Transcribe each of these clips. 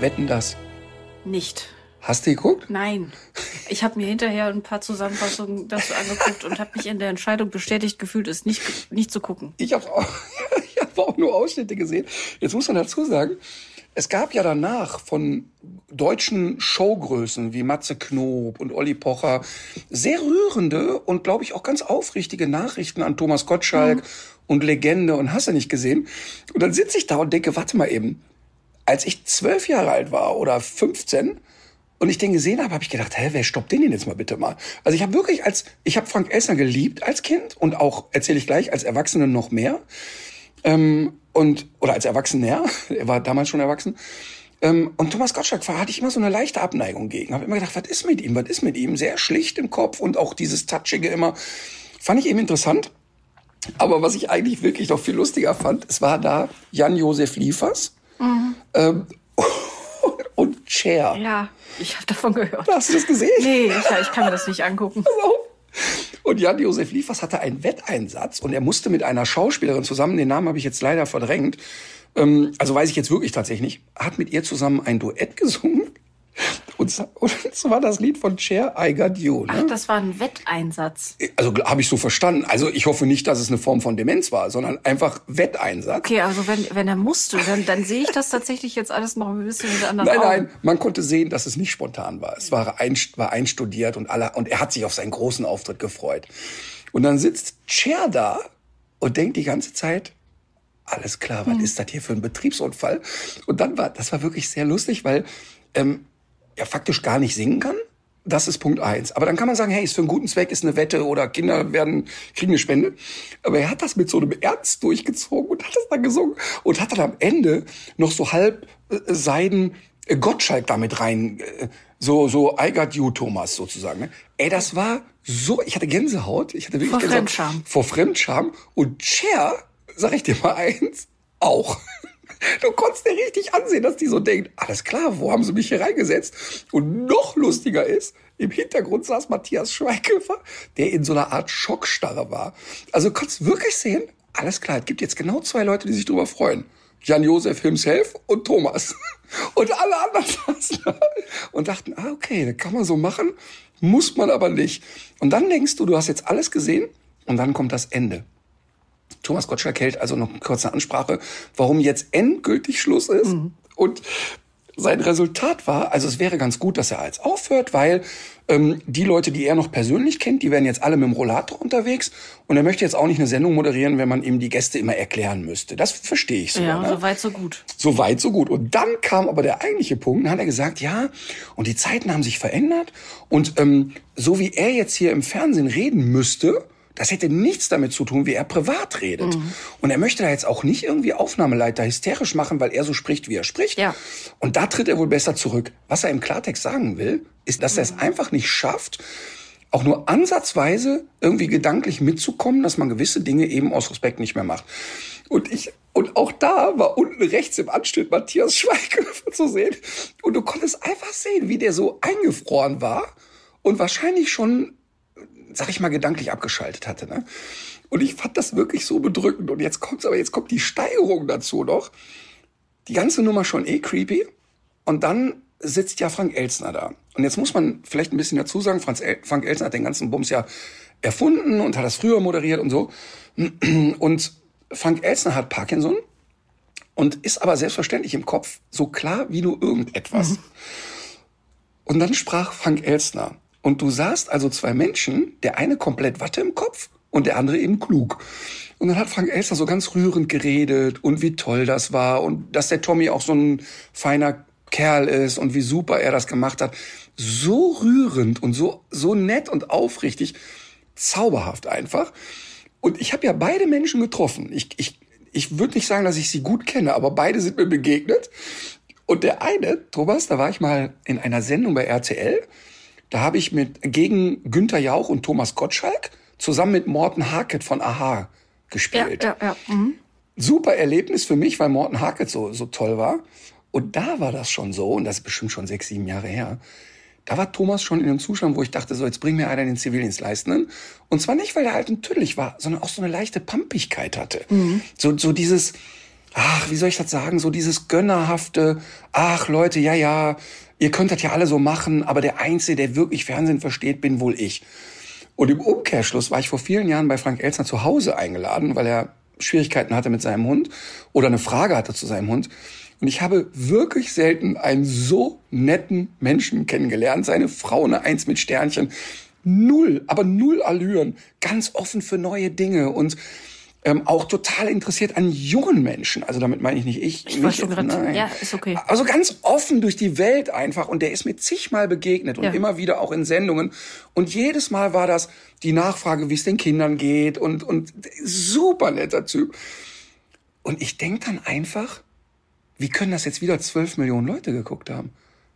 Wetten das? Nicht. Hast du geguckt? Nein. Ich habe mir hinterher ein paar Zusammenfassungen dazu angeguckt und habe mich in der Entscheidung bestätigt gefühlt, es nicht, nicht zu gucken. Ich habe auch, ich hab auch nur Ausschnitte gesehen. Jetzt muss man dazu sagen, es gab ja danach von deutschen Showgrößen wie Matze Knob und Olli Pocher sehr rührende und, glaube ich, auch ganz aufrichtige Nachrichten an Thomas Gottschalk mhm. und Legende und hast du nicht gesehen. Und dann sitze ich da und denke, warte mal eben, als ich zwölf Jahre alt war oder 15 und ich den gesehen habe, habe ich gedacht, hä, wer stoppt den denn jetzt mal bitte mal? Also ich habe wirklich als, ich habe Frank Elsner geliebt als Kind und auch, erzähle ich gleich, als Erwachsene noch mehr. Ähm, und, oder als Erwachsener, er war damals schon erwachsen. Ähm, und Thomas Gottschalk war, hatte ich immer so eine leichte Abneigung gegen. Habe immer gedacht, was ist mit ihm, was ist mit ihm? Sehr schlicht im Kopf und auch dieses Touchige immer. Fand ich eben interessant. Aber was ich eigentlich wirklich noch viel lustiger fand, es war da Jan-Josef Liefers, Mhm. Ähm, und Cher. Ja, ich habe davon gehört. Hast du das gesehen? Nee, ich, ich kann mir das nicht angucken. Und Jan-Josef Liefers hatte einen Wetteinsatz und er musste mit einer Schauspielerin zusammen, den Namen habe ich jetzt leider verdrängt, ähm, also weiß ich jetzt wirklich tatsächlich nicht, hat mit ihr zusammen ein Duett gesungen und, zwar das Lied von Cher, I Got You. Ne? Ach, das war ein Wetteinsatz. Also habe ich so verstanden. Also ich hoffe nicht, dass es eine Form von Demenz war, sondern einfach Wetteinsatz. Okay, also wenn, wenn er musste, dann, dann sehe ich das tatsächlich jetzt alles noch ein bisschen mit anderen Nein, Augen. nein, man konnte sehen, dass es nicht spontan war. Es war, ein, war einstudiert und, alle, und er hat sich auf seinen großen Auftritt gefreut. Und dann sitzt Cher da und denkt die ganze Zeit, alles klar, was hm. ist das hier für ein Betriebsunfall? Und dann war, das war wirklich sehr lustig, weil ähm, ja faktisch gar nicht singen kann. Das ist Punkt eins. Aber dann kann man sagen, hey, ist für einen guten Zweck, ist eine Wette oder Kinder werden, kriegen eine Spende. Aber er hat das mit so einem Ernst durchgezogen und hat das dann gesungen und hat dann am Ende noch so halb äh, Seiden äh, Gottschalk damit rein, äh, so, so I got you, Thomas, sozusagen. Ne? Ey, das war so, ich hatte Gänsehaut, ich hatte wirklich vor Gänsehaut. Fremdscham. Vor Fremdscham. Und Cher, sag ich dir mal eins, auch. Du konntest dir richtig ansehen, dass die so denkt, alles klar, wo haben sie mich hier reingesetzt? Und noch lustiger ist, im Hintergrund saß Matthias Schweighöfer, der in so einer Art Schockstarre war. Also du konntest wirklich sehen, alles klar, es gibt jetzt genau zwei Leute, die sich drüber freuen. Jan-Josef himself und Thomas. Und alle anderen saßen da und dachten, ah, okay, das kann man so machen, muss man aber nicht. Und dann denkst du, du hast jetzt alles gesehen und dann kommt das Ende. Thomas Gottschalk hält also noch eine kurze Ansprache, warum jetzt endgültig Schluss ist. Mhm. Und sein Resultat war, also es wäre ganz gut, dass er als aufhört, weil ähm, die Leute, die er noch persönlich kennt, die werden jetzt alle mit dem Rollator unterwegs und er möchte jetzt auch nicht eine Sendung moderieren, wenn man ihm die Gäste immer erklären müsste. Das verstehe ich so. Ja, ne? so weit, so gut. So weit, so gut. Und dann kam aber der eigentliche Punkt, dann hat er gesagt, ja, und die Zeiten haben sich verändert und ähm, so wie er jetzt hier im Fernsehen reden müsste, das hätte nichts damit zu tun, wie er privat redet. Mhm. Und er möchte da jetzt auch nicht irgendwie Aufnahmeleiter hysterisch machen, weil er so spricht, wie er spricht. Ja. Und da tritt er wohl besser zurück. Was er im Klartext sagen will, ist, dass mhm. er es mhm. einfach nicht schafft, auch nur ansatzweise irgendwie gedanklich mitzukommen, dass man gewisse Dinge eben aus Respekt nicht mehr macht. Und ich, und auch da war unten rechts im Anschnitt Matthias Schweighöfer zu sehen. Und du konntest einfach sehen, wie der so eingefroren war und wahrscheinlich schon sag ich mal, gedanklich abgeschaltet hatte. Ne? Und ich fand das wirklich so bedrückend. Und jetzt kommt's aber, jetzt kommt die Steigerung dazu noch. Die ganze Nummer schon eh creepy. Und dann sitzt ja Frank Elsner da. Und jetzt muss man vielleicht ein bisschen dazu sagen, Franz El Frank Elsner hat den ganzen Bums ja erfunden und hat das früher moderiert und so. Und Frank Elsner hat Parkinson und ist aber selbstverständlich im Kopf so klar wie nur irgendetwas. Mhm. Und dann sprach Frank Elsner. Und du sahst also zwei Menschen, der eine komplett Watte im Kopf und der andere eben klug. Und dann hat Frank Elster so ganz rührend geredet und wie toll das war und dass der Tommy auch so ein feiner Kerl ist und wie super er das gemacht hat. So rührend und so, so nett und aufrichtig, zauberhaft einfach. Und ich habe ja beide Menschen getroffen. Ich, ich, ich würde nicht sagen, dass ich sie gut kenne, aber beide sind mir begegnet. Und der eine, Thomas, da war ich mal in einer Sendung bei RTL. Da habe ich mit gegen Günther Jauch und Thomas Gottschalk zusammen mit Morten Harket von Aha gespielt. Ja, ja, ja. Mhm. Super Erlebnis für mich, weil Morten Harket so, so toll war. Und da war das schon so, und das ist bestimmt schon sechs, sieben Jahre her. Da war Thomas schon in einem Zustand, wo ich dachte, so, jetzt bring mir einer den Zivildienst leisten. Und zwar nicht, weil er halt ein Tüdelig war, sondern auch so eine leichte Pampigkeit hatte. Mhm. So, so dieses, ach, wie soll ich das sagen, so dieses gönnerhafte, ach Leute, ja, ja, ihr könnt das ja alle so machen, aber der Einzige, der wirklich Fernsehen versteht, bin wohl ich. Und im Umkehrschluss war ich vor vielen Jahren bei Frank Elsner zu Hause eingeladen, weil er Schwierigkeiten hatte mit seinem Hund oder eine Frage hatte zu seinem Hund. Und ich habe wirklich selten einen so netten Menschen kennengelernt. Seine Frau, eine Eins mit Sternchen. Null, aber null Allüren. Ganz offen für neue Dinge und ähm, auch total interessiert an jungen Menschen. Also damit meine ich nicht ich. Ich war schon gerade. Ja, ist okay. Also ganz offen durch die Welt einfach. Und der ist mir zigmal begegnet und Ja. immer wieder auch in Sendungen. Und jedes Mal war das die Nachfrage, wie es den Kindern geht und, und super netter Typ. Und ich denk dann einfach, wie können das jetzt wieder 12 Millionen Leute geguckt haben?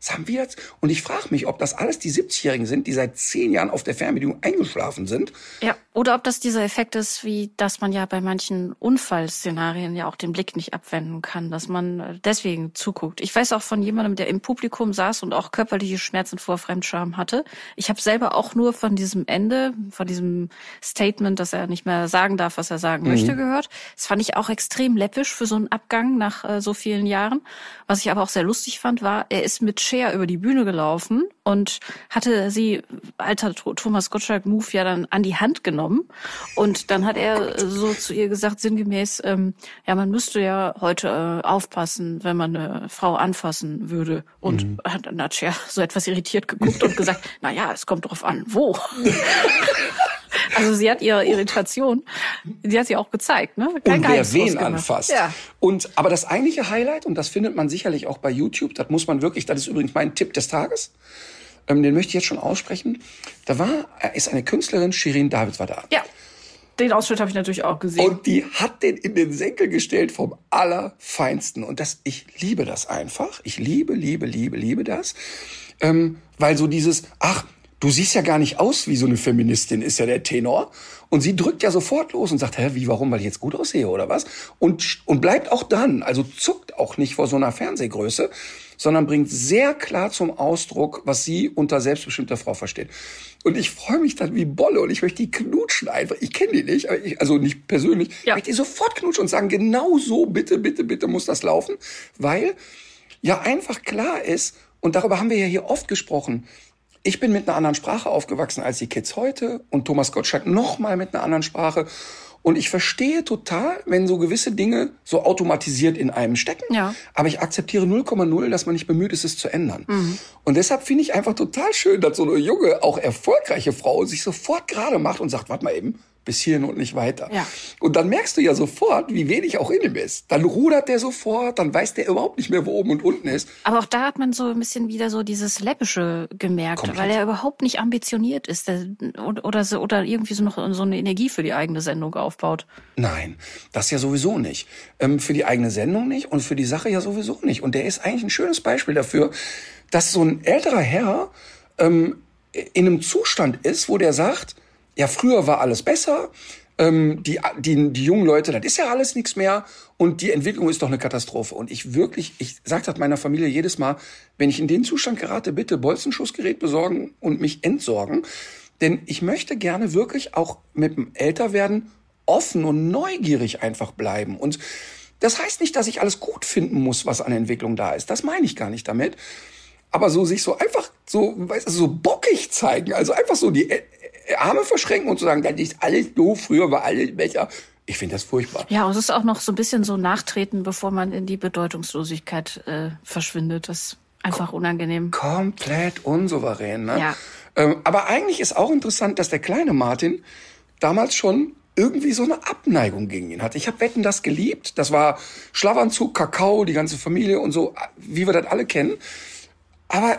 Das haben wir jetzt. Und ich frage mich, ob das alles die 70-Jährigen sind, die seit zehn Jahren auf der Fernbedienung eingeschlafen sind. Ja, oder ob das dieser Effekt ist, wie dass man ja bei manchen Unfallszenarien ja auch den Blick nicht abwenden kann, dass man äh, deswegen zuguckt. Ich weiß auch von jemandem, der im Publikum saß und auch körperliche Schmerzen vor Fremdscham hatte. Ich habe selber auch nur von diesem Ende, von diesem Statement, dass er nicht mehr sagen darf, was er sagen möchte, gehört. Das fand ich auch extrem läppisch für so einen Abgang nach äh, so vielen Jahren. Was ich aber auch sehr lustig fand, war, er ist mit Cher über die Bühne gelaufen und hatte sie, alter Tho- Thomas Gottschalk-Move, ja dann an die Hand genommen. Und dann hat er so zu ihr gesagt, sinngemäß, ähm, ja, man müsste ja heute äh, aufpassen, wenn man eine Frau anfassen würde. Und hat dann hat Cher so etwas irritiert geguckt und gesagt, na ja, es kommt drauf an, wo. Also sie hat ihre Irritation, die hat sie auch gezeigt, ne? Kein und wer wen gemacht. anfasst. Ja. Und aber das eigentliche Highlight, und das findet man sicherlich auch bei YouTube, das muss man wirklich, das ist übrigens mein Tipp des Tages, ähm, den möchte ich jetzt schon aussprechen. Da war, äh, ist eine Künstlerin, Shirin David war da. Ja. Den Ausschnitt habe ich natürlich auch gesehen. Und die hat den in den Senkel gestellt vom Allerfeinsten. Und das, ich liebe das einfach. Ich liebe, liebe, liebe, liebe das. Ähm, weil so dieses, ach, du siehst ja gar nicht aus wie so eine Feministin, ist ja der Tenor. Und sie drückt ja sofort los und sagt, hä, wie, warum, weil ich jetzt gut aussehe oder was? Und, und bleibt auch dann, also zuckt auch nicht vor so einer Fernsehgröße, sondern bringt sehr klar zum Ausdruck, was sie unter selbstbestimmter Frau versteht. Und ich freue mich dann wie Bolle und ich möchte die knutschen einfach. Ich kenne die nicht, ich, also nicht persönlich. Ja. Ich möchte die sofort knutschen und sagen, genau so, bitte, bitte, bitte muss das laufen. Weil ja einfach klar ist, und darüber haben wir ja hier oft gesprochen, ich bin mit einer anderen Sprache aufgewachsen als die Kids heute und Thomas Gottschalk noch mal mit einer anderen Sprache. Und ich verstehe total, wenn so gewisse Dinge so automatisiert in einem stecken. Ja. Aber ich akzeptiere 0,0, dass man nicht bemüht ist, es zu ändern. Und deshalb finde ich einfach total schön, dass so eine junge, auch erfolgreiche Frau sich sofort gerade macht und sagt, warte mal eben, bis hierhin und nicht weiter. Ja. Und dann merkst du ja sofort, wie wenig auch in ihm ist. Dann rudert der sofort, dann weiß der überhaupt nicht mehr, wo oben und unten ist. Aber auch da hat man so ein bisschen wieder so dieses Läppische gemerkt, Komplett. weil er überhaupt nicht ambitioniert ist der, oder, oder, so, oder irgendwie so noch so eine Energie für die eigene Sendung aufbaut. Nein, das ja sowieso nicht. Ähm, für die eigene Sendung nicht und für die Sache ja sowieso nicht. Und der ist eigentlich ein schönes Beispiel dafür, dass so ein älterer Herr ähm, in einem Zustand ist, wo der sagt, ja, früher war alles besser, ähm, die, die, die jungen Leute, das ist ja alles nichts mehr und die Entwicklung ist doch eine Katastrophe. Und ich wirklich, ich sage das meiner Familie jedes Mal, wenn ich in den Zustand gerate, bitte Bolzenschussgerät besorgen und mich entsorgen. Denn ich möchte gerne wirklich auch mit dem Älterwerden offen und neugierig einfach bleiben. Und das heißt nicht, dass ich alles gut finden muss, was an Entwicklung da ist. Das meine ich gar nicht damit. Aber so sich so einfach so, weißt du, so bockig zeigen, also einfach so die Ä- Arme verschränken und zu sagen, das ist alles doof, früher war alles besser. Ich finde das furchtbar. Ja, und es ist auch noch so ein bisschen so nachtreten, bevor man in die Bedeutungslosigkeit äh, verschwindet. Das ist einfach unangenehm. Komplett unsouverän, ne? Ja. Ähm, aber eigentlich ist auch interessant, dass der kleine Martin damals schon irgendwie so eine Abneigung gegen ihn hatte. Ich habe Wetten das geliebt. Das war Schlafanzug, Kakao, die ganze Familie und so, wie wir das alle kennen. Aber äh,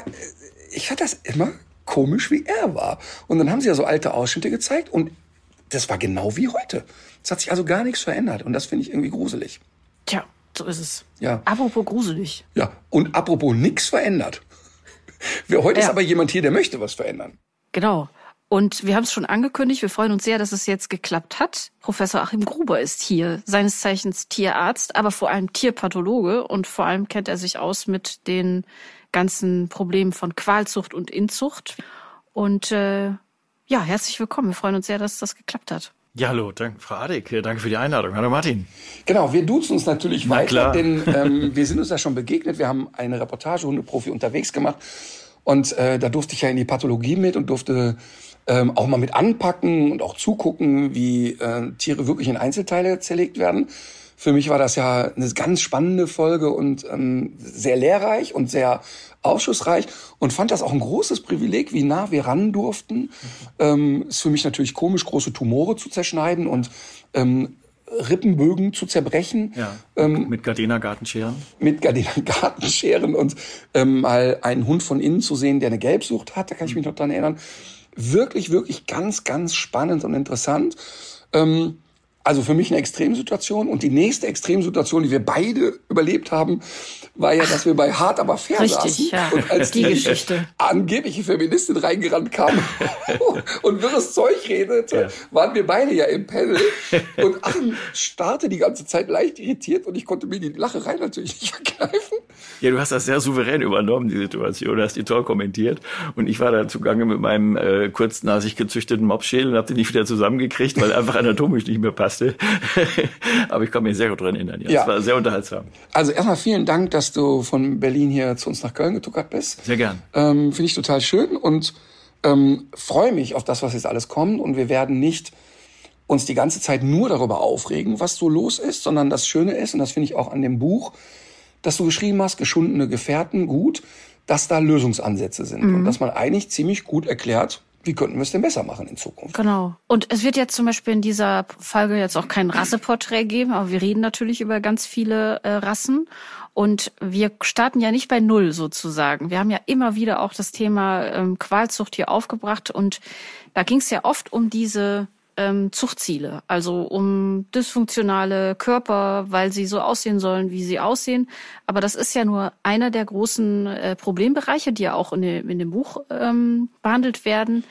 ich fand das immer komisch, wie er war. Und dann haben sie ja so alte Ausschnitte gezeigt und das war genau wie heute. Es hat sich also gar nichts verändert und das finde ich irgendwie gruselig. Tja, so ist es. Ja. Apropos gruselig. Ja, und apropos nichts verändert. Heute ja. ist aber jemand hier, der möchte was verändern. Genau. Und wir haben es schon angekündigt, wir freuen uns sehr, dass es jetzt geklappt hat. Professor Achim Gruber ist hier, seines Zeichens Tierarzt, aber vor allem Tierpathologe und vor allem kennt er sich aus mit den ganzen Problemen von Qualzucht und Inzucht. Und äh, ja, herzlich willkommen. Wir freuen uns sehr, dass das geklappt hat. Ja, hallo, danke, Frau Adik, danke für die Einladung. Hallo Martin. Genau, wir duzen uns natürlich Na, weiter, klar. denn ähm, wir sind uns ja schon begegnet. Wir haben eine Reportage Hundeprofi unterwegs gemacht und äh, da durfte ich ja in die Pathologie mit und durfte ähm, auch mal mit anpacken und auch zugucken, wie äh, Tiere wirklich in Einzelteile zerlegt werden. Für mich war das ja eine ganz spannende Folge und ähm, sehr lehrreich und sehr aufschlussreich und fand das auch ein großes Privileg, wie nah wir ran durften. Ähm, ist für mich natürlich komisch, große Tumore zu zerschneiden und ähm, Rippenbögen zu zerbrechen. Ja, ähm, mit Gardena Gartenscheren. Mit Gardena Gartenscheren und ähm, mal einen Hund von innen zu sehen, der eine Gelbsucht hat, da kann ich mich noch dran erinnern wirklich, wirklich ganz, ganz spannend und interessant. Ähm, also für mich eine Extremsituation. Und die nächste Extremsituation, die wir beide überlebt haben, war ja, dass wir bei Hart aber fair Richtig, saßen. Ja. Und als die, die Geschichte. angebliche Feministin reingerannt kam und wirres Zeug redete, ja. waren wir beide ja im Panel. Und Achim starrte die ganze Zeit leicht irritiert und ich konnte mir die Lacherei natürlich nicht verkneifen. Ja, du hast das sehr souverän übernommen, die Situation, du hast die toll kommentiert. Und ich war da zugange mit meinem äh, kurznasig gezüchteten Mopsschädel und habe den nicht wieder zusammengekriegt, weil ereinfach anatomisch nicht mehr passte. Aber ich kann mich sehr gut dran erinnern. Ja, ja. Das war sehr unterhaltsam. Also erstmal vielen Dank, dass du von Berlin hier zu uns nach Köln getuckert bist. Sehr gern. Ähm, Finde ich total schön und ähm, freue mich auf das, was jetzt alles kommt. Und wir werden nicht uns die ganze Zeit nur darüber aufregen, was so los ist, sondern das Schöne ist, und das finde ich auch an dem Buch, dass du geschrieben hast, geschundene Gefährten, gut, dass da Lösungsansätze sind mhm. und dass man eigentlich ziemlich gut erklärt, wie könnten wir es denn besser machen in Zukunft? Genau. Und es wird jetzt zum Beispiel in dieser Folge jetzt auch kein Rasseporträt geben, aber wir reden natürlich über ganz viele äh, Rassen. Und wir starten ja nicht bei Null sozusagen. Wir haben ja immer wieder auch das Thema ähm, Qualzucht hier aufgebracht und da ging es ja oft um diese ähm, Zuchtziele, also um dysfunktionale Körper, weil sie so aussehen sollen, wie sie aussehen. Aber das ist ja nur einer der großen äh, Problembereiche, die ja auch in, dem, in dem Buch ähm, behandelt werden.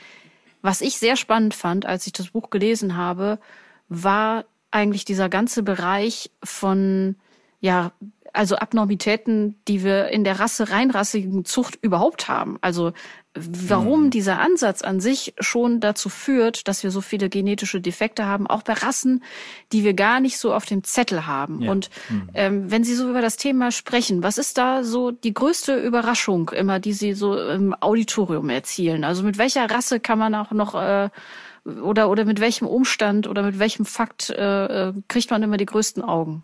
Was ich sehr spannend fand, als ich das Buch gelesen habe, war eigentlich dieser ganze Bereich von ja also Abnormitäten, die wir in der Rasse reinrassigen Zucht überhaupt haben. Also warum mhm. dieser Ansatz an sich schon dazu führt, dass wir so viele genetische Defekte haben, auch bei Rassen, die wir gar nicht so auf dem Zettel haben. Ja. Und mhm. ähm, wenn Sie so über das Thema sprechen, was ist da so die größte Überraschung immer, die Sie so im Auditorium erzielen? Also mit welcher Rasse kann man auch noch äh, oder oder mit welchem Umstand oder mit welchem Fakt äh, äh kriegt man immer die größten Augen?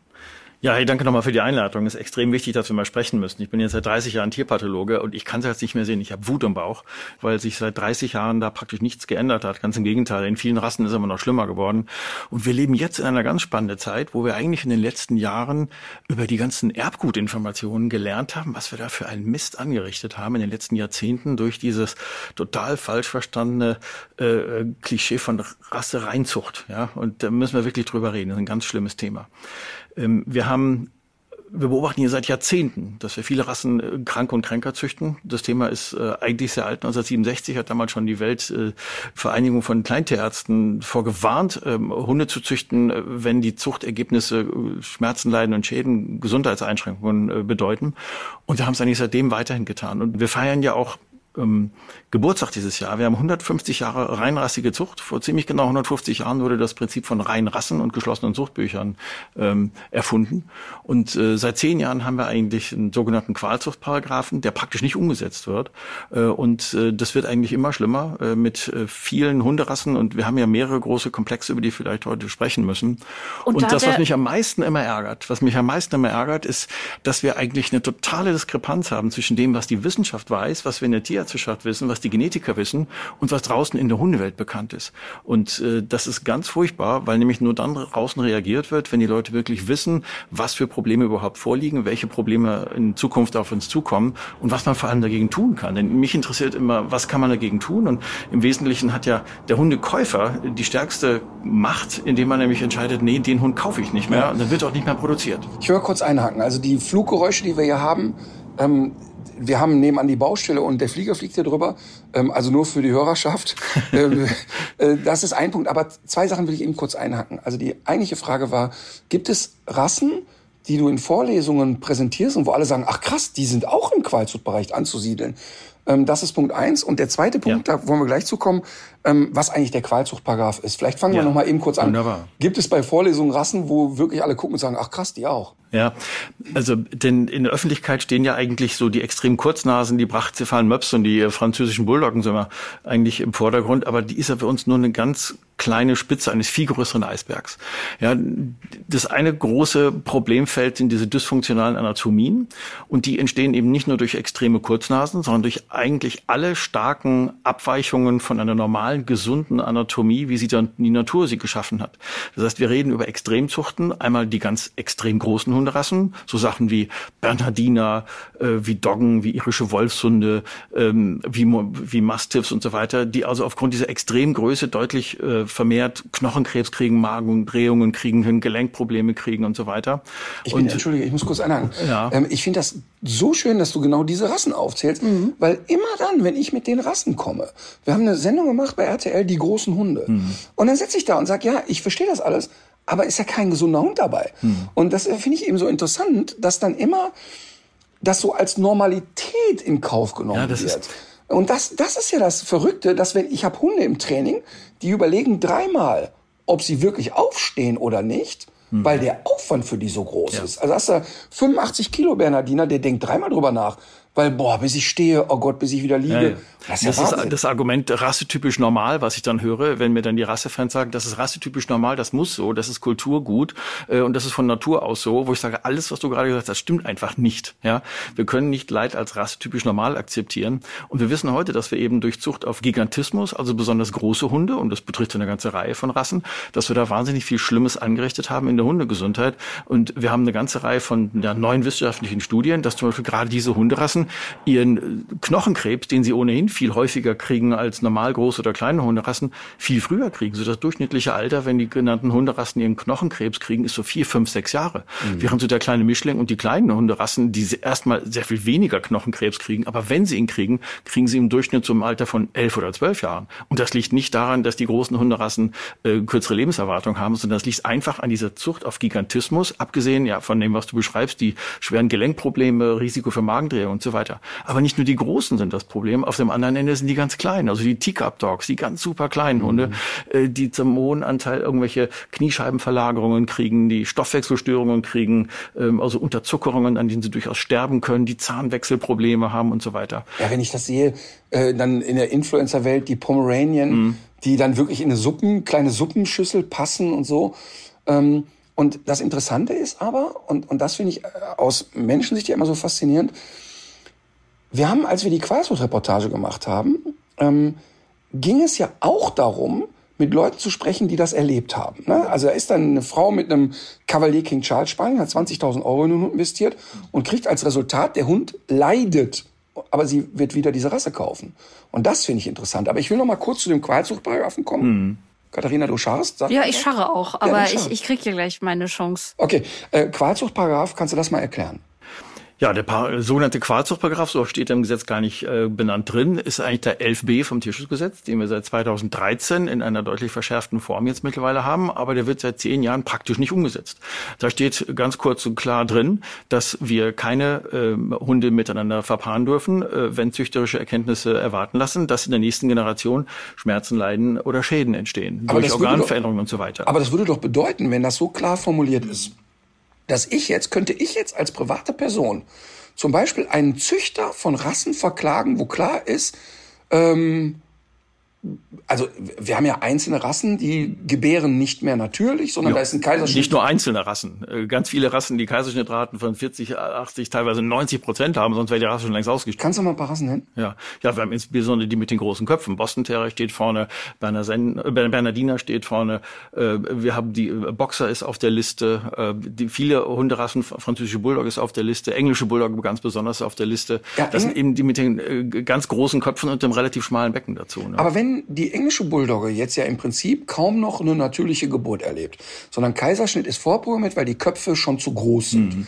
Ja, hey, danke nochmal für die Einladung. Es ist extrem wichtig, dass wir mal sprechen müssen. Ich bin jetzt seit 30 Jahren Tierpathologe und ich kann es jetzt nicht mehr sehen. Ich habe Wut im Bauch, weil sich seit 30 Jahren da praktisch nichts geändert hat. Ganz im Gegenteil. In vielen Rassen ist es immer noch schlimmer geworden. Und wir leben jetzt in einer ganz spannenden Zeit, wo wir eigentlich in den letzten Jahren über die ganzen Erbgutinformationen gelernt haben, was wir da für einen Mist angerichtet haben in den letzten Jahrzehnten durch dieses total falsch verstandene äh, Klischee von Rassereinzucht. Ja, und da müssen wir wirklich drüber reden. Das ist ein ganz schlimmes Thema. Ähm, wir haben wir beobachten hier seit Jahrzehnten, dass wir viele Rassen äh, krank und kränker züchten. Das Thema ist äh, eigentlich sehr alt. 1967 hat damals schon die Weltvereinigung äh, von Kleintierärzten vorgewarnt, ähm, Hunde zu züchten, äh, wenn die Zuchtergebnisse äh, Schmerzen, Leiden und Schäden, Gesundheitseinschränkungen bedeuten. Und wir haben es eigentlich seitdem weiterhin getan. Und wir feiern ja auch ähm, Geburtstag dieses Jahr. Wir haben 150 Jahre reinrassige Zucht. Vor ziemlich genau 150 Jahren wurde das Prinzip von Reinrassen und geschlossenen Zuchtbüchern ähm, erfunden. Und äh, seit zehn Jahren haben wir eigentlich einen sogenannten Qualzuchtparagraphen, der praktisch nicht umgesetzt wird. Äh, und äh, das wird eigentlich immer schlimmer äh, mit äh, vielen Hunderassen. Und wir haben ja mehrere große Komplexe, über die vielleicht heute sprechen müssen. Und, und da das, was mich am meisten immer ärgert, was mich am meisten immer ärgert, ist, dass wir eigentlich eine totale Diskrepanz haben zwischen dem, was die Wissenschaft weiß, was wir in der Tier Tierärzteschaft wissen, was die Genetiker wissen und was draußen in der Hundewelt bekannt ist. Und äh, das ist ganz furchtbar, weil nämlich nur dann draußen reagiert wird, wenn die Leute wirklich wissen, was für Probleme überhaupt vorliegen, welche Probleme in Zukunft auf uns zukommen und was man vor allem dagegen tun kann. Denn mich interessiert immer, was kann man dagegen tun? Und im Wesentlichen hat ja der Hundekäufer die stärkste Macht, indem man nämlich entscheidet, nee, den Hund kaufe ich nicht mehr. Und dann wird auch nicht mehr produziert. Ich will kurz einhaken. Also die Fluggeräusche, die wir hier haben, ähm, wir haben nebenan die Baustelle und der Flieger fliegt hier drüber, ähm, also nur für die Hörerschaft. ähm, äh, das ist ein Punkt. Aber zwei Sachen will ich eben kurz einhaken. Also die eigentliche Frage war, gibt es Rassen, die du in Vorlesungen präsentierst und wo alle sagen, ach krass, die sind auch im Qualzuchtbereich anzusiedeln. Ähm, das ist Punkt eins. Und der zweite Punkt, ja. da wollen wir gleich zukommen, ähm, was eigentlich der Qualzuchtparagraf ist. Vielleicht fangen ja. wir noch mal eben kurz an. Wunderbar. Gibt es bei Vorlesungen Rassen, wo wirklich alle gucken und sagen, ach krass, die auch? Ja, also denn in der Öffentlichkeit stehen ja eigentlich so die extrem Kurznasen, die Brachzephalen Möps und die französischen Bulldoggen sind wir eigentlich im Vordergrund, aber die ist ja für uns nur eine ganz kleine Spitze eines viel größeren Eisbergs. Ja, das eine große Problemfeld sind diese dysfunktionalen Anatomien und die entstehen eben nicht nur durch extreme Kurznasen, sondern durch eigentlich alle starken Abweichungen von einer normalen, gesunden Anatomie, wie sie dann die Natur sie geschaffen hat. Das heißt, wir reden über Extremzuchten, einmal die ganz extrem großen Hunderassen, so Sachen wie Bernhardiner, äh, wie Doggen, wie irische Wolfshunde, ähm, wie, wie Mastiffs und so weiter, die also aufgrund dieser Extremgröße deutlich äh, vermehrt Knochenkrebs kriegen, Magendrehungen kriegen, Gelenkprobleme kriegen und so weiter. Ich bin, und, Entschuldige, ich muss kurz einhaken. Ja. Ähm, ich finde das so schön, dass du genau diese Rassen aufzählst, mhm. weil immer dann, wenn ich mit den Rassen komme, wir haben eine Sendung gemacht bei RTL, die großen Hunde. Mhm. Und dann sitze ich da und sage, ja, ich verstehe das alles, aber ist ja kein gesunder Hund dabei. Mhm. Und das finde ich eben so interessant, dass dann immer das so als Normalität in Kauf genommen ja, wird. Und das, das ist ja das Verrückte, dass wenn ich habe Hunde im Training, die überlegen dreimal, ob sie wirklich aufstehen oder nicht, mhm. weil der Aufwand für die so groß ja. ist. Also hast du 85 Kilo Bernardiner, der denkt dreimal drüber nach, weil, boah, bis ich stehe, oh Gott, bis ich wieder liege. Ja, ja. Das, ist, das ist das Argument rassetypisch normal, was ich dann höre, wenn mir dann die Rassefans sagen, das ist rassetypisch normal, das muss so, das ist Kulturgut äh, und das ist von Natur aus so, wo ich sage, alles, was du gerade gesagt hast, das stimmt einfach nicht. Ja, Wir können nicht Leid als rassetypisch normal akzeptieren. Und wir wissen heute, dass wir eben durch Zucht auf Gigantismus, also besonders große Hunde, und das betrifft eine ganze Reihe von Rassen, dass wir da wahnsinnig viel Schlimmes angerichtet haben in der Hundegesundheit. Und wir haben eine ganze Reihe von ja, neuen wissenschaftlichen Studien, dass zum Beispiel gerade diese Hunderassen Katzen ihren Knochenkrebs, den sie ohnehin viel häufiger kriegen als normal große oder kleine Hunderassen, viel früher kriegen. So das durchschnittliche Alter, wenn die genannten Hunderassen ihren Knochenkrebs kriegen, ist so vier, fünf, sechs Jahre. Mhm. Während so der kleine Mischling und die kleinen Hunderassen, die erstmal sehr viel weniger Knochenkrebs kriegen, aber wenn sie ihn kriegen, kriegen sie im Durchschnitt zum Alter von elf oder zwölf Jahren. Und das liegt nicht daran, dass die großen Hunderassen äh, kürzere Lebenserwartung haben, sondern das liegt einfach an dieser Zucht auf Gigantismus, abgesehen ja von dem, was du beschreibst, die schweren Gelenkprobleme, Risiko für Magendrehung und so weiter. Aber nicht nur die Großen sind das Problem, auf dem anderen Ende sind die ganz kleinen, also die Teacup-Dogs, die ganz super kleinen Hunde, mhm. die zum hohen Anteil irgendwelche Kniescheibenverlagerungen kriegen, die Stoffwechselstörungen kriegen, ähm, also Unterzuckerungen, an denen sie durchaus sterben können, die Zahnwechselprobleme haben und so weiter. Ja, wenn ich das sehe, äh, dann in der Influencer-Welt die Pomeranian, mhm. die dann wirklich in eine Suppen, kleine Suppenschüssel passen und so. Ähm, und das Interessante ist aber, und, und das finde ich äh, aus Menschensicht ja immer so faszinierend, wir haben, als wir die Qualswood-Reportage gemacht haben, ähm, ging es ja auch darum, mit Leuten zu sprechen, die das erlebt haben. Ne? Also da ist dann eine Frau mit einem Cavalier King Charles Spaniel, hat 20.000 Euro in den Hund investiert und kriegt als Resultat, der Hund leidet, aber sie wird wieder diese Rasse kaufen. Und das finde ich interessant. Aber ich will noch mal kurz zu dem Qualzuchtparagraphen kommen. Mhm. Katharina, du scharrst? ja, ich scharre auch, aber ja, ich, ich kriege hier gleich meine Chance. Okay, äh, Qualzuchtparagraph, kannst du das mal erklären? Ja, der sogenannte Qualzuchtparagraph, so steht er im Gesetz gar nicht äh, benannt drin, ist eigentlich der 11b vom Tierschutzgesetz, den wir seit 2013 in einer deutlich verschärften Form jetzt mittlerweile haben, aber der wird seit zehn Jahren praktisch nicht umgesetzt. Da steht ganz kurz und klar drin, dass wir keine äh, Hunde miteinander verpaaren dürfen, äh, wenn züchterische Erkenntnisse erwarten lassen, dass in der nächsten Generation Schmerzen, Leiden oder Schäden entstehen aber durch Organveränderungen doch, und so weiter. Aber das würde doch bedeuten, wenn das so klar formuliert ist, dass ich jetzt, könnte ich jetzt als private Person zum Beispiel einen Züchter von Rassen verklagen, wo klar ist, ähm, also wir haben ja einzelne Rassen, die gebären nicht mehr natürlich, sondern ja. da ist ein Kaiserschnitt. Nicht nur einzelne Rassen. Äh, ganz viele Rassen, die Kaiserschnittraten von 40, 80, teilweise 90 Prozent haben, sonst wäre die Rasse schon längst ausgestorben. Kannst du mal ein paar Rassen nennen? Ja, ja, wir haben insbesondere die mit den großen Köpfen. Boston Terrier steht vorne, äh, Bernardiner steht vorne. Äh, wir haben die Boxer ist auf der Liste. Die viele Hunderassen, französische Bulldog ist auf der Liste, englische Bulldog ganz besonders auf der Liste. Ja, das sind eben die mit den ganz großen Köpfen und dem relativ schmalen Becken dazu. Ne? Aber wenn die englische Bulldogge jetzt ja im Prinzip kaum noch eine natürliche Geburt erlebt, sondern Kaiserschnitt ist vorprogrammiert, weil die Köpfe schon zu groß sind. Mhm.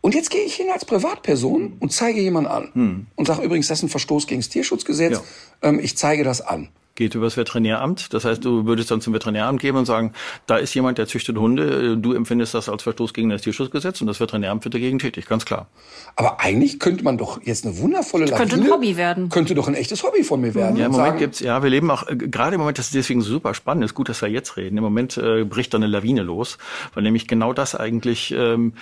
Und jetzt gehe ich hin als Privatperson und zeige jemanden an mhm. und sage übrigens, das ist ein Verstoß gegen das Tierschutzgesetz. Ja. Ähm, ich zeige das an geht übers Veterinäramt. Das heißt, du würdest dann zum Veterinäramt gehen und sagen, da ist jemand, der züchtet Hunde, du empfindest das als Verstoß gegen das Tierschutzgesetz und das Veterinäramt wird dagegen tätig, ganz klar. Aber eigentlich könnte man doch jetzt eine wundervolle Lawine, könnte ein Hobby werden. Könnte doch ein echtes Hobby von mir werden. Ja, im Moment sagen, gibt's, ja, wir leben auch, äh, gerade im Moment, das ist deswegen super spannend, ist gut, dass wir jetzt reden. Im Moment äh, bricht da eine Lawine los, weil nämlich genau das eigentlich ähm,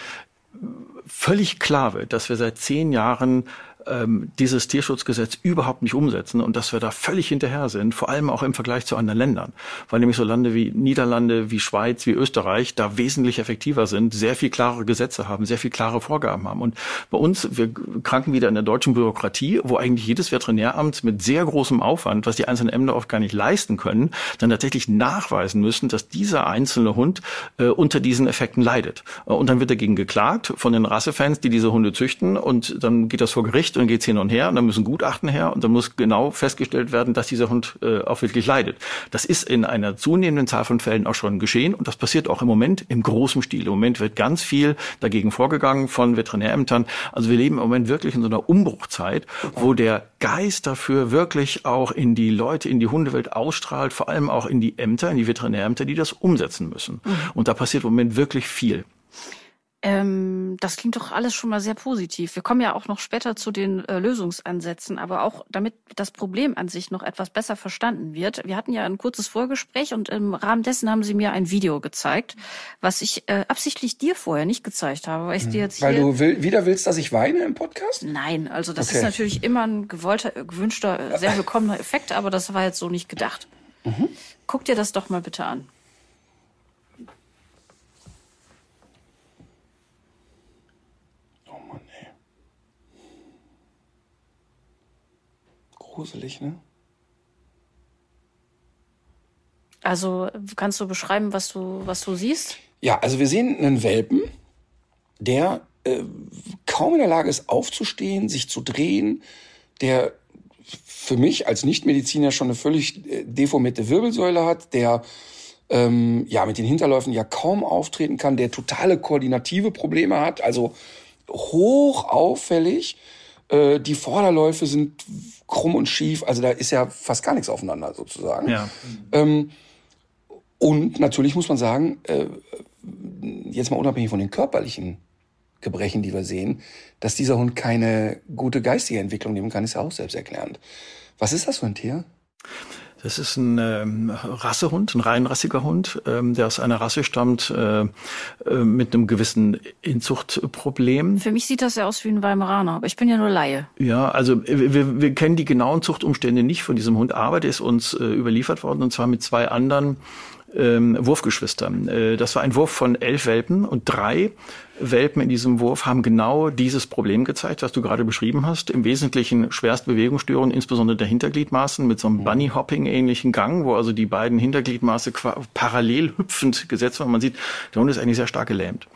völlig klar wird, dass wir seit zehn Jahren ähm, dieses Tierschutzgesetz überhaupt nicht umsetzen und dass wir da völlig hinterher sind, vor allem auch im Vergleich zu anderen Ländern, weil nämlich so Lande wie Niederlande, wie Schweiz, wie Österreich da wesentlich effektiver sind, sehr viel klarere Gesetze haben, sehr viel klare Vorgaben haben. Und bei uns, wir kranken wieder in der deutschen Bürokratie, wo eigentlich jedes Veterinäramt mit sehr großem Aufwand, was die einzelnen Ämter oft gar nicht leisten können, dann tatsächlich nachweisen müssen, dass dieser einzelne Hund äh, unter diesen Effekten leidet. Und dann wird dagegen geklagt von den Rassefans, die diese Hunde züchten und dann geht das vor Gericht und dann geht's hin und her und dann müssen Gutachten her und dann muss genau festgestellt werden, dass dieser Hund äh, auch wirklich leidet. Das ist in einer zunehmenden Zahl von Fällen auch schon geschehen und das passiert auch im Moment im großen Stil. Im Moment wird ganz viel dagegen vorgegangen von Veterinärämtern. Also wir leben im Moment wirklich in so einer Umbruchzeit, wo der Geist dafür wirklich auch in die Leute, in die Hundewelt ausstrahlt, vor allem auch in die Ämter, in die Veterinärämter, die das umsetzen müssen. Mhm. Und da passiert im Moment wirklich viel. Ähm, das klingt doch alles schon mal sehr positiv. Wir kommen ja auch noch später zu den äh, Lösungsansätzen, aber auch damit das Problem an sich noch etwas besser verstanden wird. Wir hatten ja ein kurzes Vorgespräch und im Rahmen dessen haben Sie mir ein Video gezeigt, was ich äh, absichtlich dir vorher nicht gezeigt habe, weil ich dir jetzt Weil du will, wieder willst, dass ich weine im Podcast? Nein, also das okay. ist natürlich immer ein gewollter, gewünschter, sehr willkommener Effekt, aber das war jetzt so nicht gedacht. Mhm. Guck dir das doch mal bitte an. Gruselig, ne? Also kannst du beschreiben, was du, was du siehst? Ja, also wir sehen einen Welpen, der äh, kaum in der Lage ist, aufzustehen, sich zu drehen, der für mich als Nichtmediziner schon eine völlig äh, deformierte Wirbelsäule hat, der ähm, ja mit den Hinterläufen ja kaum auftreten kann, der totale koordinative Probleme hat, also hoch auffällig. Äh, die Vorderläufe sind krumm und schief. Also da ist ja fast gar nichts aufeinander sozusagen. Ja. Ähm, und natürlich muss man sagen, äh, jetzt mal unabhängig von den körperlichen Gebrechen, die wir sehen, dass dieser Hund keine gute geistige Entwicklung nehmen kann, ist ja auch selbsterklärend. Was ist das für ein Tier? Das ist ein ähm, Rassehund, ein reinrassiger Hund, ähm, der aus einer Rasse stammt äh, äh, mit einem gewissen Inzuchtproblem. Für mich sieht das ja aus wie ein Weimaraner, aber ich bin ja nur Laie. Ja, also wir, wir kennen die genauen Zuchtumstände nicht von diesem Hund, aber der ist uns äh, überliefert worden und zwar mit zwei anderen ähm, Wurfgeschwistern. Äh, das war ein Wurf von elf Welpen und drei Welpen in diesem Wurf haben genau dieses Problem gezeigt, was du gerade beschrieben hast. Im Wesentlichen schwerst Bewegungsstörungen, insbesondere der Hintergliedmaßen mit so einem Bunny-Hopping-ähnlichen Gang, wo also die beiden Hintergliedmaße parallel hüpfend gesetzt waren. Man sieht, der Hund ist eigentlich sehr stark gelähmt.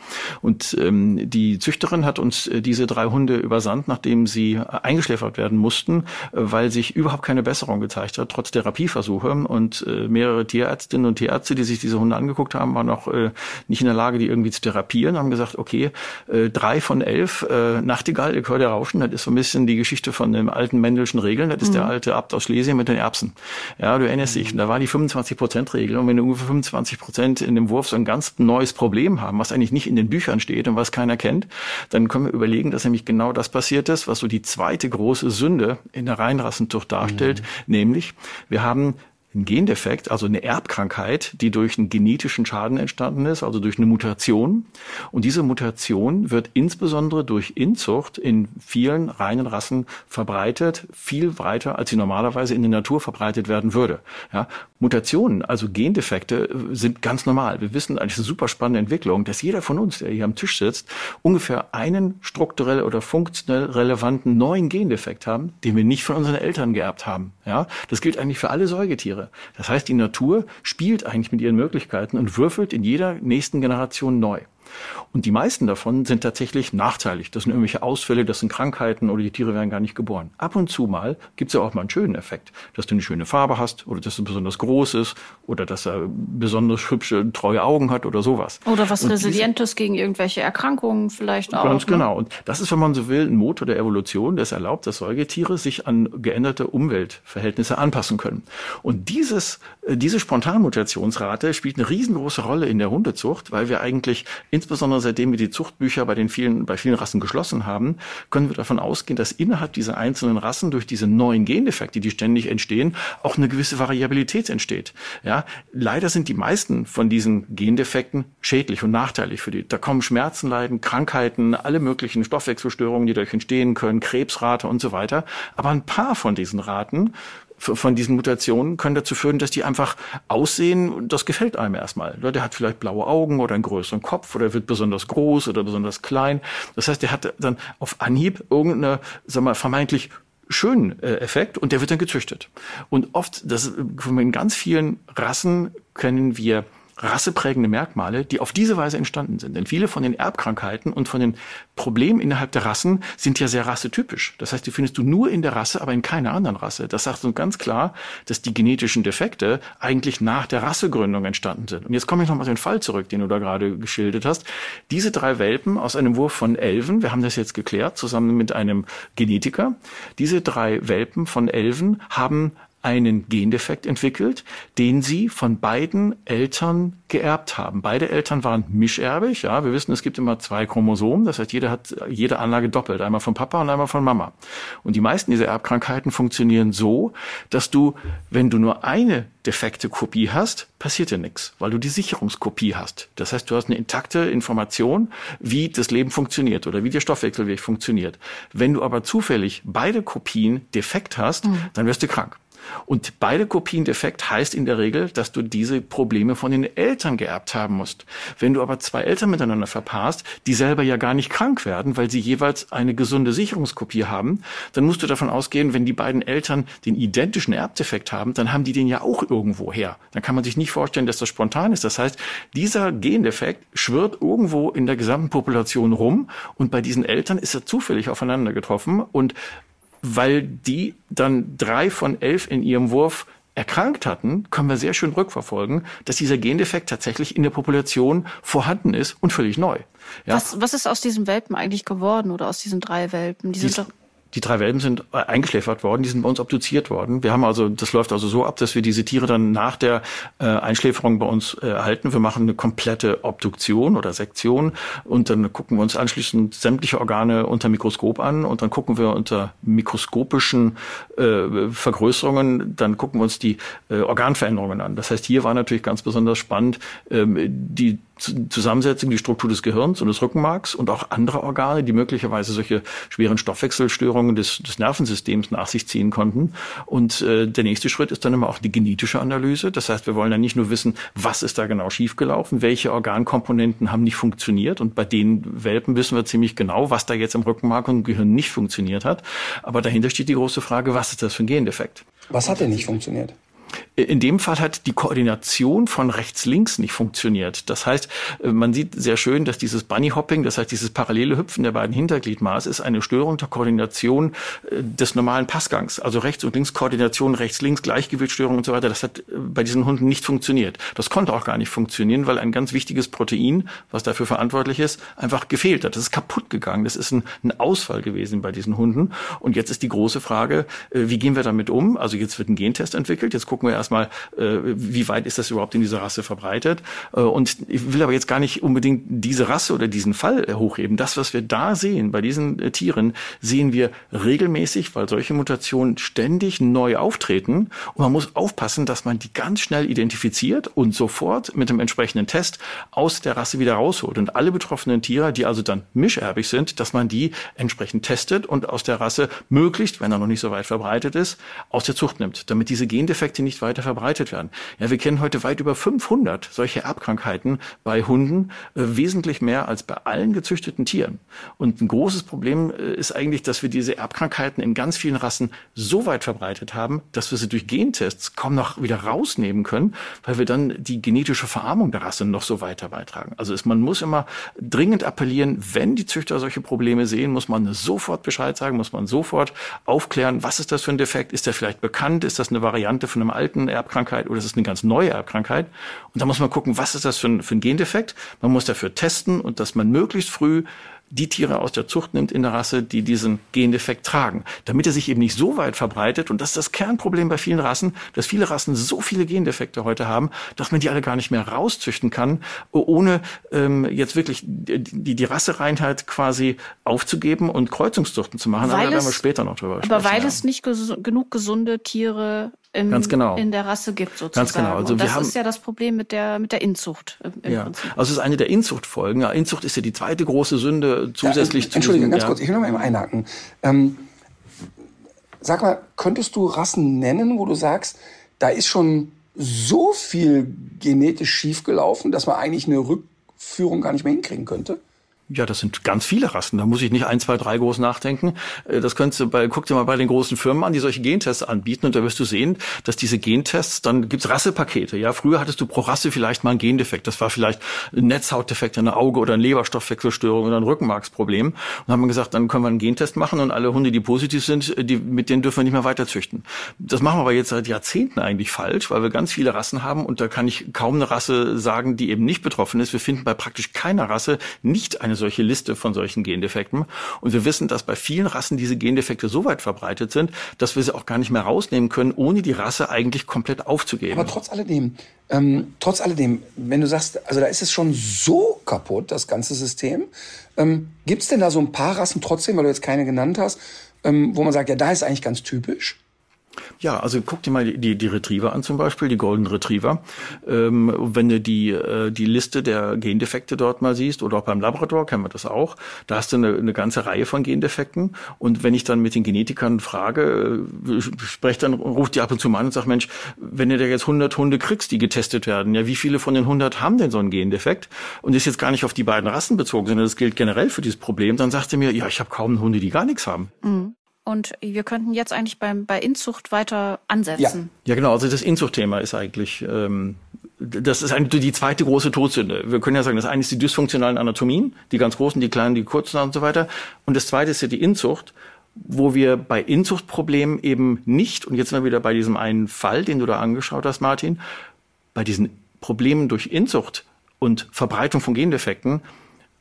Und ähm, die Züchterin hat uns äh, diese drei Hunde übersandt, nachdem sie eingeschläfert werden mussten, äh, weil sich überhaupt keine Besserung gezeigt hat, trotz Therapieversuche. Und äh, mehrere Tierärztinnen und Tierärzte, die sich diese Hunde angeguckt haben, waren auch äh, nicht in der Lage, die irgendwie zu therapieren, haben gesagt, okay, okay, äh, drei von elf, äh, Nachtigall, ihr hört ja rauschen, das ist so ein bisschen die Geschichte von den alten Mendelschen Regeln, das ist mhm. der alte Abt aus Schlesien mit den Erbsen. Ja, du erinnerst dich, da war die 25-Prozent-Regel und wenn du ungefähr 25 Prozent in dem Wurf so ein ganz neues Problem haben, was eigentlich nicht in den Büchern steht und was keiner kennt, dann können wir überlegen, dass nämlich genau das passiert ist, was so die zweite große Sünde in der Reinrassentucht darstellt, mhm. nämlich wir haben ein Gendefekt, also eine Erbkrankheit, die durch einen genetischen Schaden entstanden ist, also durch eine Mutation. Und diese Mutation wird insbesondere durch Inzucht in vielen reinen Rassen verbreitet, viel weiter, als sie normalerweise in der Natur verbreitet werden würde. Ja, Mutationen, also Gendefekte, sind ganz normal. Wir wissen eigentlich eine super spannende Entwicklung, dass jeder von uns, der hier am Tisch sitzt, ungefähr einen strukturell oder funktionell relevanten neuen Gendefekt haben, den wir nicht von unseren Eltern geerbt haben. Ja, das gilt eigentlich für alle Säugetiere. Das heißt, die Natur spielt eigentlich mit ihren Möglichkeiten und würfelt in jeder nächsten Generation neu. Und die meisten davon sind tatsächlich nachteilig. Das sind irgendwelche Ausfälle, das sind Krankheiten oder die Tiere werden gar nicht geboren. Ab und zu mal gibt es ja auch mal einen schönen Effekt, dass du eine schöne Farbe hast oder dass du besonders groß ist oder dass er besonders hübsche, treue Augen hat oder sowas. Oder was Resilientes gegen irgendwelche Erkrankungen vielleicht auch. Ganz ne? genau. Und das ist, wenn man so will, ein Motor der Evolution, das erlaubt, dass Säugetiere sich an geänderte Umweltverhältnisse anpassen können. Und dieses, diese Spontanmutationsrate spielt eine riesengroße Rolle in der Hundezucht, weil wir eigentlich insbesondere seitdem wir die Zuchtbücher bei den vielen, bei vielen Rassen geschlossen haben, können wir davon ausgehen, dass innerhalb dieser einzelnen Rassen durch diese neuen Gendefekte, die ständig entstehen, auch eine gewisse Variabilität entsteht. Ja, leider sind die meisten von diesen Gendefekten schädlich und nachteilig für die. Da kommen Schmerzen, Leiden, Krankheiten, alle möglichen Stoffwechselstörungen, die dadurch entstehen können, Krebsrate und so weiter. Aber ein paar von diesen Raten von diesen Mutationen können dazu führen, dass die einfach aussehen, das gefällt einem erstmal. Der hat vielleicht blaue Augen oder einen größeren Kopf oder wird besonders groß oder besonders klein. Das heißt, der hat dann auf Anhieb irgendeine, sag mal, vermeintlich schönen äh, Effekt und der wird dann gezüchtet. Und oft, das in ganz vielen Rassen kennen wir rasseprägende Merkmale, die auf diese Weise entstanden sind. Denn viele von den Erbkrankheiten und von den Problemen innerhalb der Rassen sind ja sehr rassetypisch. Das heißt, die findest du nur in der Rasse, aber in keiner anderen Rasse. Das sagt uns ganz klar, dass die genetischen Defekte eigentlich nach der Rassegründung entstanden sind. Und jetzt komme ich nochmal auf den Fall zurück, den du da gerade geschildert hast. Diese drei Welpen aus einem Wurf von Elfen, wir haben das jetzt geklärt, zusammen mit einem Genetiker. Diese drei Welpen von Elfen haben einen Gendefekt entwickelt, den sie von beiden Eltern geerbt haben. Beide Eltern waren mischerbig. Ja, wir wissen, es gibt immer zwei Chromosomen. Das heißt, jeder hat jede Anlage doppelt. Einmal von Papa und einmal von Mama. Und die meisten dieser Erbkrankheiten funktionieren so, dass du, wenn du nur eine defekte Kopie hast, passiert dir nichts, weil du die Sicherungskopie hast. Das heißt, du hast eine intakte Information, wie das Leben funktioniert oder wie der Stoffwechselweg funktioniert. Wenn du aber zufällig beide Kopien defekt hast, mhm. dann wirst du krank. Und beide Kopien defekt heißt in der Regel, dass du diese Probleme von den Eltern geerbt haben musst. Wenn du aber zwei Eltern miteinander verpasst, die selber ja gar nicht krank werden, weil sie jeweils eine gesunde Sicherungskopie haben, dann musst du davon ausgehen, wenn die beiden Eltern den identischen Erbdefekt haben, dann haben die den ja auch irgendwo her. Dann kann man sich nicht vorstellen, dass das spontan ist. Das heißt, dieser Gendefekt schwirrt irgendwo in der gesamten Population rum und bei diesen Eltern ist er zufällig aufeinander getroffen und weil die dann drei von elf in ihrem Wurf erkrankt hatten, können wir sehr schön rückverfolgen, dass dieser Gendefekt tatsächlich in der Population vorhanden ist und völlig neu. Ja. Was, was ist aus diesem Welpen eigentlich geworden oder aus diesen drei Welpen? Die, die sind doch die drei Welpen sind äh, eingeschläfert worden, die sind bei uns obduziert worden. Wir haben also, das läuft also so ab, dass wir diese Tiere dann nach der äh, Einschläferung bei uns äh, erhalten. Wir machen eine komplette Obduktion oder Sektion und dann gucken wir uns anschließend sämtliche Organe unter Mikroskop an und dann gucken wir unter mikroskopischen äh, Vergrößerungen, dann gucken wir uns die äh, Organveränderungen an. Das heißt, hier war natürlich ganz besonders spannend ähm, die Zusammensetzung, die Struktur des Gehirns und des Rückenmarks und auch andere Organe, die möglicherweise solche schweren Stoffwechselstörungen des, des Nervensystems nach sich ziehen konnten. Und äh, der nächste Schritt ist dann immer auch die genetische Analyse. Das heißt, wir wollen dann nicht nur wissen, was ist da genau schiefgelaufen, welche Organkomponenten haben nicht funktioniert. Und bei den Welpen wissen wir ziemlich genau, was da jetzt im Rückenmark und im Gehirn nicht funktioniert hat. Aber dahinter steht die große Frage, was ist das für ein Gendefekt? Was hat denn nicht funktioniert? In dem Fall hat die Koordination von rechts-links nicht funktioniert. Das heißt, äh, man sieht sehr schön, dass dieses Bunny-Hopping, das heißt dieses parallele Hüpfen der beiden Hintergliedmaße, ist eine Störung der Koordination äh, des normalen Passgangs. Also rechts und links Koordination, rechts-links Gleichgewichtsstörung und so weiter. Das hat äh, bei diesen Hunden nicht funktioniert. Das konnte auch gar nicht funktionieren, weil ein ganz wichtiges Protein, was dafür verantwortlich ist, einfach gefehlt hat. Das ist kaputt gegangen. Das ist ein, ein Ausfall gewesen bei diesen Hunden. Und jetzt ist die große Frage, wie gehen wir damit um? Also jetzt wird ein Gentest entwickelt. Jetzt gucken wir erstmal, äh, wie weit ist das überhaupt in dieser Rasse verbreitet. Äh, und ich will aber jetzt gar nicht unbedingt diese Rasse oder diesen Fall hochheben. Das, was wir da sehen bei diesen äh, Tieren, sehen wir regelmäßig, weil solche Mutationen ständig neu auftreten. Und man muss aufpassen, dass man die ganz schnell identifiziert und sofort mit dem entsprechenden Test aus der Rasse wieder rausholt. Und alle betroffenen Tiere, die also dann mischerbig sind, dass man die entsprechend testet und aus der Rasse möglichst, wenn er noch nicht so weit verbreitet ist, aus der Zucht nimmt, damit diese Gendefekte nicht weiter verbreitet werden. Ja, wir kennen heute weit über 500 solche Erbkrankheiten bei Hunden, äh, wesentlich mehr als bei allen gezüchteten Tieren. Und ein großes Problem äh, ist eigentlich, dass wir diese Erbkrankheiten in ganz vielen Rassen so weit verbreitet haben, dass wir sie durch Gentests kaum noch wieder rausnehmen können, weil wir dann die genetische Verarmung der Rasse noch so weiter beitragen. Also ist, man muss immer dringend appellieren, wenn die Züchter solche Probleme sehen, muss man sofort Bescheid sagen, muss man sofort aufklären, was ist das für ein Defekt, ist der vielleicht bekannt, ist das eine Variante von einer alten Erbkrankheit oder ist es eine ganz neue Erbkrankheit? Und da muss man gucken, was ist das für ein, für ein Gendefekt? Man muss dafür testen und dass man möglichst früh die Tiere aus der Zucht nimmt in der Rasse, die diesen Gendefekt tragen, damit er sich eben nicht so weit verbreitet. Und das ist das Kernproblem bei vielen Rassen, dass viele Rassen so viele Gendefekte heute haben, dass man die alle gar nicht mehr rauszüchten kann, ohne ähm, jetzt wirklich die, die Rassereinheit quasi aufzugeben und Kreuzungszuchten zu machen. Weil aber da werden wir später noch drüber Aber sprechen. weil ja. es nicht ges genug gesunde Tiere im, Ganz genau. in der Rasse gibt, sozusagen. Ganz genau. Also Und wir das haben- ist ja das Problem mit der, mit der Inzucht im, ja, Prinzip. also es ist eine der Inzuchtfolgen. Ja, Inzucht ist ja die zweite große Sünde zusätzlich ja, zu Entschuldigung, ganz ja. kurz, ich will noch mal eben einhaken. Ähm, sag mal, könntest du Rassen nennen, wo du sagst, da ist schon so viel genetisch schiefgelaufen, dass man eigentlich eine Rückführung gar nicht mehr hinkriegen könnte? Ja, das sind ganz viele Rassen. Da muss ich nicht ein, zwei, drei groß nachdenken. Äh, Das könntest du bei, guck dir mal bei den großen Firmen an, die solche Gentests anbieten und da wirst du sehen, dass diese Gentests, dann gibt's Rassepakete. Ja, früher hattest du pro Rasse vielleicht mal einen Gendefekt. Das war vielleicht ein Netzhautdefekt an der Auge oder eine Leberstoffwechselstörung oder ein Rückenmarksproblem. Und dann haben wir gesagt, dann können wir einen Gentest machen und alle Hunde, die positiv sind, die, mit denen dürfen wir nicht mehr weiter züchten. Das machen wir aber jetzt seit Jahrzehnten eigentlich falsch, weil wir ganz viele Rassen haben und da kann ich kaum eine Rasse sagen, die eben nicht betroffen ist. Wir finden bei praktisch keiner Rasse nicht eine solche Liste von solchen Gendefekten. Und wir wissen, dass bei vielen Rassen diese Gendefekte so weit verbreitet sind, dass wir sie auch gar nicht mehr rausnehmen können, ohne die Rasse eigentlich komplett aufzugeben. Aber trotz alledem, ähm, trotz alledem, wenn du sagst, also da ist es schon so kaputt, das ganze System, ähm, gibt es denn da so ein paar Rassen trotzdem, weil du jetzt keine genannt hast, ähm, wo man sagt, ja, da ist eigentlich ganz typisch? Ja, also guck dir mal die, die, Retriever an zum Beispiel, die Golden Retriever. Ähm, wenn du die, äh, die Liste der Gendefekte dort mal siehst, oder auch beim Labrador kennen wir das auch, da hast du eine, eine ganze Reihe von Gendefekten. Und wenn ich dann mit den Genetikern frage, äh, spreche dann, ruft die ab und zu mal an und sagt, Mensch, wenn du da jetzt 100 Hunde kriegst, die getestet werden, ja, wie viele von den 100 haben denn so einen Gendefekt? Und ist jetzt gar nicht auf die beiden Rassen bezogen, sondern das gilt generell für dieses Problem. Dann sagt er mir, ja, ich habe kaum Hunde, die gar nichts haben. Und wir könnten jetzt eigentlich beim, bei Inzucht weiter ansetzen. Ja, genau. Also das Inzuchtthema ist eigentlich, ähm, das ist eigentlich die zweite große Todsünde. Wir können ja sagen, das eine ist die dysfunktionalen Anatomien, die ganz großen, die kleinen, die kurzen und so weiter. Und das zweite ist ja die Inzucht, wo wir bei Inzuchtproblemen eben nicht, und jetzt sind wir wieder bei diesem einen Fall, den du da angeschaut hast, Martin, bei diesen Problemen durch Inzucht und Verbreitung von Gendefekten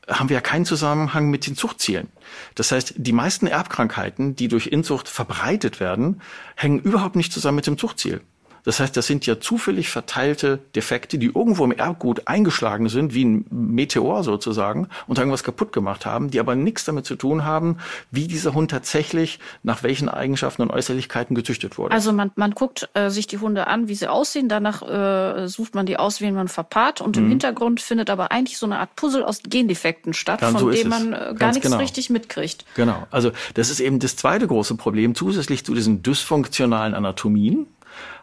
haben wir ja keinen Zusammenhang mit den Zuchtzielen. Das heißt, die meisten Erbkrankheiten, die durch Inzucht verbreitet werden, hängen überhaupt nicht zusammen mit dem Zuchtziel. Das heißt, das sind ja zufällig verteilte Defekte, die irgendwo im Erbgut eingeschlagen sind, wie ein Meteor sozusagen, und irgendwas kaputt gemacht haben, die aber nichts damit zu tun haben, wie dieser Hund tatsächlich nach welchen Eigenschaften und Äußerlichkeiten gezüchtet wurde. Also man, man guckt äh, sich die Hunde an, wie sie aussehen, danach äh, sucht man die aus, wen man verpaart und im Mhm. Hintergrund findet aber eigentlich so eine Art Puzzle aus Gendefekten statt, so von ist dem man äh, gar Ganz nichts genau. richtig mitkriegt. Genau. Also das ist eben das zweite große Problem. Zusätzlich zu diesen dysfunktionalen Anatomien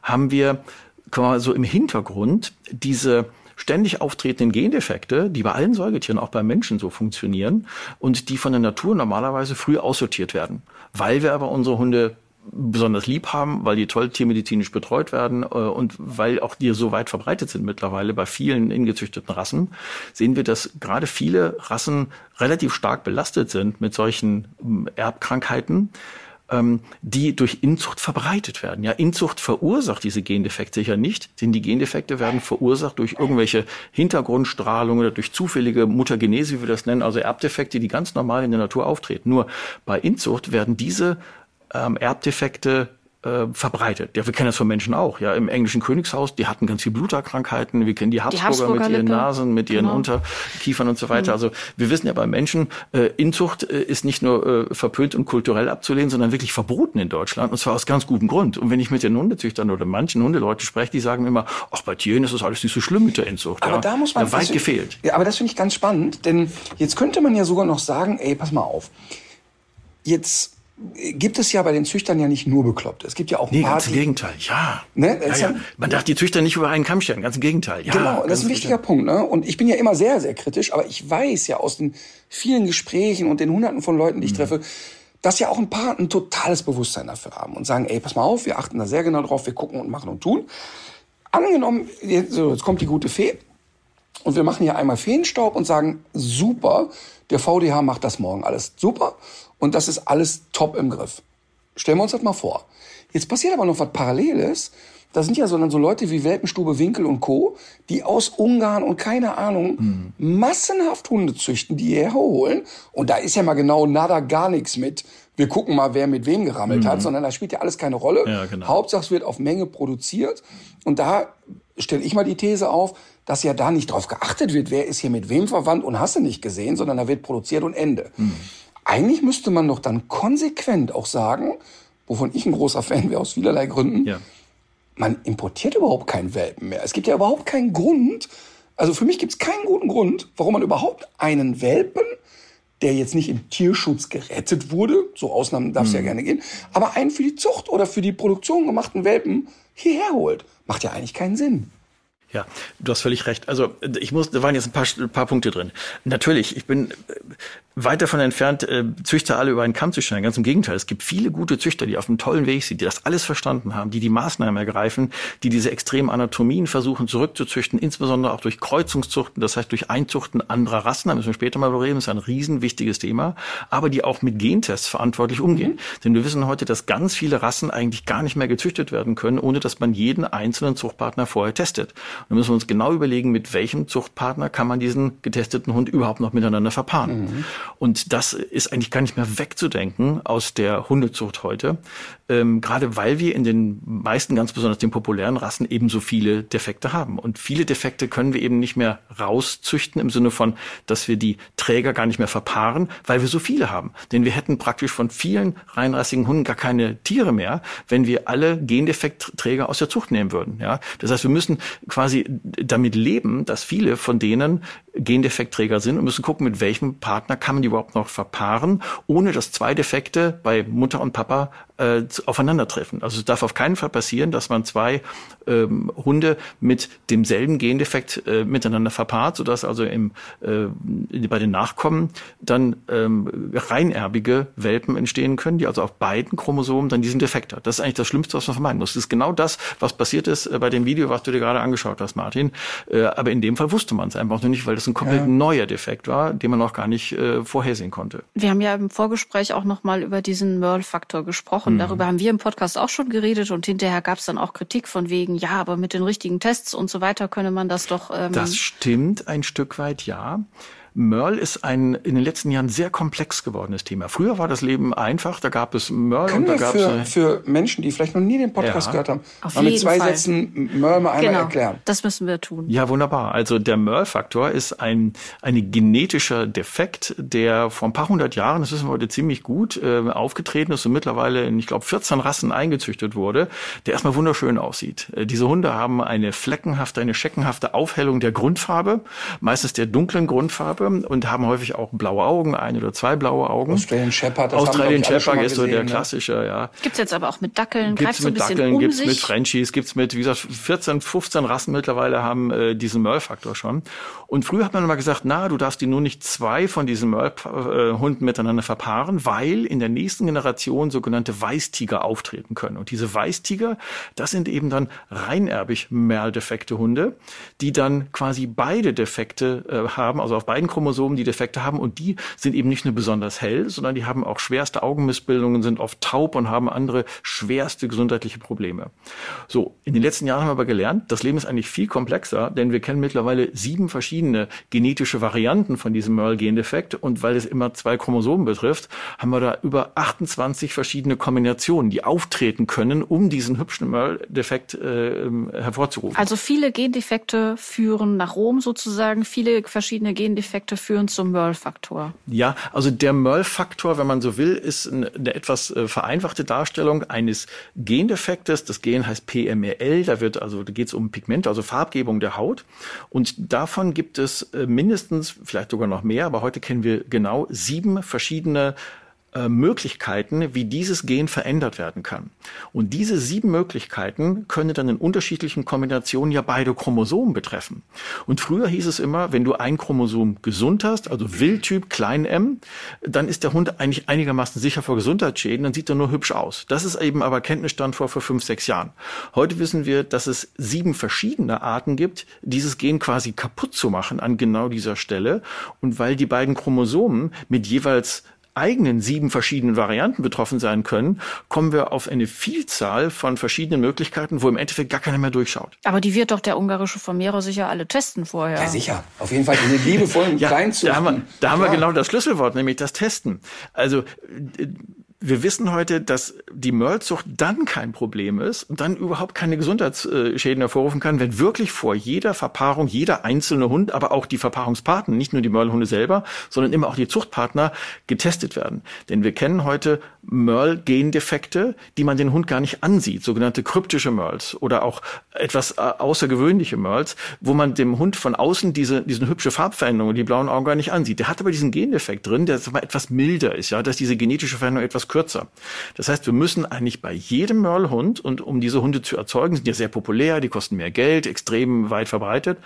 haben wir quasi so im Hintergrund diese ständig auftretenden Gendefekte, die bei allen Säugetieren, auch bei Menschen so funktionieren und die von der Natur normalerweise früh aussortiert werden. Weil wir aber unsere Hunde besonders lieb haben, weil die toll tiermedizinisch betreut werden äh, und weil auch die so weit verbreitet sind mittlerweile bei vielen ingezüchteten Rassen, sehen wir, dass gerade viele Rassen relativ stark belastet sind mit solchen ähm, Erbkrankheiten ähm, die durch Inzucht verbreitet werden. Ja, Inzucht verursacht diese Gendefekte sicher nicht, denn die Gendefekte werden verursacht durch irgendwelche Hintergrundstrahlung oder durch zufällige Mutagenese, wie wir das nennen, also Erbdefekte, die ganz normal in der Natur auftreten. Nur bei Inzucht werden diese ähm, Erbdefekte äh, verbreitet. Ja, wir kennen das von Menschen auch. Ja, im englischen Königshaus, die hatten ganz viel Bluterkrankheiten. Wir kennen die Habsburger, die Habsburger mit ihren Lippe. Nasen, mit ihren genau. Unterkiefern und so weiter. Mhm. Also wir wissen ja bei Menschen, äh, Inzucht äh, ist nicht nur äh, verpönt und kulturell abzulehnen, sondern wirklich verboten in Deutschland. Und zwar aus ganz gutem Grund. Und wenn ich mit den Hundezüchtern oder manchen Hundeleuten spreche, die sagen immer, ach, bei Tieren ist das alles nicht so schlimm mit der Inzucht. Aber ja. da muss man ja, weit gefehlt. Ja, aber das finde ich ganz spannend, denn jetzt könnte man ja sogar noch sagen, ey, pass mal auf. Jetzt gibt es ja bei den Züchtern ja nicht nur Bekloppte. Es gibt ja auch nee, ganz im Gegenteil, ja. Ne? ja, ja. Man darf die Züchter nicht über einen Kamm stellen, ganz im Gegenteil. Ja, genau, das ist ein wichtiger Punkt. Ne? Und ich bin ja immer sehr, sehr kritisch, aber ich weiß ja aus den vielen Gesprächen und den Hunderten von Leuten, die ich mhm. treffe, dass ja auch ein paar ein totales Bewusstsein dafür haben und sagen, ey, pass mal auf, wir achten da sehr genau drauf, wir gucken und machen und tun. Angenommen, jetzt kommt die gute Fee und wir machen hier einmal Feenstaub und sagen, super, der VDH macht das morgen alles super und das ist alles top im Griff. Stellen wir uns das mal vor. Jetzt passiert aber noch was Paralleles. Da sind ja so, dann so Leute wie Welpenstube Winkel und Co., die aus Ungarn und keine Ahnung mhm. massenhaft Hunde züchten, die hierher holen. Und da ist ja mal genau nada gar nichts mit. Wir gucken mal, wer mit wem gerammelt mhm. hat, sondern da spielt ja alles keine Rolle. Ja, genau. Hauptsache es wird auf Menge produziert. Und da stelle ich mal die These auf, dass ja da nicht drauf geachtet wird, wer ist hier mit wem verwandt und hast du nicht gesehen, sondern da wird produziert und Ende. Mhm. Eigentlich müsste man doch dann konsequent auch sagen, wovon ich ein großer Fan wäre aus vielerlei Gründen, ja. man importiert überhaupt keinen Welpen mehr. Es gibt ja überhaupt keinen Grund, also für mich gibt es keinen guten Grund, warum man überhaupt einen Welpen, der jetzt nicht im Tierschutz gerettet wurde, so Ausnahmen darf es mhm. ja gerne gehen, aber einen für die Zucht oder für die Produktion gemachten Welpen hierher holt. Macht ja eigentlich keinen Sinn. Ja, du hast völlig recht. Also ich muss, da waren jetzt ein paar, ein paar Punkte drin. Natürlich, ich bin weit davon entfernt, äh, Züchter alle über einen Kamm zu stellen. Ganz im Gegenteil. Es gibt viele gute Züchter, die auf einem tollen Weg sind, die das alles verstanden haben, die die Maßnahmen ergreifen, die diese extremen Anatomien versuchen zurückzuzüchten, insbesondere auch durch Kreuzungszuchten, das heißt durch Einzuchten anderer Rassen. Da müssen wir später mal reden. Das ist ein riesen wichtiges Thema. Aber die auch mit Gentests verantwortlich umgehen. Mhm. Denn wir wissen heute, dass ganz viele Rassen eigentlich gar nicht mehr gezüchtet werden können, ohne dass man jeden einzelnen Zuchtpartner vorher testet. Und da müssen wir uns genau überlegen, mit welchem Zuchtpartner kann man diesen getesteten Hund überhaupt noch miteinander verpaaren. Mhm. Und das ist eigentlich gar nicht mehr wegzudenken aus der Hundezucht heute, ähm, gerade weil wir in den meisten, ganz besonders den populären Rassen, eben so viele Defekte haben. Und viele Defekte können wir eben nicht mehr rauszüchten im Sinne von, dass wir die Träger gar nicht mehr verpaaren, weil wir so viele haben. Denn wir hätten praktisch von vielen reinrassigen Hunden gar keine Tiere mehr, wenn wir alle Gendefektträger aus der Zucht nehmen würden. Ja, das heißt, wir müssen quasi damit leben, dass viele von denen Gendefektträger sind und müssen gucken, mit welchem Partner kann man die überhaupt noch verpaaren, ohne dass zwei Defekte bei Mutter und Papa äh, aufeinandertreffen. Also es darf auf keinen Fall passieren, dass man zwei ähm, Hunde mit demselben Gendefekt äh, miteinander verpaart, sodass also im, äh, bei den Nachkommen dann ähm, reinerbige Welpen entstehen können, die also auf beiden Chromosomen dann diesen Defekt hat. Das ist eigentlich das Schlimmste, was man vermeiden muss. Das ist genau das, was passiert ist äh, bei dem Video, was du dir gerade angeschaut hast, Martin. Äh, aber in dem Fall wusste man es einfach noch nicht, weil das ein komplett ja. neuer Defekt war, den man noch gar nicht äh, vorhersehen konnte. Wir haben ja im Vorgespräch auch noch mal über diesen Merle-Faktor gesprochen. Mhm. Darüber haben wir im Podcast auch schon geredet und hinterher gab es dann auch Kritik von wegen, ja, aber mit den richtigen Tests und so weiter könne man das doch. Ähm das stimmt ein Stück weit, ja. Merle ist ein in den letzten Jahren sehr komplex gewordenes Thema. Früher war das Leben einfach, da gab es Merle Können und da gab es für, für Menschen, die vielleicht noch nie den Podcast ja. gehört haben, Auf mal mit zwei Fall. Sätzen Merle mal einmal genau, erklären. Das müssen wir tun. Ja, wunderbar. Also der Merle-Faktor ist ein ein genetischer Defekt, der vor ein paar hundert Jahren, das wissen wir heute ziemlich gut, äh, aufgetreten ist und mittlerweile in, ich glaube, 14 Rassen eingezüchtet wurde, der erstmal wunderschön aussieht. Äh, diese Hunde haben eine fleckenhafte, eine scheckenhafte Aufhellung der Grundfarbe, meistens der dunklen Grundfarbe und haben häufig auch blaue Augen, ein oder zwei blaue Augen. Australian Shepherd, das Australian Shepherd ist so der ne? klassische, ja. Gibt's jetzt aber auch mit Dackeln, gibt's mit Dackeln, um gibt's sich. mit Frenchies, gibt's mit, wie gesagt, 14, 15 Rassen mittlerweile haben äh, diesen Merle-Faktor schon. Und früher hat man immer gesagt, na, du darfst die nur nicht zwei von diesen Merle-Hunden miteinander verpaaren, weil in der nächsten Generation sogenannte Weißtiger auftreten können. Und diese Weißtiger, das sind eben dann reinerbig Merle-defekte Hunde, die dann quasi beide Defekte äh, haben, also auf beiden beiden Chromosomen, die Defekte haben und die sind eben nicht nur besonders hell, sondern die haben auch schwerste Augenmissbildungen, sind oft taub und haben andere schwerste gesundheitliche Probleme. So, in den letzten Jahren haben wir aber gelernt, das Leben ist eigentlich viel komplexer, denn wir kennen mittlerweile sieben verschiedene genetische Varianten von diesem Merle-Gendefekt und weil es immer zwei Chromosomen betrifft, haben wir da über 28 verschiedene Kombinationen, die auftreten können, um diesen hübschen Merle-Defekt äh, hervorzurufen. Also viele Gendefekte führen nach Rom sozusagen, viele verschiedene Gendefekte führen zum Merle-Faktor. Ja, also der Merle-Faktor, wenn man so will, ist eine, eine etwas äh, vereinfachte Darstellung eines Gendefektes. Das Gen heißt PMRL, da wird also da geht es um Pigmente, also Farbgebung der Haut. Und davon gibt es äh, mindestens, vielleicht sogar noch mehr, aber heute kennen wir genau sieben verschiedene äh, Möglichkeiten, wie dieses Gen verändert werden kann. Und diese sieben Möglichkeiten können dann in unterschiedlichen Kombinationen ja beide Chromosomen betreffen. Und früher hieß es immer, wenn du ein Chromosom gesund hast, also Wildtyp klein m, dann ist der Hund eigentlich einigermaßen sicher vor Gesundheitsschäden, dann sieht er nur hübsch aus. Das ist eben aber Kenntnisstand vor vor fünf, sechs Jahren. Heute wissen wir, dass es sieben verschiedene Arten gibt, dieses Gen quasi kaputt zu machen an genau dieser Stelle. Und weil die beiden Chromosomen mit jeweils eigenen sieben verschiedenen Varianten betroffen sein können, kommen wir auf eine Vielzahl von verschiedenen Möglichkeiten, wo im Endeffekt gar keiner mehr durchschaut. Aber die wird doch der ungarische Vermehrer sicher alle testen vorher. Ja, sicher. Auf jeden Fall in den liebevollen ja, Kleinzuchten. Da haben, wir, da haben wir genau das Schlüsselwort, nämlich das Testen. Also wir wissen heute, dass die Mörlzucht dann kein Problem ist und dann überhaupt keine Gesundheitsschäden hervorrufen kann, wenn wirklich vor jeder Verpaarung jeder einzelne Hund, aber auch die Verpaarungspartner, nicht nur die Mörlhunde selber, sondern immer auch die Zuchtpartner getestet werden. Denn wir kennen heute Merl-Gendefekte, die man den Hund gar nicht ansieht, sogenannte kryptische Merls oder auch etwas äh, außergewöhnliche Merls, wo man dem Hund von außen diese, diese hübsche Farbveränderung die blauen Augen gar nicht ansieht. Der hat aber diesen Gendefekt drin, der etwas milder ist, ja, dass diese genetische Veränderung etwas kürzer. Das heißt, wir müssen eigentlich bei jedem Merle-Hund, und um diese Hunde zu erzeugen, sind ja sehr populär, die kosten mehr Geld, extrem weit verbreitet.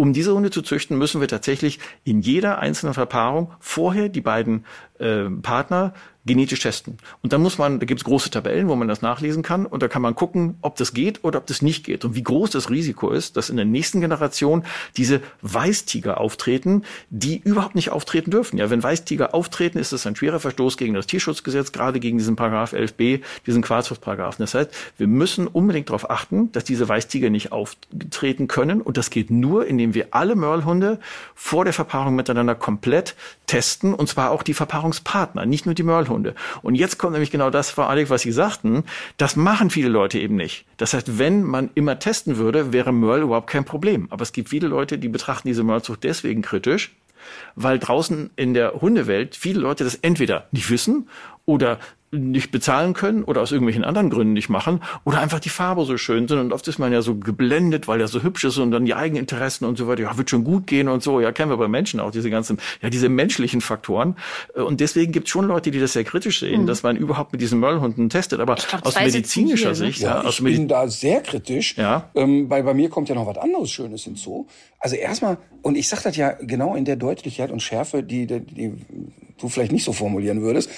Um diese Hunde zu züchten, müssen wir tatsächlich in jeder einzelnen Verpaarung vorher die beiden äh, Partner genetisch testen. Und dann muss man, da gibt es große Tabellen, wo man das nachlesen kann und da kann man gucken, ob das geht oder ob das nicht geht und wie groß das Risiko ist, dass in der nächsten Generation diese Weißtiger auftreten, die überhaupt nicht auftreten dürfen. Ja, wenn Weißtiger auftreten, ist das ein schwerer Verstoß gegen das Tierschutzgesetz, gerade gegen diesen Paragraph 11b, diesen Quarzhofparagraphen. Das heißt, wir müssen unbedingt darauf achten, dass diese Weißtiger nicht auftreten können und das geht nur, indem wir alle Mörlhunde vor der Verpaarung miteinander komplett testen und zwar auch die Verpaarungspartner, nicht nur die Mörlhunde. Hunde. Und jetzt kommt nämlich genau das, Frau Alec, was Sie sagten. Das machen viele Leute eben nicht. Das heißt, wenn man immer testen würde, wäre Merle überhaupt kein Problem. Aber es gibt viele Leute, die betrachten diese Merlezucht deswegen kritisch, weil draußen in der Hundewelt viele Leute das entweder nicht wissen oder nicht bezahlen können oder aus irgendwelchen anderen Gründen nicht machen oder einfach die Farbe so schön sind und oft ist man ja so geblendet, weil der so hübsch ist und dann die eigenen Interessen und so weiter, ja, wird schon gut gehen und so, ja, kennen wir bei Menschen auch diese ganzen, ja, diese menschlichen Faktoren und deswegen gibt es schon Leute, die das sehr kritisch sehen, mhm. dass man überhaupt mit diesen Möllhunden testet, aber glaub, aus medizinischer hier, ne? Sicht, ja, ja, aus ich bin da sehr kritisch, ja. ähm, weil bei mir kommt ja noch was anderes Schönes hinzu. Also erstmal, und ich sage das ja genau in der Deutlichkeit und Schärfe, die, die, die du vielleicht nicht so formulieren würdest,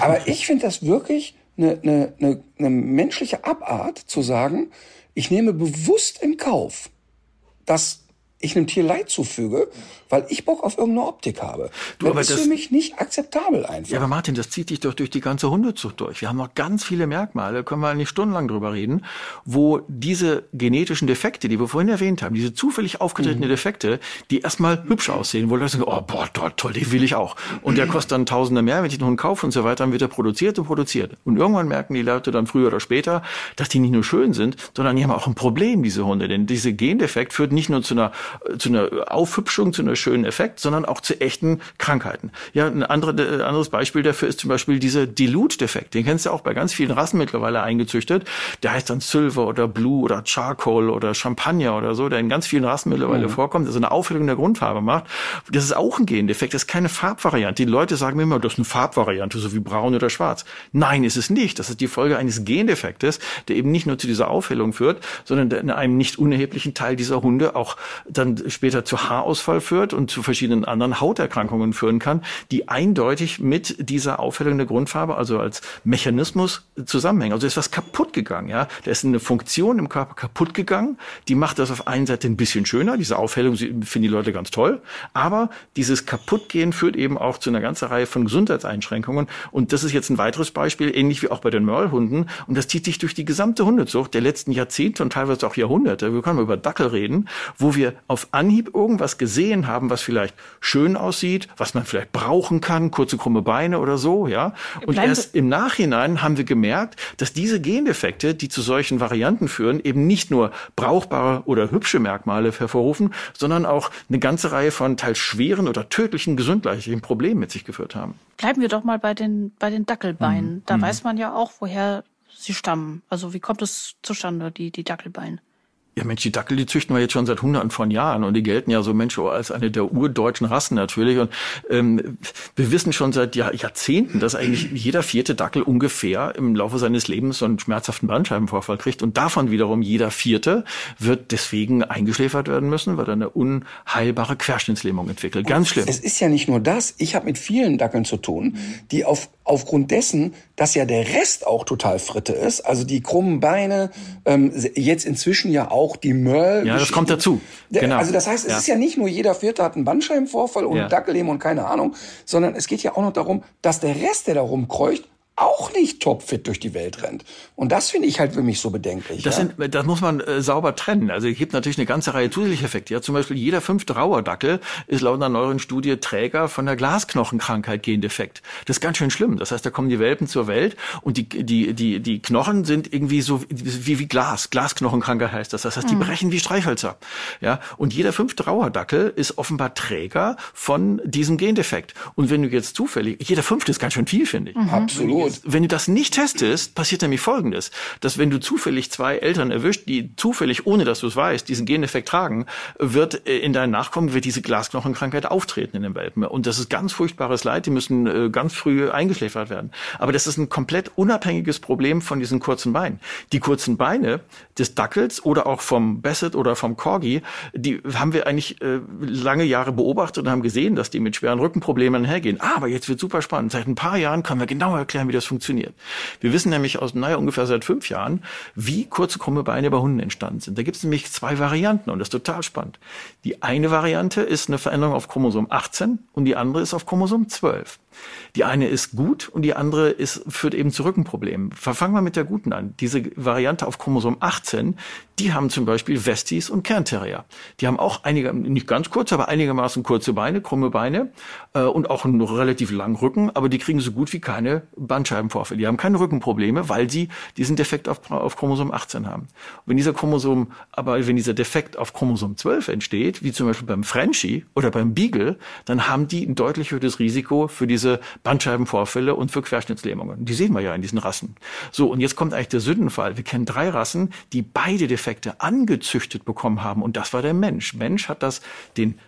aber ich finde das wirklich eine, eine, eine, eine menschliche Abart zu sagen, ich nehme bewusst in Kauf, dass ich einem Tier Leid zufüge, weil ich Bock auf irgendeine Optik habe. Du, das aber ist das- für mich nicht akzeptabel einfach. Ja, aber Martin, das zieht sich doch durch die ganze Hundezucht durch. Wir haben noch ganz viele Merkmale, können wir eigentlich stundenlang drüber reden, wo diese genetischen Defekte, die wir vorhin erwähnt haben, diese zufällig aufgetretene Defekte, die erstmal hübsch aussehen, wo Leute sagen, oh, boah, toll, toll, den will ich auch. Und der kostet dann Tausende mehr, wenn ich einen Hund kaufe und so weiter, dann wird er produziert und produziert. Und irgendwann merken die Leute dann früher oder später, dass die nicht nur schön sind, sondern die haben auch ein Problem, diese Hunde. Denn diese Gendefekt führt nicht nur zu einer, zu einer Aufhübschung, zu einem schönen Effekt, sondern auch zu echten Krankheiten. Ja, ein andere, äh, anderes Beispiel dafür ist zum Beispiel dieser Dilute-Defekt. Den kennst du auch bei ganz vielen Rassen mittlerweile eingezüchtet. Der heißt dann Silver oder Blue oder Charcoal oder Champagner oder so, der in ganz vielen Rassen mittlerweile vorkommt, also eine Aufhellung der Grundfarbe macht. Das ist auch ein Gendefekt, das ist keine Farbvariante. Die Leute sagen mir immer, das ist eine Farbvariante, so wie braun oder schwarz. Nein, ist es nicht. Das ist die Folge eines Gendefektes, der eben nicht nur zu dieser Aufhellung führt, sondern der in einem nicht unerheblichen Teil dieser Hunde auch dann später zu Haarausfall führt und zu verschiedenen anderen Hauterkrankungen führen kann, die eindeutig mit dieser Aufhellung der Grundfarbe, also als Mechanismus zusammenhängen. Also ist was kaputt gegangen, ja. Da ist eine Funktion im Körper kaputt gegangen, die macht das auf einen Seite ein bisschen schöner, diese Aufhellung finden die Leute ganz toll, aber dieses Kaputtgehen führt eben auch zu einer ganzen Reihe von Gesundheitseinschränkungen und das ist jetzt ein weiteres Beispiel, ähnlich wie auch bei den Merle-Hunden und das zieht sich durch die gesamte Hundezucht der letzten Jahrzehnte und teilweise auch Jahrhunderte. Wir können über Dackel reden, wo wir auf Anhieb irgendwas gesehen haben, was vielleicht schön aussieht, was man vielleicht brauchen kann, kurze krumme Beine oder so, ja. Und Bleiben erst im Nachhinein haben wir gemerkt, dass diese Gendefekte, die zu solchen Varianten führen, eben nicht nur brauchbare oder hübsche Merkmale hervorrufen, sondern auch eine ganze Reihe von teils schweren oder tödlichen gesundheitlichen Problemen mit sich geführt haben. Bleiben wir doch mal bei den, bei den Dackelbeinen. Mhm. Da mhm. weiß man ja auch, woher sie stammen. Also wie kommt es zustande, die, die Dackelbeine? Ja, Mensch, die Dackel, die züchten wir jetzt schon seit Hunderten von Jahren und die gelten ja so Mensch als eine der urdeutschen Rassen natürlich. Und ähm, wir wissen schon seit Jahr, Jahrzehnten, dass eigentlich jeder vierte Dackel ungefähr im Laufe seines Lebens so einen schmerzhaften Bandscheibenvorfall kriegt und davon wiederum jeder vierte wird deswegen eingeschläfert werden müssen, weil er eine unheilbare Querschnittslähmung entwickelt. Ganz schlimm. Es ist ja nicht nur das. Ich habe mit vielen Dackeln zu tun, die auf aufgrund dessen, dass ja der Rest auch total Fritte ist, also die krummen Beine, ähm, jetzt inzwischen ja auch die Möll. Ja, das kommt dazu. Genau. Also das heißt, es ja. ist ja nicht nur jeder Vierte hat einen Bandscheibenvorfall und ja. Dackellehm und keine Ahnung, sondern es geht ja auch noch darum, dass der Rest, der da rumkreucht, auch nicht topfit durch die Welt rennt. Und das finde ich halt für mich so bedenklich. Das, ja? sind, das muss man äh, sauber trennen. Also es gibt natürlich eine ganze Reihe zusätzlicher Effekte. Ja, zum Beispiel jeder fünfte Rauerdackel ist laut einer neueren Studie Träger von der Glasknochenkrankheit Gendefekt. Das ist ganz schön schlimm. Das heißt, da kommen die Welpen zur Welt und die, die, die, die Knochen sind irgendwie so wie, wie Glas. Glasknochenkrankheit heißt das. Das heißt, die mhm. brechen wie Streichhölzer. Ja, und jeder fünfte Rauerdackel ist offenbar Träger von diesem Gendefekt. Und wenn du jetzt zufällig, jeder fünfte ist ganz schön viel, finde ich. Mhm. Absolut. Gut. Wenn du das nicht testest, passiert nämlich Folgendes, dass wenn du zufällig zwei Eltern erwischt, die zufällig, ohne dass du es weißt, diesen Geneffekt tragen, wird äh, in deinen Nachkommen wird diese Glasknochenkrankheit auftreten in den Welpen. Und das ist ganz furchtbares Leid, die müssen äh, ganz früh eingeschläfert werden. Aber das ist ein komplett unabhängiges Problem von diesen kurzen Beinen. Die kurzen Beine des Dackels oder auch vom Basset oder vom Corgi, die haben wir eigentlich äh, lange Jahre beobachtet und haben gesehen, dass die mit schweren Rückenproblemen hergehen. Aber jetzt wird super spannend. Seit ein paar Jahren können wir genau erklären, wie das funktioniert. Wir wissen nämlich aus, naja, ungefähr seit fünf Jahren, wie kurze, krumme Beine bei Hunden entstanden sind. Da gibt es nämlich zwei Varianten und das ist total spannend. Die eine Variante ist eine Veränderung auf Chromosom 18 und die andere ist auf Chromosom 12. Die eine ist gut und die andere ist, führt eben zu Rückenproblemen. Verfangen wir mit der guten an. Diese Variante auf Chromosom 18, die haben zum Beispiel Westies und Kernterrier. Die haben auch einige, nicht ganz kurz, aber einigermaßen kurze Beine, krumme Beine äh, und auch einen relativ langen Rücken, aber die kriegen so gut wie keine Bandscheibenvorfälle. Die haben keine Rückenprobleme, weil sie diesen Defekt auf, auf Chromosom 18 haben. Und wenn dieser Chromosom, aber wenn dieser Defekt auf Chromosom 12 entsteht, wie zum Beispiel beim Frenchie oder beim Beagle, dann haben die ein deutlich höheres Risiko für diese Bandscheibenvorfälle und für Querschnittslähmungen. Die sehen wir ja in diesen Rassen. So, und jetzt kommt eigentlich der Sündenfall. Wir kennen drei Rassen, die beide Defekte angezüchtet bekommen haben. Und das war der Mensch. Mensch hat das den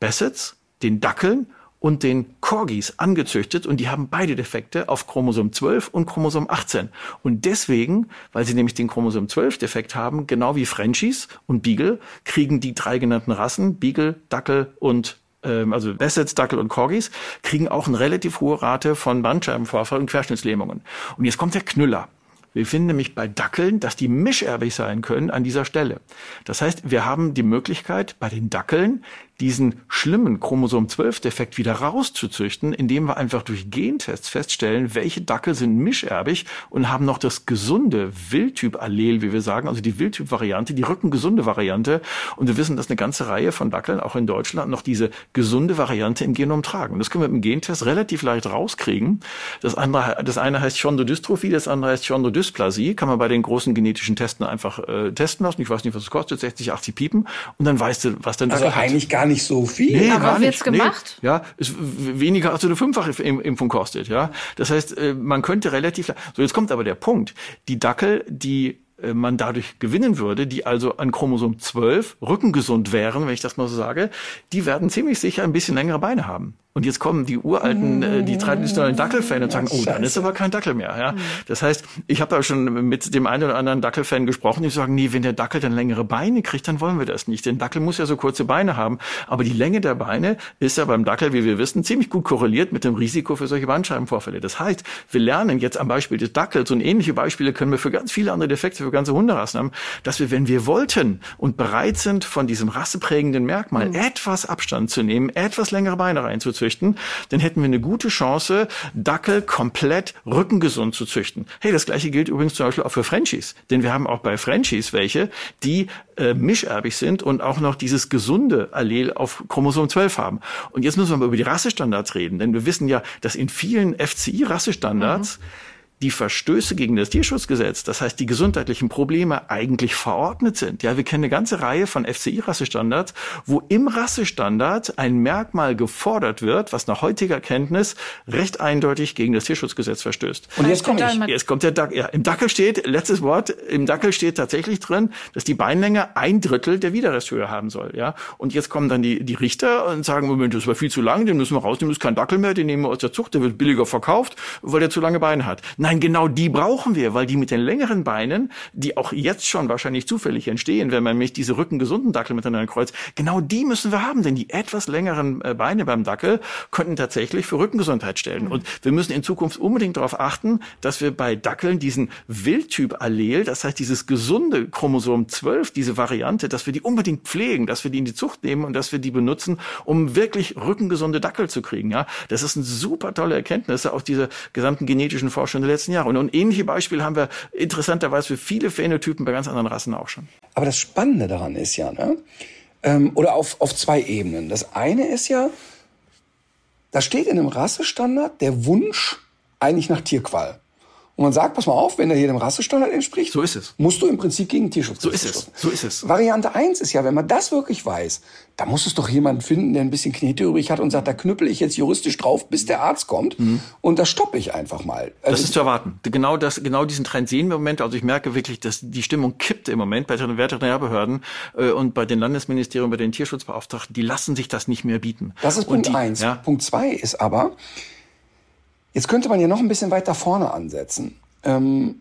Bassets, den Dackeln und den Corgis angezüchtet und die haben beide Defekte auf Chromosom 12 und Chromosom 18. Und deswegen, weil sie nämlich den Chromosom 12 Defekt haben, genau wie Frenchies und Beagle, kriegen die drei genannten Rassen, Beagle, Dackel und also Bassets, Dackel und Corgis, kriegen auch eine relativ hohe Rate von Bandscheibenvorfall und Querschnittslähmungen. Und jetzt kommt der Knüller. Wir finden nämlich bei Dackeln, dass die mischerbig sein können an dieser Stelle. Das heißt, wir haben die Möglichkeit, bei den Dackeln diesen schlimmen Chromosom-12-Defekt wieder rauszuzüchten, indem wir einfach durch Gentests feststellen, welche Dackel sind mischerbig und haben noch das gesunde Wildtyp-Allel, wie wir sagen, also die Wildtyp-Variante, die rückengesunde Variante. Und wir wissen, dass eine ganze Reihe von Dackeln, auch in Deutschland, noch diese gesunde Variante im Genom tragen. Das können wir mit dem Gentest relativ leicht rauskriegen. Das andere, das eine heißt Chondrodystrophie, das andere heißt Chondrodysplasie. Kann man bei den großen genetischen Testen einfach äh, testen lassen. Ich weiß nicht, was es kostet, 60, 80 Piepen. Und dann weißt du, was denn also Dackel eigentlich hat. gar nicht so viel. Nee, Aber wird's gemacht? Nee. Ja, ist weniger als eine fünffache Impfung kostet. Ja, das heißt, äh, man könnte relativ. So, jetzt kommt aber der Punkt: Die Dackel, die äh, man dadurch gewinnen würde, die also an Chromosom 12 rückengesund wären, wenn ich das mal so sage, die werden ziemlich sicher ein bisschen längere Beine haben. Und jetzt kommen die uralten, äh, die traditionellen Dackelfans und sagen, oh, dann ist aber kein Dackel mehr. Ja? Das heißt, ich habe da schon mit dem einen oder anderen Dackelfan gesprochen, die sagen, nee, wenn der Dackel dann längere Beine kriegt, dann wollen wir das nicht. Denn Dackel muss ja so kurze Beine haben. Aber die Länge der Beine ist ja beim Dackel, wie wir wissen, ziemlich gut korreliert mit dem Risiko für solche Bandscheibenvorfälle. Das heißt, wir lernen jetzt am Beispiel des Dackels und ähnliche Beispiele können wir für ganz viele andere Defekte, für ganze Hunderassen haben, dass wir, wenn wir wollten und bereit sind, von diesem rasseprägenden Merkmal mhm. etwas Abstand zu nehmen, etwas längere Beine reinzuzüchten, dann hätten wir eine gute Chance, Dackel komplett rückengesund zu züchten. Hey, das gleiche gilt übrigens zum Beispiel auch für Frenchies. Denn wir haben auch bei Frenchies welche, die äh, mischerbig sind und auch noch dieses gesunde Allel auf Chromosom 12 haben. Und jetzt müssen wir mal über die Rassestandards reden, denn wir wissen ja, dass in vielen FCI-Rassestandards mhm die Verstöße gegen das Tierschutzgesetz, das heißt die gesundheitlichen Probleme eigentlich verordnet sind. Ja, wir kennen eine ganze Reihe von FCI-Rassestandards, wo im Rassestandard ein Merkmal gefordert wird, was nach heutiger Kenntnis recht eindeutig gegen das Tierschutzgesetz verstößt. Und jetzt komme ich. Jetzt kommt der Dackel. Ja, im Dackel steht, letztes Wort, im Dackel steht tatsächlich drin, dass die Beinlänge ein Drittel der Widerresthöhe haben soll. Ja, und jetzt kommen dann die, die Richter und sagen, Moment, das war viel zu lang, den müssen wir rausnehmen, das ist kein Dackel mehr, den nehmen wir aus der Zucht, der wird billiger verkauft, weil der zu lange Beine hat. Nein, genau die brauchen wir, weil die mit den längeren Beinen, die auch jetzt schon wahrscheinlich zufällig entstehen, wenn man mich diese rückengesunden Dackel miteinander kreuzt, genau die müssen wir haben, denn die etwas längeren äh, Beine beim Dackel könnten tatsächlich für Rückengesundheit stellen. Mhm. Und wir müssen in Zukunft unbedingt darauf achten, dass wir bei Dackeln diesen Wildtyp-Allel, das heißt dieses gesunde Chromosom 12, diese Variante, dass wir die unbedingt pflegen, dass wir die in die Zucht nehmen und dass wir die benutzen, um wirklich rückengesunde Dackel zu kriegen. Ja, das ist eine super tolle Erkenntnis aus dieser gesamten genetischen Forschung der letzten Jahre. Und, und ähnliche Beispiele haben wir interessanterweise für viele Phänotypen bei ganz anderen Rassen auch schon. Aber das Spannende daran ist ja, ne? Ähm, oder auf, auf zwei Ebenen. Das eine ist ja, da steht in einem Rassestandard der Wunsch eigentlich nach Tierqual. Und man sagt, pass mal auf, wenn er hier dem Rassestandard entspricht, so ist es. musst du im Prinzip gegen Tierschutz So ist es. So ist es. Variante eins ist ja, wenn man das wirklich weiß, da muss es doch jemanden finden, der ein bisschen Knete übrig hat und sagt, da knüppel ich jetzt juristisch drauf, bis der Arzt kommt mhm. und da stoppe ich einfach mal. Also das ist zu erwarten. Genau das, genau diesen Trend sehen wir im Moment. Also ich merke wirklich, dass die Stimmung kippt im Moment bei den Veterinärbehörden äh, und bei den Landesministerien, bei den Tierschutzbeauftragten, die lassen sich das nicht mehr bieten. Das ist Punkt die, eins. Ja. Punkt zwei ist aber, jetzt könnte man ja noch ein bisschen weiter vorne ansetzen. Ähm,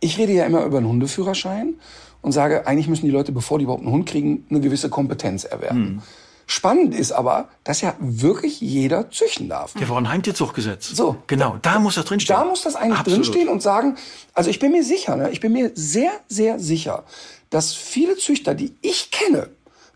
ich rede ja immer über einen Hundeführerschein und sage, eigentlich müssen die Leute, bevor die überhaupt einen Hund kriegen, eine gewisse Kompetenz erwerben. Hm. Spannend ist aber, dass ja wirklich jeder züchten darf. Ja, war ein Heimtierzuchtgesetz. So. Genau, da, da muss das drinstehen. Da muss das eigentlich Absolut. drinstehen und sagen, also ich bin mir sicher, ne, ich bin mir sehr, sehr sicher, dass viele Züchter, die ich kenne,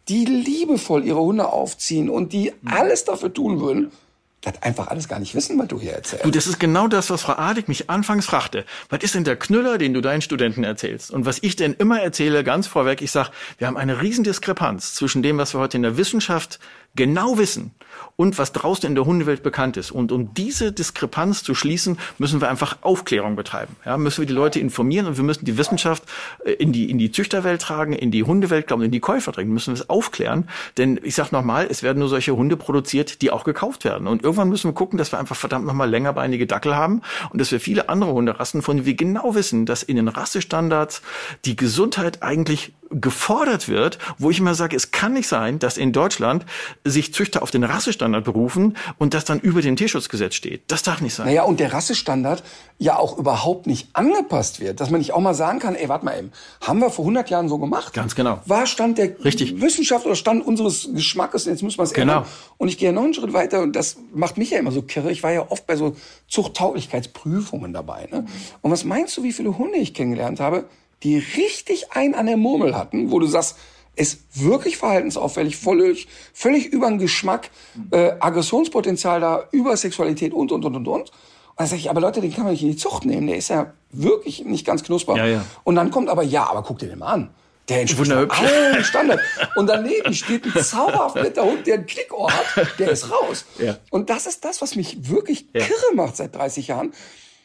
die liebevoll ihre Hunde aufziehen und die hm. alles dafür tun würden, das einfach alles gar nicht wissen, was du hier erzählst. Du, das ist genau das, was Frau Adig mich anfangs fragte. Was ist denn der Knüller, den du deinen Studenten erzählst? Und was ich denn immer erzähle, ganz vorweg, ich sag, wir haben eine Riesendiskrepanz zwischen dem, was wir heute in der Wissenschaft genau wissen und was draußen in der Hundewelt bekannt ist. Und um diese Diskrepanz zu schließen, müssen wir einfach Aufklärung betreiben. Ja, müssen wir die Leute informieren und wir müssen die Wissenschaft äh, in die, in die Züchterwelt tragen, in die Hundewelt glauben, in die Käufer tragen, müssen wir es aufklären. Denn ich sage nochmal, es werden nur solche Hunde produziert, die auch gekauft werden. Und irgendwann müssen wir gucken, dass wir einfach verdammt nochmal längerbeinige Dackel haben und dass wir viele andere Hunderassen, von denen wir genau wissen, dass in den Rassestandards die Gesundheit eigentlich gefordert wird, wo ich immer sage, es kann nicht sein, dass in Deutschland sich Züchter auf den Rassestandard berufen und das dann über dem Tierschutzgesetz steht. Das darf nicht sein. Naja, und der Rassestandard ja auch überhaupt nicht angepasst wird. Dass man nicht auch mal sagen kann, ey, warte mal eben, haben wir vor 100 Jahren so gemacht? Ganz genau. War Stand der Richtig. Wissenschaft oder Stand unseres Geschmackes, jetzt müssen wir es genau. ändern. Und ich gehe ja noch einen Schritt weiter und das macht mich ja immer so kirre. Ich war ja oft bei so Zuchttauglichkeitsprüfungen dabei. Ne? Und was meinst du, wie viele Hunde ich kennengelernt habe, die richtig ein an der Murmel hatten, wo du sagst, ist wirklich verhaltensauffällig, völlig, völlig über den Geschmack, äh, Aggressionspotenzial da, über Sexualität und, und, und, und, und. Und dann sage ich, aber Leute, den kann man nicht in die Zucht nehmen, der ist ja wirklich nicht ganz knusper. Ja, ja. Und dann kommt aber, ja, aber guck dir den mal an. Der entspricht allen Standard. Und daneben steht ein zauberhaft netter Hund, der ein Klickohr hat, der ist raus. Ja. Und das ist das, was mich wirklich kirre macht seit 30 Jahren,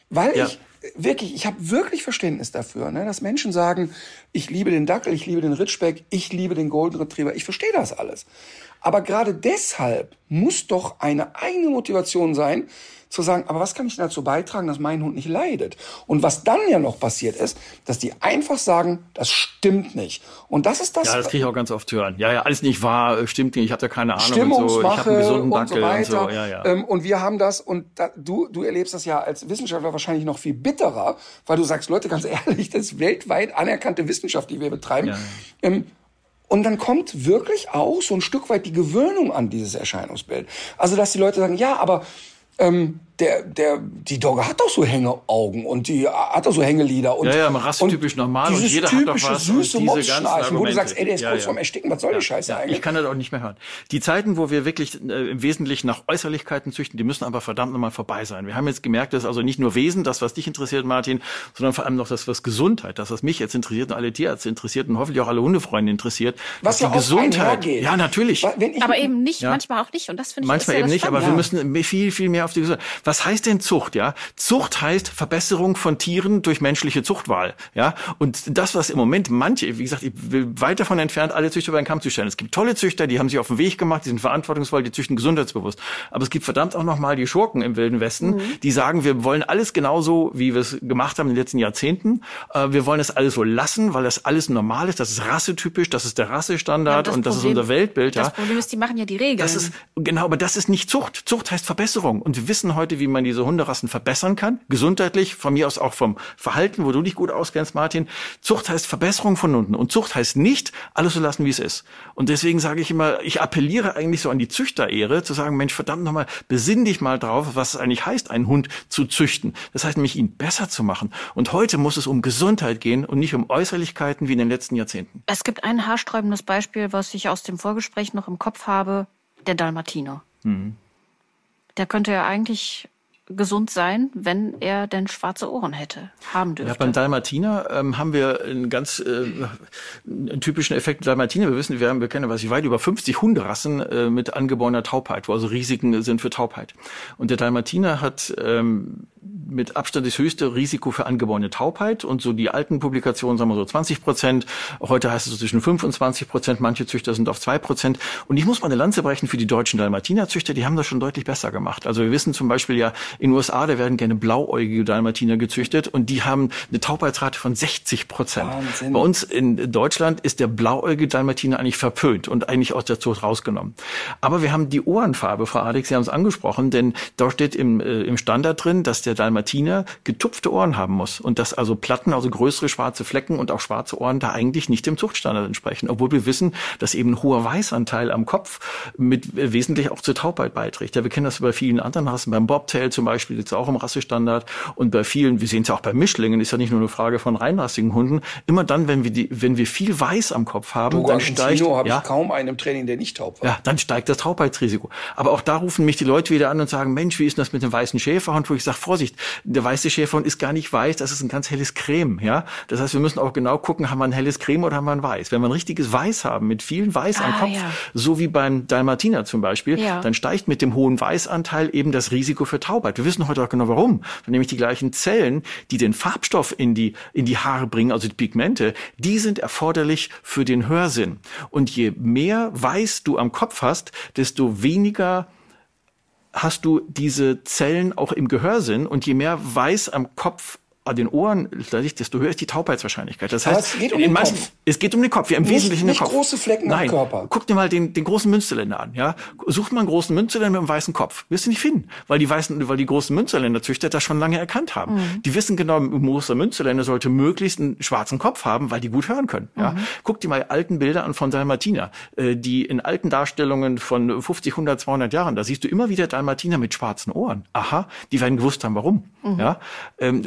weil ich wirklich, ich habe wirklich Verständnis dafür, ne, dass Menschen sagen, ich liebe den Dackel, ich liebe den Ritschbeck, ich liebe den Golden Retriever, ich verstehe das alles. Aber gerade deshalb muss doch eine eigene Motivation sein, zu sagen, aber was kann ich dazu beitragen, dass mein Hund nicht leidet? Und was dann ja noch passiert ist, dass die einfach sagen, das stimmt nicht. Und das ist das. Ja, das kriege ich auch ganz oft hören. Ja, ja, alles nicht wahr, äh, stimmt nicht, ich habe ja keine Ahnung. Stimmungsmache und, so. ich und so weiter. Und, so. Ja, ja. Ähm, und wir haben das, und da, du, du erlebst das ja als Wissenschaftler wahrscheinlich noch viel bitterer, weil du sagst, Leute, ganz ehrlich, das ist weltweit anerkannte Wissenschaft, die wir betreiben. Ja. Ähm, und dann kommt wirklich auch so ein Stück weit die Gewöhnung an dieses Erscheinungsbild. Also, dass die Leute sagen, ja, aber ähm, der, der, die Dogge hat doch so Hängeaugen und die hat doch so Hängelieder. Und, ja, ja, rassetypisch normal und jeder typische, hat doch was. süße Mopschnarchen, wo du sagst, ey, der ist ja, kurz ja. vorm Ersticken, was soll ja, die Scheiße ja, eigentlich? Ich kann das auch nicht mehr hören. Die Zeiten, wo wir wirklich äh, im Wesentlichen nach Äußerlichkeiten züchten, die müssen aber verdammt nochmal vorbei sein. Wir haben jetzt gemerkt, dass also nicht nur Wesen, das, was dich interessiert, Martin, sondern vor allem noch das, was Gesundheit, das, was mich jetzt interessiert und alle Tierärzte interessiert und hoffentlich auch alle Hundefreunde interessiert. Was ja die Gesundheit. Ja, natürlich. aber eben nicht, manchmal auch nicht. Und das finde ich Manchmal eben nicht, aber wir müssen viel, viel mehr auf die Gesundheit. Was heißt denn Zucht? Ja. Zucht heißt Verbesserung von Tieren durch menschliche Zuchtwahl, ja. Und das, was im Moment manche, wie gesagt, ich will weit davon entfernt, alle Züchter über den Kamm zu stellen. Es gibt tolle Züchter, die haben sich auf den Weg gemacht, die sind verantwortungsvoll, die züchten gesundheitsbewusst. Aber es gibt verdammt auch noch mal die Schurken im Wilden Westen, mhm. die sagen, wir wollen alles genauso, wie wir es gemacht haben in den letzten Jahrzehnten. Äh, wir wollen es alles so lassen, weil das alles normal ist. Das ist rassetypisch, das ist der Rassestandard ja, und das, Problem, das ist unser Weltbild. Das ja. Problem ist, die machen ja die Regeln. Das ist, genau, aber das ist nicht Zucht. Zucht heißt Verbesserung. Und wir wissen heute, wie man diese Hunderassen Rassen verbessern kann, gesundheitlich, von mir aus auch vom Verhalten, wo du dich gut auskennst, Martin. Zucht heißt Verbesserung von Hunden und Zucht heißt nicht, alles so lassen, wie es ist. Und deswegen sage ich immer, ich appelliere eigentlich so an die Züchterehre, zu sagen, Mensch, verdammt nochmal, besinn dich mal drauf, was es eigentlich heißt, einen Hund zu züchten. Das heißt nämlich, ihn besser zu machen. Und heute muss es um Gesundheit gehen und nicht um Äußerlichkeiten wie in den letzten Jahrzehnten. Es gibt ein haarsträubendes Beispiel, was ich aus dem Vorgespräch noch im Kopf habe, der Dalmatiner. Mhm. Der könnte ja eigentlich gesund sein, wenn er denn schwarze Ohren hätte, haben dürfte. Ja, beim Dalmatiner ähm, haben wir einen ganz äh, einen typischen Effekt Dalmatiner. Wir wissen, wir, haben, wir kennen was ich weit über 50 Hunderassen äh, mit angeborener Taubheit, wo also Risiken sind für Taubheit. Und der Dalmatiner hat ähm, mit Abstand das höchste Risiko für angeborene Taubheit und so die alten Publikationen sagen wir so 20 Prozent. Heute heißt es so zwischen 5 und 20 Prozent. Manche Züchter sind auf 2 Prozent. Und ich muss mal eine Lanze brechen für die deutschen Dalmatinerzüchter. Die haben das schon deutlich besser gemacht. Also wir wissen zum Beispiel ja, in den USA, da werden gerne blauäugige Dalmatiner gezüchtet und die haben eine Taubheitsrate von 60 Prozent. Bei uns in Deutschland ist der blauäugige Dalmatiner eigentlich verpönt und eigentlich aus der Zucht rausgenommen. Aber wir haben die Ohrenfarbe, Frau Adex, Sie haben es angesprochen, denn da steht im, äh, im Standard drin, dass der Dalmatiner getupfte Ohren haben muss und dass also Platten, also größere schwarze Flecken und auch schwarze Ohren da eigentlich nicht dem Zuchtstandard entsprechen, obwohl wir wissen, dass eben ein hoher Weißanteil am Kopf mit äh, wesentlich auch zur Taubheit beiträgt. Ja, wir kennen das bei vielen anderen Rassen, beim Bobtail zum Beispiel, jetzt auch im Rassestandard und bei vielen, wir sehen es ja auch bei Mischlingen, ist ja nicht nur eine Frage von reinrassigen Hunden. Immer dann, wenn wir die, wenn wir viel Weiß am Kopf haben, du, dann steigt, habe ja, ich kaum einen im Training, der nicht taub war. Ja, dann steigt das Taubheitsrisiko. Aber auch da rufen mich die Leute wieder an und sagen, Mensch, wie ist denn das mit dem weißen Schäferhund? Wo ich sage, Vorsicht, der weiße Schäferhund ist gar nicht weiß, das ist ein ganz helles Creme, ja. Das heißt, wir müssen auch genau gucken, haben wir ein helles Creme oder haben wir ein Weiß? Wenn wir ein richtiges Weiß haben, mit viel Weiß ah, am Kopf, ja. so wie beim Dalmatiner zum Beispiel, ja. dann steigt mit dem hohen Weißanteil eben das Risiko für Taubheit. Wir wissen heute auch genau warum. Nämlich die gleichen Zellen, die den Farbstoff in die, in die Haare bringen, also die Pigmente, die sind erforderlich für den Hörsinn. Und je mehr Weiß du am Kopf hast, desto weniger hast du diese Zellen auch im Gehörsinn und je mehr Weiß am Kopf an den Ohren, desto höher ist die Taubheitswahrscheinlichkeit. Das heißt, es geht um den manchen, Kopf. Es geht um den Kopf, ja, im nicht, Wesentlichen nicht den Kopf. große Flecken Nein. am Körper. Guck dir mal den, den großen Münsterländer an, ja. Sucht mal einen großen Münsterländer mit einem weißen Kopf. Wirst du nicht finden. Weil die weißen, weil die großen Münsterländer-Züchter das schon lange erkannt haben. Mhm. Die wissen genau, ein großer Münsterländer sollte möglichst einen schwarzen Kopf haben, weil die gut hören können, ja. Mhm. Guck dir mal alten Bilder an von Dalmatiner, äh, die in alten Darstellungen von 50, 100, 200 Jahren, da siehst du immer wieder Dalmatiner mit schwarzen Ohren. Aha, die werden gewusst haben, warum, mhm. ja. Ähm,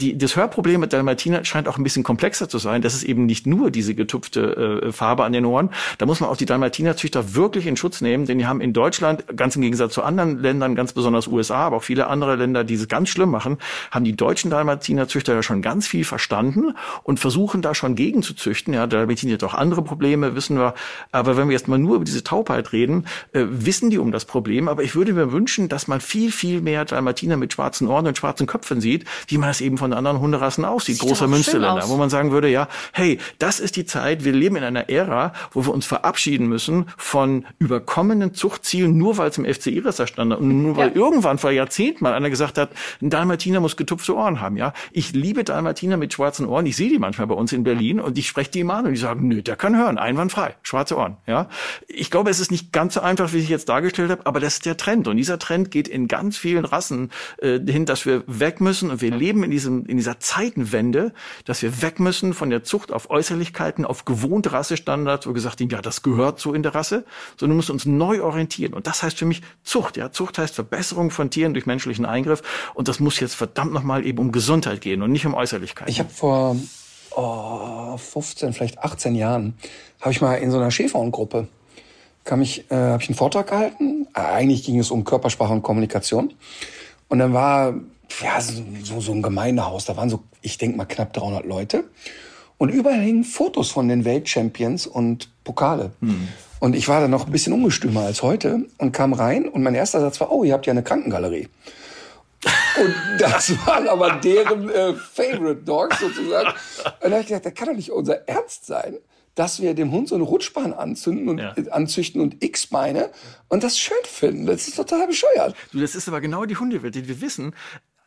die, das Hörproblem mit Dalmatiner scheint auch ein bisschen komplexer zu sein. Das ist eben nicht nur diese getupfte äh, Farbe an den Ohren. Da muss man auch die Dalmatinerzüchter wirklich in Schutz nehmen, denn die haben in Deutschland, ganz im Gegensatz zu anderen Ländern, ganz besonders USA, aber auch viele andere Länder, die es ganz schlimm machen, haben die deutschen Dalmatinerzüchter ja schon ganz viel verstanden und versuchen da schon gegenzuzüchten. Ja, Dalmatiner hat auch andere Probleme, wissen wir. Aber wenn wir jetzt mal nur über diese Taubheit reden, äh, wissen die um das Problem. Aber ich würde mir wünschen, dass man viel, viel mehr Dalmatiner mit schwarzen Ohren und schwarzen Köpfen sieht, wie man es eben von von anderen Hunderassen aussieht, Sieht großer Münsterländer, wo man sagen würde, ja, hey, das ist die Zeit, wir leben in einer Ära, wo wir uns verabschieden müssen von überkommenen Zuchtzielen, nur weil es im FC Iris stand und nur weil ja. irgendwann vor Jahrzehnten mal einer gesagt hat, ein Dalmatiner muss getupfte Ohren haben, ja. Ich liebe Dalmatiner mit schwarzen Ohren, ich sehe die manchmal bei uns in Berlin und ich spreche die immer an und die sagen, nö, der kann hören, einwandfrei, schwarze Ohren, ja. Ich glaube, es ist nicht ganz so einfach, wie ich jetzt dargestellt habe, aber das ist der Trend und dieser Trend geht in ganz vielen Rassen äh, hin, dass wir weg müssen und wir leben in diesem in dieser Zeitenwende, dass wir weg müssen von der Zucht auf Äußerlichkeiten, auf gewohnte Rassestandards, wo gesagt wird, ja, das gehört so in der Rasse, sondern wir müssen uns neu orientieren und das heißt für mich Zucht, ja, Zucht heißt Verbesserung von Tieren durch menschlichen Eingriff und das muss jetzt verdammt nochmal eben um Gesundheit gehen und nicht um Äußerlichkeiten. Ich habe vor oh, 15, vielleicht 18 Jahren, habe ich mal in so einer Schäferhundgruppe kam ich, äh, habe ich einen Vortrag gehalten. Eigentlich ging es um Körpersprache und Kommunikation. Und dann war ja so, so ein Gemeindehaus. Da waren so, ich denke mal, knapp 300 Leute. Und überall hingen Fotos von den Weltchampions und Pokale. Hm. Und ich war da noch ein bisschen ungestümer als heute und kam rein und mein erster Satz war, oh, ihr habt ja eine Krankengalerie. Und das waren aber deren äh, Favorite Dogs sozusagen. Und da habe ich gedacht, das kann doch nicht unser Ernst sein, dass wir dem Hund so eine Rutschbahn anzünden und ja. anzüchten und X-Beine und das schön finden. Das ist total bescheuert. Du, das ist aber genau die Hundewelt, die wir wissen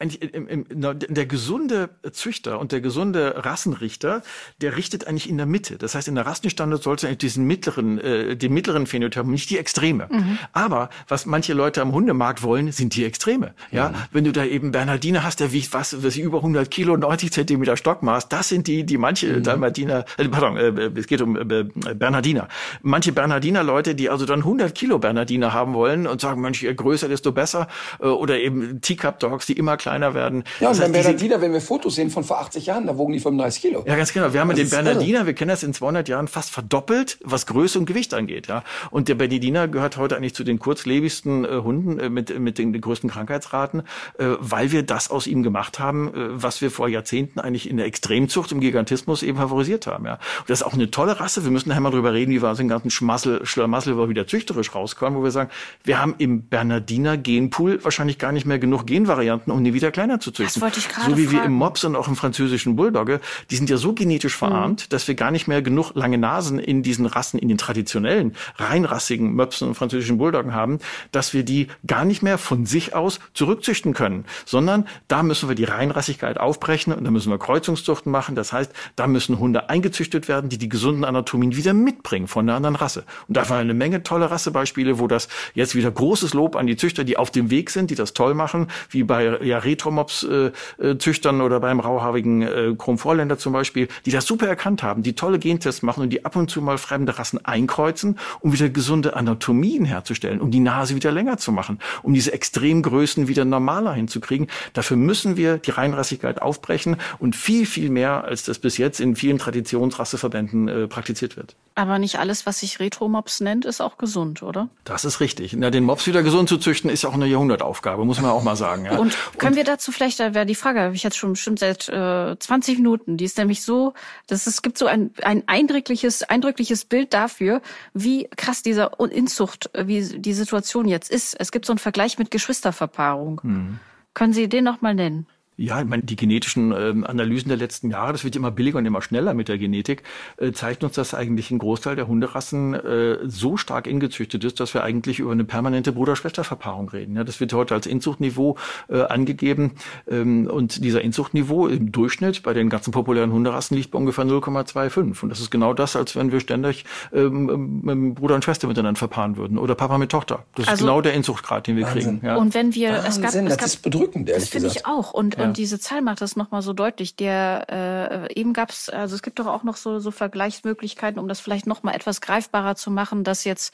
eigentlich im, im, der gesunde Züchter und der gesunde Rassenrichter, der richtet eigentlich in der Mitte. Das heißt, in der Rassenstandard sollte eigentlich diesen mittleren, äh, den mittleren Phänotyp, nicht die Extreme. Mhm. Aber was manche Leute am Hundemarkt wollen, sind die Extreme. Ja, mhm. wenn du da eben Bernardiner hast, der wiegt was, was über 100 Kilo, 90 Zentimeter Stockmaß, das sind die, die manche mhm. Dalmatiner, äh, pardon, äh, es geht um äh, Bernardiner. Manche Bernardiner Leute, die also dann 100 Kilo Bernardiner haben wollen und sagen, Mensch, je größer, desto besser, äh, oder eben Teacup Dogs, die immer kleiner kleiner werden. Ja, und das beim Bernardiner, wenn wir Fotos sehen von vor 80 Jahren, da wogen die 35 Kilo. Ja, ganz genau. Wir haben das den Bernardiner, irre. wir kennen das in 200 Jahren fast verdoppelt, was Größe und Gewicht angeht. Ja. Und der Bernardiner gehört heute eigentlich zu den kurzlebigsten äh, Hunden äh, mit, mit den, den, größten Krankheitsraten, äh, weil wir das aus ihm gemacht haben, äh, was wir vor Jahrzehnten eigentlich in der Extremzucht, im Gigantismus eben favorisiert haben. Ja. Und das ist auch eine tolle Rasse. Wir müssen nachher mal drüber reden, wie wir aus dem ganzen Schmassel, Schlamassel wieder züchterisch rauskommen, wo wir sagen, wir haben im Bernardiner Genpool wahrscheinlich gar nicht mehr genug Genvarianten, um die wieder kleiner zu züchten wollte ich gerade So wie fragen. wir im Mops und auch im französischen Bulldogge, die sind ja so genetisch verarmt, mhm. dass wir gar nicht mehr genug lange Nasen in diesen Rassen, in den traditionellen, reinrassigen Möpsen und französischen Bulldoggen haben, dass wir die gar nicht mehr von sich aus zurückzüchten können, sondern da müssen wir die Reinrassigkeit aufbrechen und da müssen wir Kreuzungszuchten machen. Das heißt, da müssen Hunde eingezüchtet werden, die die gesunden Anatomien wieder mitbringen von der anderen Rasse. Und da waren eine Menge tolle Rassebeispiele, wo das jetzt wieder großes Lob an die Züchter, die auf dem Weg sind, die das toll machen, wie bei ja, Retromops äh, äh, Züchtern oder beim rauhaarigen äh, Chromvorländer zum Beispiel, die das super erkannt haben, die tolle Gentests machen und die ab und zu mal fremde Rassen einkreuzen, um wieder gesunde Anatomien herzustellen, um die Nase wieder länger zu machen, um diese Extremgrößen wieder normaler hinzukriegen. Dafür müssen wir die Reinrassigkeit aufbrechen und viel, viel mehr, als das bis jetzt in vielen Traditionsrasseverbänden äh, praktiziert wird. Aber nicht alles, was sich Retro-Mops nennt, ist auch gesund, oder? Das ist richtig. Na, den Mops wieder gesund zu züchten, ist auch eine Jahrhundertaufgabe, muss man auch mal sagen. Ja. Und können und wir dazu vielleicht, da wäre die Frage, habe ich jetzt schon bestimmt seit äh, 20 Minuten, die ist nämlich so, dass es gibt so ein, ein eindrückliches, eindrückliches Bild dafür, wie krass dieser Inzucht, wie die Situation jetzt ist. Es gibt so einen Vergleich mit Geschwisterverpaarung. Hm. Können Sie den noch mal nennen? Ja, ich meine, die genetischen ähm, Analysen der letzten Jahre, das wird immer billiger und immer schneller mit der Genetik, äh, zeigt uns, dass eigentlich ein Großteil der Hunderassen äh, so stark ingezüchtet ist, dass wir eigentlich über eine permanente Bruder-Schwester-Verpaarung reden. Ja, das wird heute als Inzuchtniveau äh, angegeben ähm, und dieser Inzuchtniveau im Durchschnitt bei den ganzen populären Hunderassen liegt bei ungefähr 0,25 und das ist genau das, als wenn wir ständig ähm, ähm, Bruder und Schwester miteinander verpaaren würden oder Papa mit Tochter. Das also, ist genau der Inzuchtgrad, den wir Wahnsinn. kriegen. Ja. Und wenn wir, Wahnsinn, es gab, es gab, das ist bedrückend, ehrlich das finde ich auch und und diese Zahl macht das nochmal so deutlich. Der äh, eben gab's, also es gibt doch auch noch so, so Vergleichsmöglichkeiten, um das vielleicht nochmal etwas greifbarer zu machen, dass jetzt,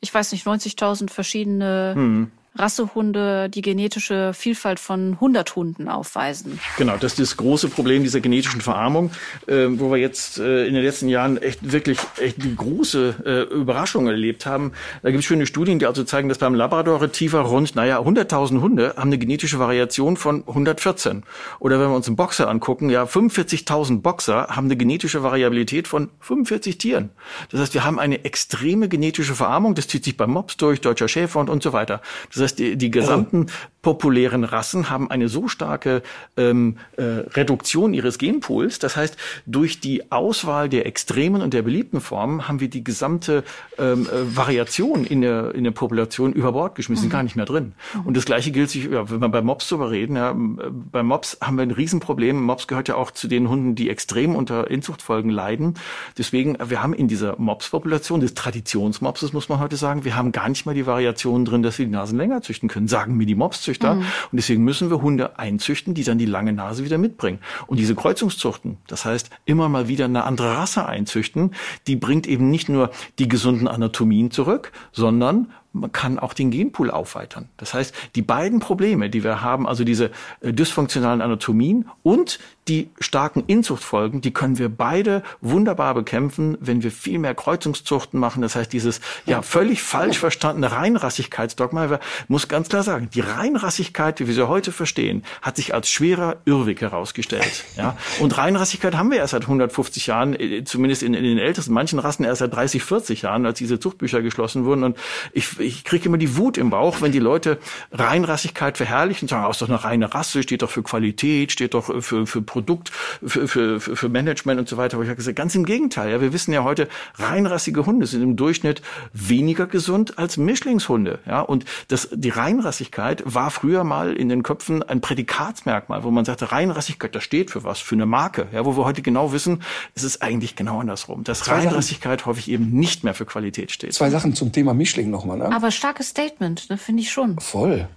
ich weiß nicht, 90.000 verschiedene hm. Rassehunde die genetische Vielfalt von 100 Hunden aufweisen. Genau, das ist das große Problem dieser genetischen Verarmung, äh, wo wir jetzt äh, in den letzten Jahren echt wirklich echt große äh, Überraschung erlebt haben. Da gibt es schöne Studien, die also zeigen, dass beim Labrador Retriever rund, naja, 100.000 Hunde haben eine genetische Variation von 114. Oder wenn wir uns einen Boxer angucken, ja, 45.000 Boxer haben eine genetische Variabilität von 45 Tieren. Das heißt, wir haben eine extreme genetische Verarmung. Das zieht sich beim Mops durch, deutscher Schäfer und, und so weiter. Das heißt, die, die gesamten populären Rassen haben eine so starke ähm, äh, Reduktion ihres Genpools. Das heißt, durch die Auswahl der extremen und der beliebten Formen haben wir die gesamte ähm, äh, Variation in der, in der Population über Bord geschmissen, mhm. gar nicht mehr drin. Mhm. Und das Gleiche gilt sich, ja, wenn wir bei Mops drüber reden, ja, bei Mops haben wir ein Riesenproblem. Mops gehört ja auch zu den Hunden, die extrem unter Inzuchtfolgen leiden. Deswegen, wir haben in dieser Mops-Population, des Traditionsmopses muss man heute sagen, wir haben gar nicht mal die Variationen drin, dass wir die Nasen länger züchten können, sagen mir die Mopszüchter. Mhm. Und deswegen müssen wir Hunde einzüchten, die dann die lange Nase wieder mitbringen. Und diese Kreuzungszuchten, das heißt, immer mal wieder eine andere Rasse einzüchten, die bringt eben nicht nur die gesunden Anatomien zurück, sondern man kann auch den Genpool aufweitern. Das heißt, die beiden Probleme, die wir haben, also diese äh, dysfunktionalen Anatomien und die starken Inzuchtfolgen, die können wir beide wunderbar bekämpfen, wenn wir viel mehr Kreuzungszuchten machen. Das heißt, dieses ja völlig falsch verstandene Reinrassigkeitsdogma, muss ganz klar sagen, die Reinrassigkeit, wie wir sie heute verstehen, hat sich als schwerer Irrweg herausgestellt. Ja, und Reinrassigkeit haben wir erst seit 150 Jahren, äh, zumindest in, in den ältesten, manchen Rassen erst seit 30, 40 Jahren, als diese Zuchtbücher geschlossen wurden. Und ich ich kriege immer die Wut im Bauch, wenn die Leute Reinrassigkeit verherrlichen und sagen, oh, ist doch eine reine Rasse, steht doch für Qualität, steht doch für, für Produkt, für, für, für Management und so weiter. Aber ich habe gesagt, ganz im Gegenteil. Ja, wir wissen ja heute, reinrassige Hunde sind im Durchschnitt weniger gesund als Mischlingshunde. Ja, und das, die Reinrassigkeit war früher mal in den Köpfen ein Prädikatsmerkmal, wo man sagte, Reinrassigkeit, das steht für was, für eine Marke. Ja, wo wir heute genau wissen, es ist eigentlich genau andersrum. Dass Reinrassigkeit häufig eben nicht mehr für Qualität steht. Zwei Sachen zum Thema Mischling nochmal. Ne? Aber starkes Statement, ne, finde ich schon. Voll.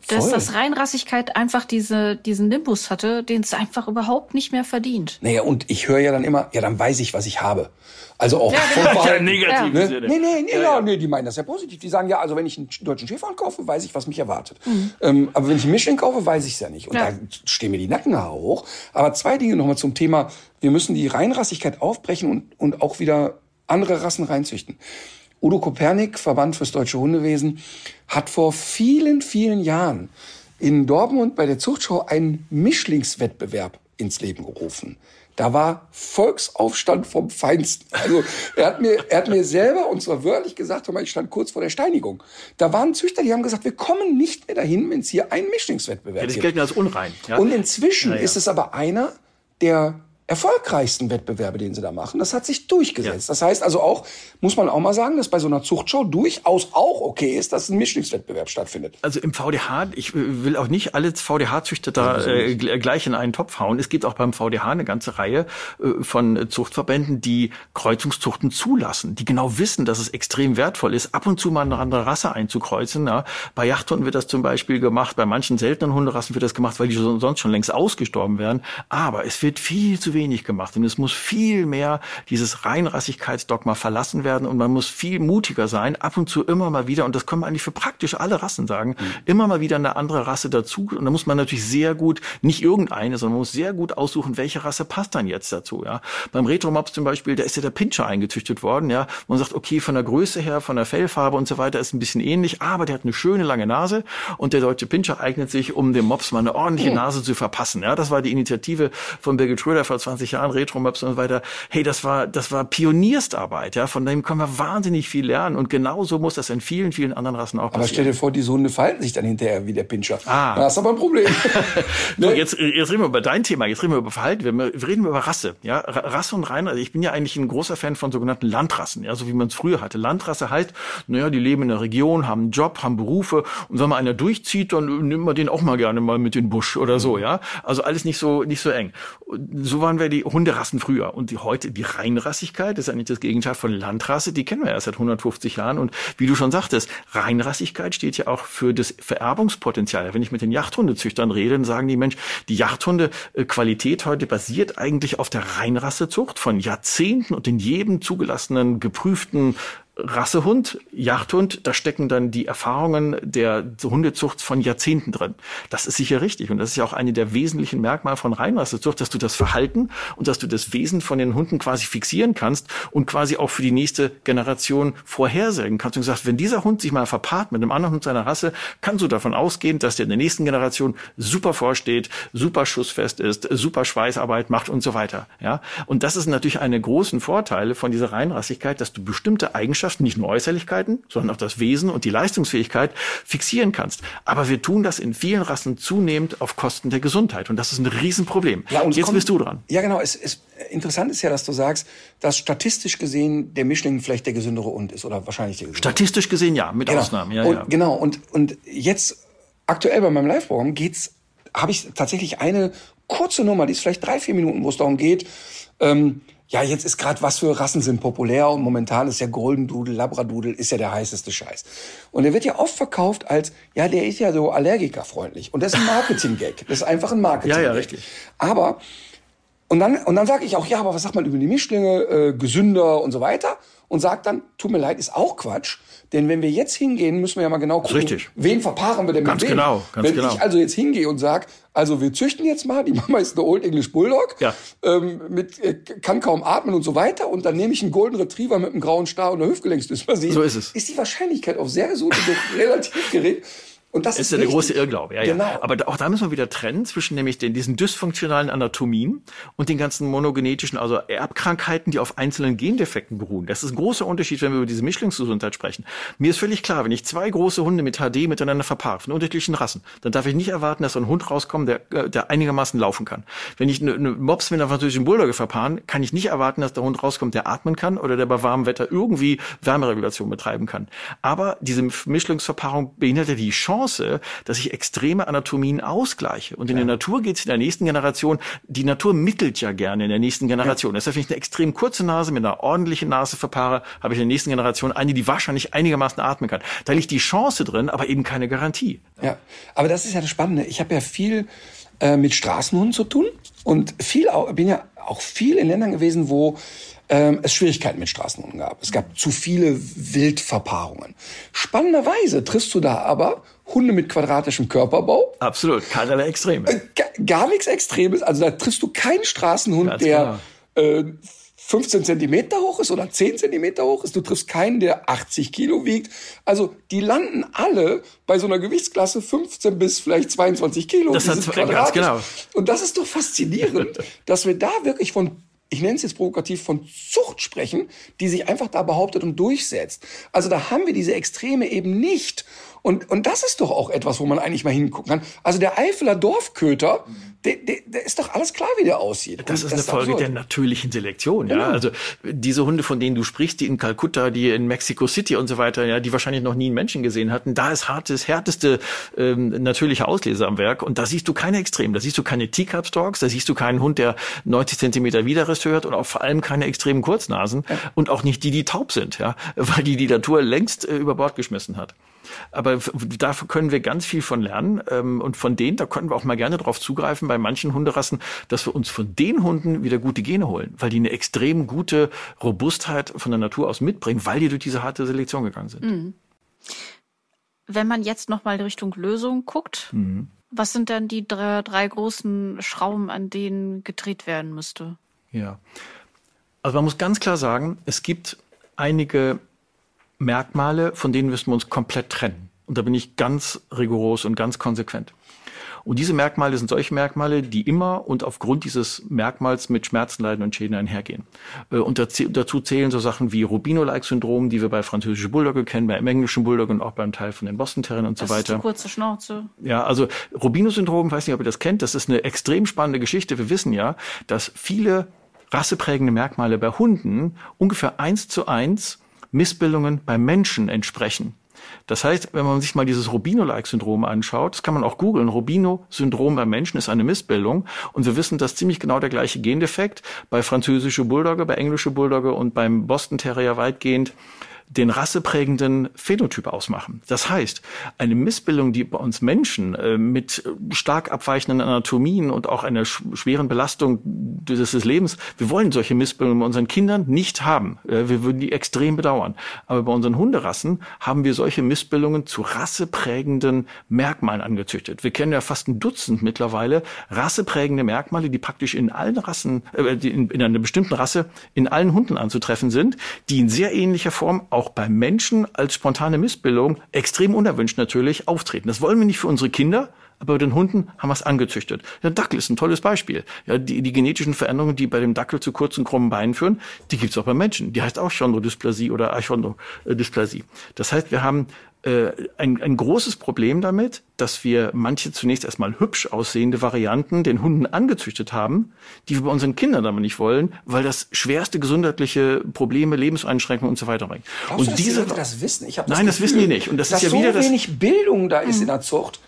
Voll. Dass das Reinrassigkeit einfach diese, diesen Nimbus hatte, den es einfach überhaupt nicht mehr verdient. Naja, und ich höre ja dann immer, ja, dann weiß ich, was ich habe. Also auch ja, genau. ja, negativ. Ne? Nee, nee, nee, ja, ja. nee, die meinen das ja positiv. Die sagen ja, also wenn ich einen deutschen Schäferhund kaufe, weiß ich, was mich erwartet. Mhm. Ähm, aber wenn ich einen Mischling kaufe, weiß ich es ja nicht. Und ja. da stehen mir die Nackenhaare hoch. Aber zwei Dinge nochmal zum Thema, wir müssen die Reinrassigkeit aufbrechen und, und auch wieder andere Rassen reinzüchten. Udo Kopernik, Verband fürs deutsche Hundewesen, hat vor vielen, vielen Jahren in Dortmund bei der Zuchtschau einen Mischlingswettbewerb ins Leben gerufen. Da war Volksaufstand vom Feinsten. Also er hat mir, er hat mir selber, und zwar wörtlich gesagt, ich stand kurz vor der Steinigung. Da waren Züchter, die haben gesagt, wir kommen nicht mehr dahin, wenn es hier einen Mischlingswettbewerb ja, das gibt. Das gilt als unrein. Ja? Und inzwischen ja, ja. ist es aber einer, der erfolgreichsten Wettbewerbe, den sie da machen. Das hat sich durchgesetzt. Ja. Das heißt also auch, muss man auch mal sagen, dass bei so einer Zuchtschau durchaus auch okay ist, dass ein Mischlingswettbewerb stattfindet. Also im VDH, ich will auch nicht alle VDH-Züchter da äh, gleich in einen Topf hauen. Es gibt auch beim VDH eine ganze Reihe äh, von Zuchtverbänden, die Kreuzungszuchten zulassen, die genau wissen, dass es extrem wertvoll ist, ab und zu mal eine andere Rasse einzukreuzen. Ja. Bei Yachthunden wird das zum Beispiel gemacht, bei manchen seltenen Hunderassen wird das gemacht, weil die sonst schon längst ausgestorben wären. Aber es wird viel zu wenig gemacht. Und es muss viel mehr dieses Reinrassigkeitsdogma verlassen werden und man muss viel mutiger sein, ab und zu immer mal wieder, und das können wir eigentlich für praktisch alle Rassen sagen, mhm. immer mal wieder eine andere Rasse dazu. Und da muss man natürlich sehr gut, nicht irgendeine, sondern man muss sehr gut aussuchen, welche Rasse passt dann jetzt dazu. Ja. Beim Retromops zum Beispiel, da ist ja der Pinscher eingezüchtet worden. Ja. Man sagt, okay, von der Größe her, von der Fellfarbe und so weiter ist ein bisschen ähnlich, aber der hat eine schöne lange Nase und der deutsche Pinscher eignet sich, um dem Mops mal eine ordentliche mhm. Nase zu verpassen. Ja. Das war die Initiative von Birgit Schröder vor 20 Jahren, Retro-Maps und so weiter. Hey, das war, das war Pionierstarbeit, ja. Von dem können wir wahnsinnig viel lernen. Und genauso muss das in vielen, vielen anderen Rassen auch passieren. Aber stell dir vor, diese Hunde verhalten sich dann hinterher wie der Pinscher. Ah. Das ist aber ein Problem. so, jetzt, jetzt reden wir über dein Thema, jetzt reden wir über Verhalten, wir, reden über Rasse. Ja, Rasse und Rein, also ich bin ja eigentlich ein großer Fan von sogenannten Landrassen, ja, so wie man es früher hatte. Landrasse heißt, naja, die leben in der Region, haben einen Job, haben Berufe und wenn mal einer durchzieht, dann nimmt man den auch mal gerne mal mit in den Busch oder so, ja. Also alles nicht so, nicht so eng. So waren wir die Hunderassen früher. Und die heute, die Reinrassigkeit, ist eigentlich das Gegenteil von Landrasse, die kennen wir erst seit 150 Jahren. Und wie du schon sagtest, Reinrassigkeit steht ja auch für das Vererbungspotenzial. Wenn ich mit den Jachthundezüchtern rede, dann sagen die Mensch, die Jachthunde-Qualität heute basiert eigentlich auf der Reinrassezucht von Jahrzehnten und in jedem zugelassenen, geprüften Rassehund, Jagdhund, da stecken dann die Erfahrungen der Hundezucht von Jahrzehnten drin. Das ist sicher richtig und das ist ja auch eine der wesentlichen Merkmale von Reinrassezucht, dass du das Verhalten und dass du das Wesen von den Hunden quasi fixieren kannst und quasi auch für die nächste Generation vorhersagen kannst. Und sagst, wenn dieser Hund sich mal verpaart mit einem anderen Hund seiner Rasse, kannst du davon ausgehen, dass der in der nächsten Generation super vorsteht, super schussfest ist, super Schweißarbeit macht und so weiter. Ja, und das ist natürlich eine großen Vorteile von dieser Reinrassigkeit, dass du bestimmte Eigenschaften Eigenschaften, nicht nur Äußerlichkeiten, sondern auch das Wesen und die Leistungsfähigkeit fixieren kannst. Aber wir tun das in vielen Rassen zunehmend auf Kosten der Gesundheit. Und das ist ein Riesenproblem. Ja, und Jetzt kommt, bist du dran. Ja, genau. Es, es, interessant ist ja, dass du sagst, dass statistisch gesehen der Mischling vielleicht der gesündere Hund ist oder wahrscheinlich der gesündere. Statistisch gesehen ja, mit genau. Ausnahmen. Ja, und, ja. Genau. Und, und jetzt aktuell bei meinem Live-Programm geht's, habe ich tatsächlich eine kurze Nummer, die ist vielleicht drei, vier Minuten, wo es darum geht, ähm, ja, jetzt ist gerade, was für Rassen sind populär und momentan ist ja Golden Doodle, Labradoodle ist ja der heißeste Scheiß. Und er wird ja oft verkauft als, ja, der ist ja so allergikerfreundlich. Und das ist ein Marketing-Gag. Das ist einfach ein Marketing-Gag. Ja, ja, richtig. Aber, und dann, und dann sage ich auch, ja, aber was sagt man über die Mischlinge, äh, gesünder und so weiter? Und sagt dann, tut mir leid, ist auch Quatsch. Denn wenn wir jetzt hingehen, müssen wir ja mal genau gucken, Richtig. wen verpaaren wir denn ganz mit wem? Genau, ganz wenn genau. ich also jetzt hingehe und sage, also wir züchten jetzt mal, die Mama ist eine Old English Bulldog, ja. ähm, mit, äh, kann kaum atmen und so weiter, und dann nehme ich einen Golden Retriever mit einem grauen Star und einer Hüftgelenksdysplasie. So ist es. Ist die Wahrscheinlichkeit auf sehr gesunde relativ gering. Und das ist ist ja der große Irrglaube. Ja, Genau. ja. Aber auch da müssen wir wieder trennen zwischen nämlich den, diesen dysfunktionalen Anatomien und den ganzen monogenetischen, also Erbkrankheiten, die auf einzelnen Gendefekten beruhen. Das ist ein großer Unterschied, wenn wir über diese Mischlingsgesundheit sprechen. Mir ist völlig klar, wenn ich zwei große Hunde mit HD miteinander verpaare, von unterschiedlichen Rassen, dann darf ich nicht erwarten, dass so ein Hund rauskommt, der, äh, der einigermaßen laufen kann. Wenn ich eine, eine Mops mit einer französischen Bulldogge verpaaren, kann ich nicht erwarten, dass der Hund rauskommt, der atmen kann oder der bei warmem Wetter irgendwie Wärmeregulation betreiben kann. Aber diese Mischlingsverpaarung beinhaltet die Chance, dass ich extreme Anatomien ausgleiche. Und in ja. der Natur geht es in der nächsten Generation, die Natur mittelt ja gerne in der nächsten Generation. Ja. Deshalb, wenn ich eine extrem kurze Nase mit einer ordentlichen Nase verpaare, habe ich in der nächsten Generation eine, die wahrscheinlich einigermaßen atmen kann. Da liegt die Chance drin, aber eben keine Garantie. Ja, aber das ist ja das Spannende. Ich habe ja viel äh, mit Straßenhunden zu tun und viel auch, bin ja auch viel in Ländern gewesen, wo ähm, es Schwierigkeiten mit Straßenhunden gab. Es gab zu viele Wildverpaarungen. Spannenderweise triffst du da aber Hunde mit quadratischem Körperbau. Absolut, keinerlei Extreme. Äh, gar, nichts Extremes. Also da triffst du keinen Straßenhund, Ganz der äh, 15 Zentimeter hoch ist oder 10 Zentimeter hoch ist. Du triffst keinen, der 80 Kilo wiegt. Also die landen alle bei so einer Gewichtsklasse 15 bis vielleicht 22 Kilo. Das hat ganz quadratisch. genau. Und das ist doch faszinierend, dass wir da wirklich von ich nenne es jetzt provokativ, von Zucht sprechen, die sich einfach da behauptet und durchsetzt. Also da haben wir diese Extreme eben nicht. Und, und das ist doch auch etwas, wo man eigentlich mal hingucken kann. Also der Eifeler Dorfköter, der, der, der ist doch alles klar, wie der aussieht. Das Und ist eine Folge absurd. der natürlichen Selektion, ja. Genau. Also diese Hunde, von denen du sprichst, die in Kalkutta, die in Mexico City und so weiter, ja, die wahrscheinlich noch nie einen Menschen gesehen hatten, da ist hartes, härteste ähm, natürliche Auslese am Werk und da siehst du keine Extremen, da siehst du keine Teacup Dogs, da siehst du keinen Hund, der 90 Zentimeter Widerriss hört und auch vor allem keine extremen Kurznasen und auch nicht die, die taub sind, ja, weil die die Natur längst äh, über Bord geschmissen hat. Aber dafür können wir ganz viel von lernen. Ähm, und von denen, da können wir auch mal gerne drauf zugreifen, bei manchen Hunderassen, dass wir uns von den Hunden wieder gute Gene holen, weil die eine extrem gute Robustheit von der Natur aus mitbringen, weil die durch diese harte Selektion gegangen sind. Wenn man jetzt noch mal Richtung Lösung guckt, was sind denn die drei, drei großen Schrauben, an denen gedreht werden müsste? Ja. Also man muss ganz klar sagen, es gibt einige Merkmale, von denen müssen wir uns komplett trennen. Und da bin ich ganz rigoros und ganz konsequent. Und diese Merkmale sind solche Merkmale, die immer und aufgrund dieses Merkmals mit Schmerzen, Leiden und Schäden einhergehen. Äh, Und dazu zählen so Sachen wie Rubino-like-Syndrom, die wir bei französischen Bulldogge kennen, beim englischen Bulldogge und auch beim Teil von den Boston Terriern und so Das ist weiter. die kurze Schnauze. Ja, also Rubino-Syndrom, weiß nicht, ob ihr das kennt, das ist eine extrem spannende Geschichte. Wir wissen ja, dass viele rasseprägende Merkmale bei Hunden ungefähr eins zu eins Missbildungen bei Menschen entsprechen. Das heißt, wenn man sich mal dieses Rubino-like-Syndrom anschaut, das kann man auch googeln, Rubino-Syndrom bei Menschen ist eine Missbildung und wir wissen, dass ziemlich genau der gleiche Gendefekt bei französische Bulldogge, bei englische Bulldogge und beim Boston Terrier weitgehend den rasseprägenden Phänotyp ausmachen. Das heißt, eine Missbildung, die bei uns Menschen äh, mit stark abweichenden Anatomien und auch einer sch schweren Belastung des, Lebens, wir wollen solche Missbildungen bei unseren Kindern nicht haben. Äh, wir würden die extrem bedauern. Aber bei unseren Hunderassen haben wir solche Missbildungen zu rasseprägenden Merkmalen angezüchtet. Wir kennen ja fast ein Dutzend mittlerweile rasseprägende Merkmale, die praktisch in allen Rassen, äh, in einer bestimmten Rasse in allen Hunden anzutreffen sind, die in sehr ähnlicher Form auch beim Menschen als spontane Missbildung extrem unerwünscht natürlich auftreten. Das wollen wir nicht für unsere Kinder, aber bei den Hunden haben wir es angezüchtet. Der Dackel ist ein tolles Beispiel. Ja, die, die genetischen Veränderungen, die bei dem Dackel zu kurzen, krummen Beinen führen, die gibt's auch bei Menschen. Die heißt auch Chondrodysplasie oder Achondrodysplasie. Das heißt, wir haben äh, ein, ein großes Problem damit, dass wir manche zunächst erstmal hübsch aussehende Varianten den Hunden angezüchtet haben, die wir bei unseren Kindern aber nicht wollen, weil das schwerste gesundheitliche Probleme, Lebenseinschränkungen und so weiter bringt. Glaubst und du, diese die das wissen? Ich hab Nein, das wissen die nicht. Und das dass ist ja so wieder das wenig Bildung da ist in der Zucht.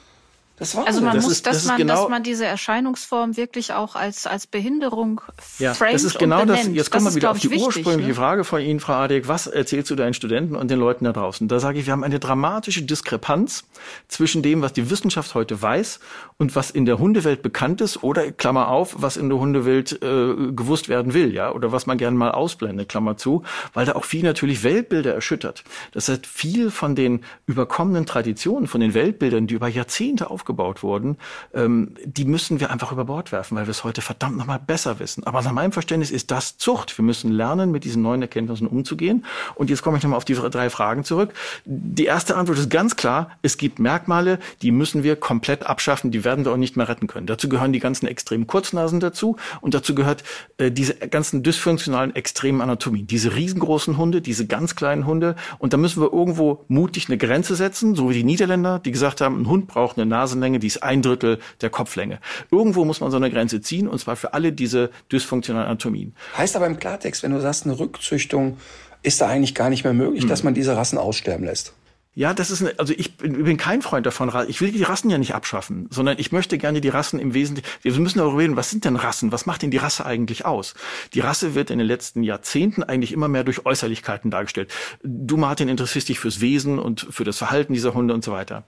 Das war Also man Das muss, ist- dass, das man, genau- dass man diese Erscheinungsform wirklich auch als, als Behinderung Ja, framed das ist genau und das. Jetzt kommen wir wieder auf die wichtig, ursprüngliche ne? Frage von Ihnen, Frau Adek. Was erzählst du deinen Studenten und den Leuten da draußen? Da sage ich, wir haben eine dramatische Diskrepanz zwischen dem, was die Wissenschaft heute weiß und was in der Hundewelt bekannt ist oder, Klammer auf, was in der Hundewelt äh, gewusst werden will, ja, oder was man gerne mal ausblendet, Klammer zu, weil da auch viel natürlich Weltbilder erschüttert. Das heißt, viel von den überkommenen Traditionen, von den Weltbildern, die über Jahrzehnte aufgebaut wurden, ähm, die müssen wir einfach über Bord werfen, weil wir es heute verdammt nochmal besser wissen. Aber nach meinem Verständnis ist das Zucht. Wir müssen lernen, mit diesen neuen Erkenntnissen umzugehen. Und jetzt komme ich nochmal auf die drei Fragen zurück. Die erste Antwort ist ganz klar, es gibt Merkmale, die müssen wir komplett abschaffen, die werden wir auch nicht mehr retten können. Dazu gehören die ganzen extremen Kurznasen dazu und dazu gehört äh, diese ganzen dysfunktionalen extremen Anatomien. Diese riesengroßen Hunde, diese ganz kleinen Hunde. Und da müssen wir irgendwo mutig eine Grenze setzen, so wie die Niederländer, die gesagt haben, ein Hund braucht eine Nasenlänge, die ist ein Drittel der Kopflänge. Irgendwo muss man so eine Grenze ziehen, und zwar für alle diese dysfunktionalen Anatomien. Heißt aber im Klartext, wenn du sagst, eine Rückzüchtung ist da eigentlich gar nicht mehr möglich, Hm. dass man diese Rassen aussterben lässt. Ja, das ist, eine, also ich bin, kein Freund davon. Ich will die Rassen ja nicht abschaffen, sondern ich möchte gerne die Rassen im Wesentlichen. Wir müssen darüber reden, was sind denn Rassen? Was macht denn die Rasse eigentlich aus? Die Rasse wird in den letzten Jahrzehnten eigentlich immer mehr durch Äußerlichkeiten dargestellt. Du, Martin, interessierst dich fürs Wesen und für das Verhalten dieser Hunde und so weiter.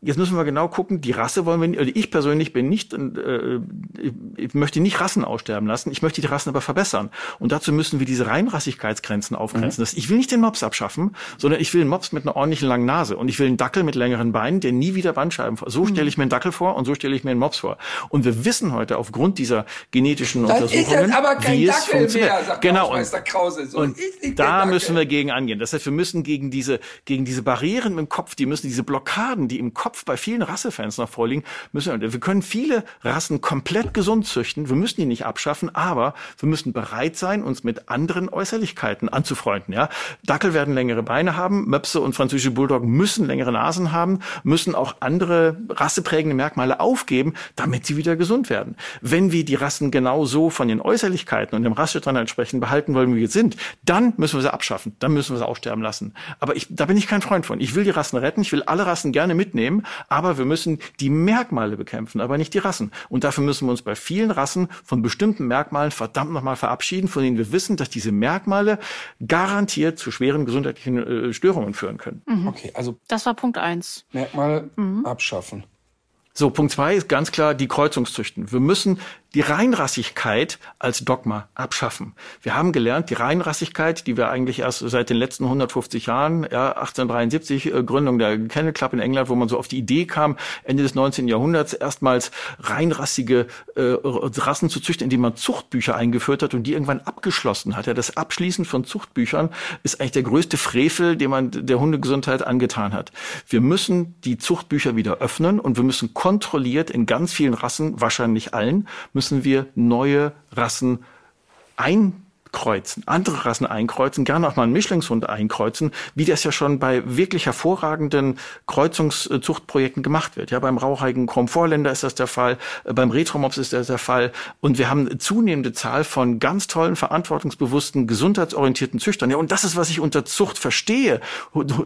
Jetzt müssen wir genau gucken, die Rasse wollen wir nicht, also ich persönlich bin nicht, äh, ich, möchte nicht Rassen aussterben lassen, ich möchte die Rassen aber verbessern. Und dazu müssen wir diese Reinrassigkeitsgrenzen aufgrenzen. Das, ich will nicht den Mops abschaffen, sondern ich will einen Mops mit einer ordentlichen langen Nase und ich will einen Dackel mit längeren Beinen, der nie wieder Bandscheiben vor. So stelle ich mir einen Dackel vor und so stelle ich mir einen Mops vor. Und wir wissen heute aufgrund dieser genetischen Das ist Untersuchungen, jetzt aber kein wie es Dackel funktioniert. mehr, sagt genau. Hausmeister Krause. So und ist da müssen wir gegen angehen. Das heißt, wir müssen gegen diese, gegen diese Barrieren im Kopf, die müssen diese Blockaden, die im Kopf bei vielen Rassefans noch vorliegen, müssen wir, wir können viele Rassen komplett gesund züchten. Wir müssen die nicht abschaffen, aber wir müssen bereit sein, uns mit anderen Äußerlichkeiten anzufreunden, ja. Dackel werden längere Beine haben, Möpse und französische Bulldoggen müssen längere Nasen haben, müssen auch andere rasseprägende Merkmale aufgeben, damit sie wieder gesund werden. Wenn wir die Rassen genau so von den Äußerlichkeiten und dem Rassestand entsprechend behalten wollen, wie wir sind, dann müssen wir sie abschaffen, dann müssen wir sie aussterben lassen. Aber ich, da bin ich kein Freund von. Ich will die Rassen retten, ich will alle Rassen gerne mitnehmen, aber wir müssen die Merkmale bekämpfen, aber nicht die Rassen. Und dafür müssen wir uns bei vielen Rassen von bestimmten Merkmalen verdammt nochmal verabschieden, von denen wir wissen, dass diese Merkmale garantiert zu schweren gesundheitlichen äh, Störungen führen können. Okay, also Das war Punkt eins. Merkmal Mhm. abschaffen. So, Punkt zwei ist ganz klar die Kreuzungszüchten. Wir müssen die Reinrassigkeit als Dogma abschaffen. Wir haben gelernt, die Reinrassigkeit, die wir eigentlich erst seit den letzten 150 Jahren, ja, 1873, äh, Gründung der Kennel Club in England, wo man so auf die Idee kam, Ende des 19. Jahrhunderts erstmals reinrassige äh, Rassen zu züchten, indem man Zuchtbücher eingeführt hat und die irgendwann abgeschlossen hat. Ja, das Abschließen von Zuchtbüchern ist eigentlich der größte Frevel, den man der Hundegesundheit angetan hat. Wir müssen die Zuchtbücher wieder öffnen und wir müssen kontrolliert in ganz vielen Rassen, wahrscheinlich allen, müssen wir neue Rassen einkreuzen, andere Rassen einkreuzen, gerne auch mal einen Mischlingshund einkreuzen, wie das ja schon bei wirklich hervorragenden Kreuzungszuchtprojekten gemacht wird. Ja, beim rauchigen Chromvorländer ist das der Fall, äh, beim Retromops ist das der Fall und wir haben eine zunehmende Zahl von ganz tollen, verantwortungsbewussten, gesundheitsorientierten Züchtern. Ja, und das ist, was ich unter Zucht verstehe,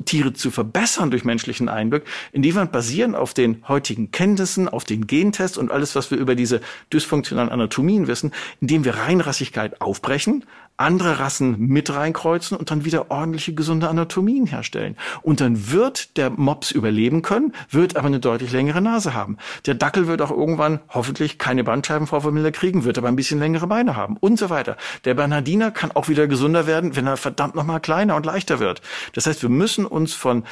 Tiere zu verbessern durch menschlichen Einblick, indem wir basieren auf den heutigen Kenntnissen, auf den Gentests und alles, was wir über diese dysfunktionalen Anatomien wissen, indem wir Reinrassigkeit aufbrechen, andere Rassen mit reinkreuzen und dann wieder ordentliche, gesunde Anatomien herstellen. Und dann wird der Mops überleben können, wird aber eine deutlich längere Nase haben. Der Dackel wird auch irgendwann hoffentlich keine Bandscheibenvorfamille kriegen, wird aber ein bisschen längere Beine haben und so weiter. Der Bernhardiner kann auch wieder gesunder werden, wenn er verdammt nochmal kleiner und leichter wird. Das heißt, wir müssen uns von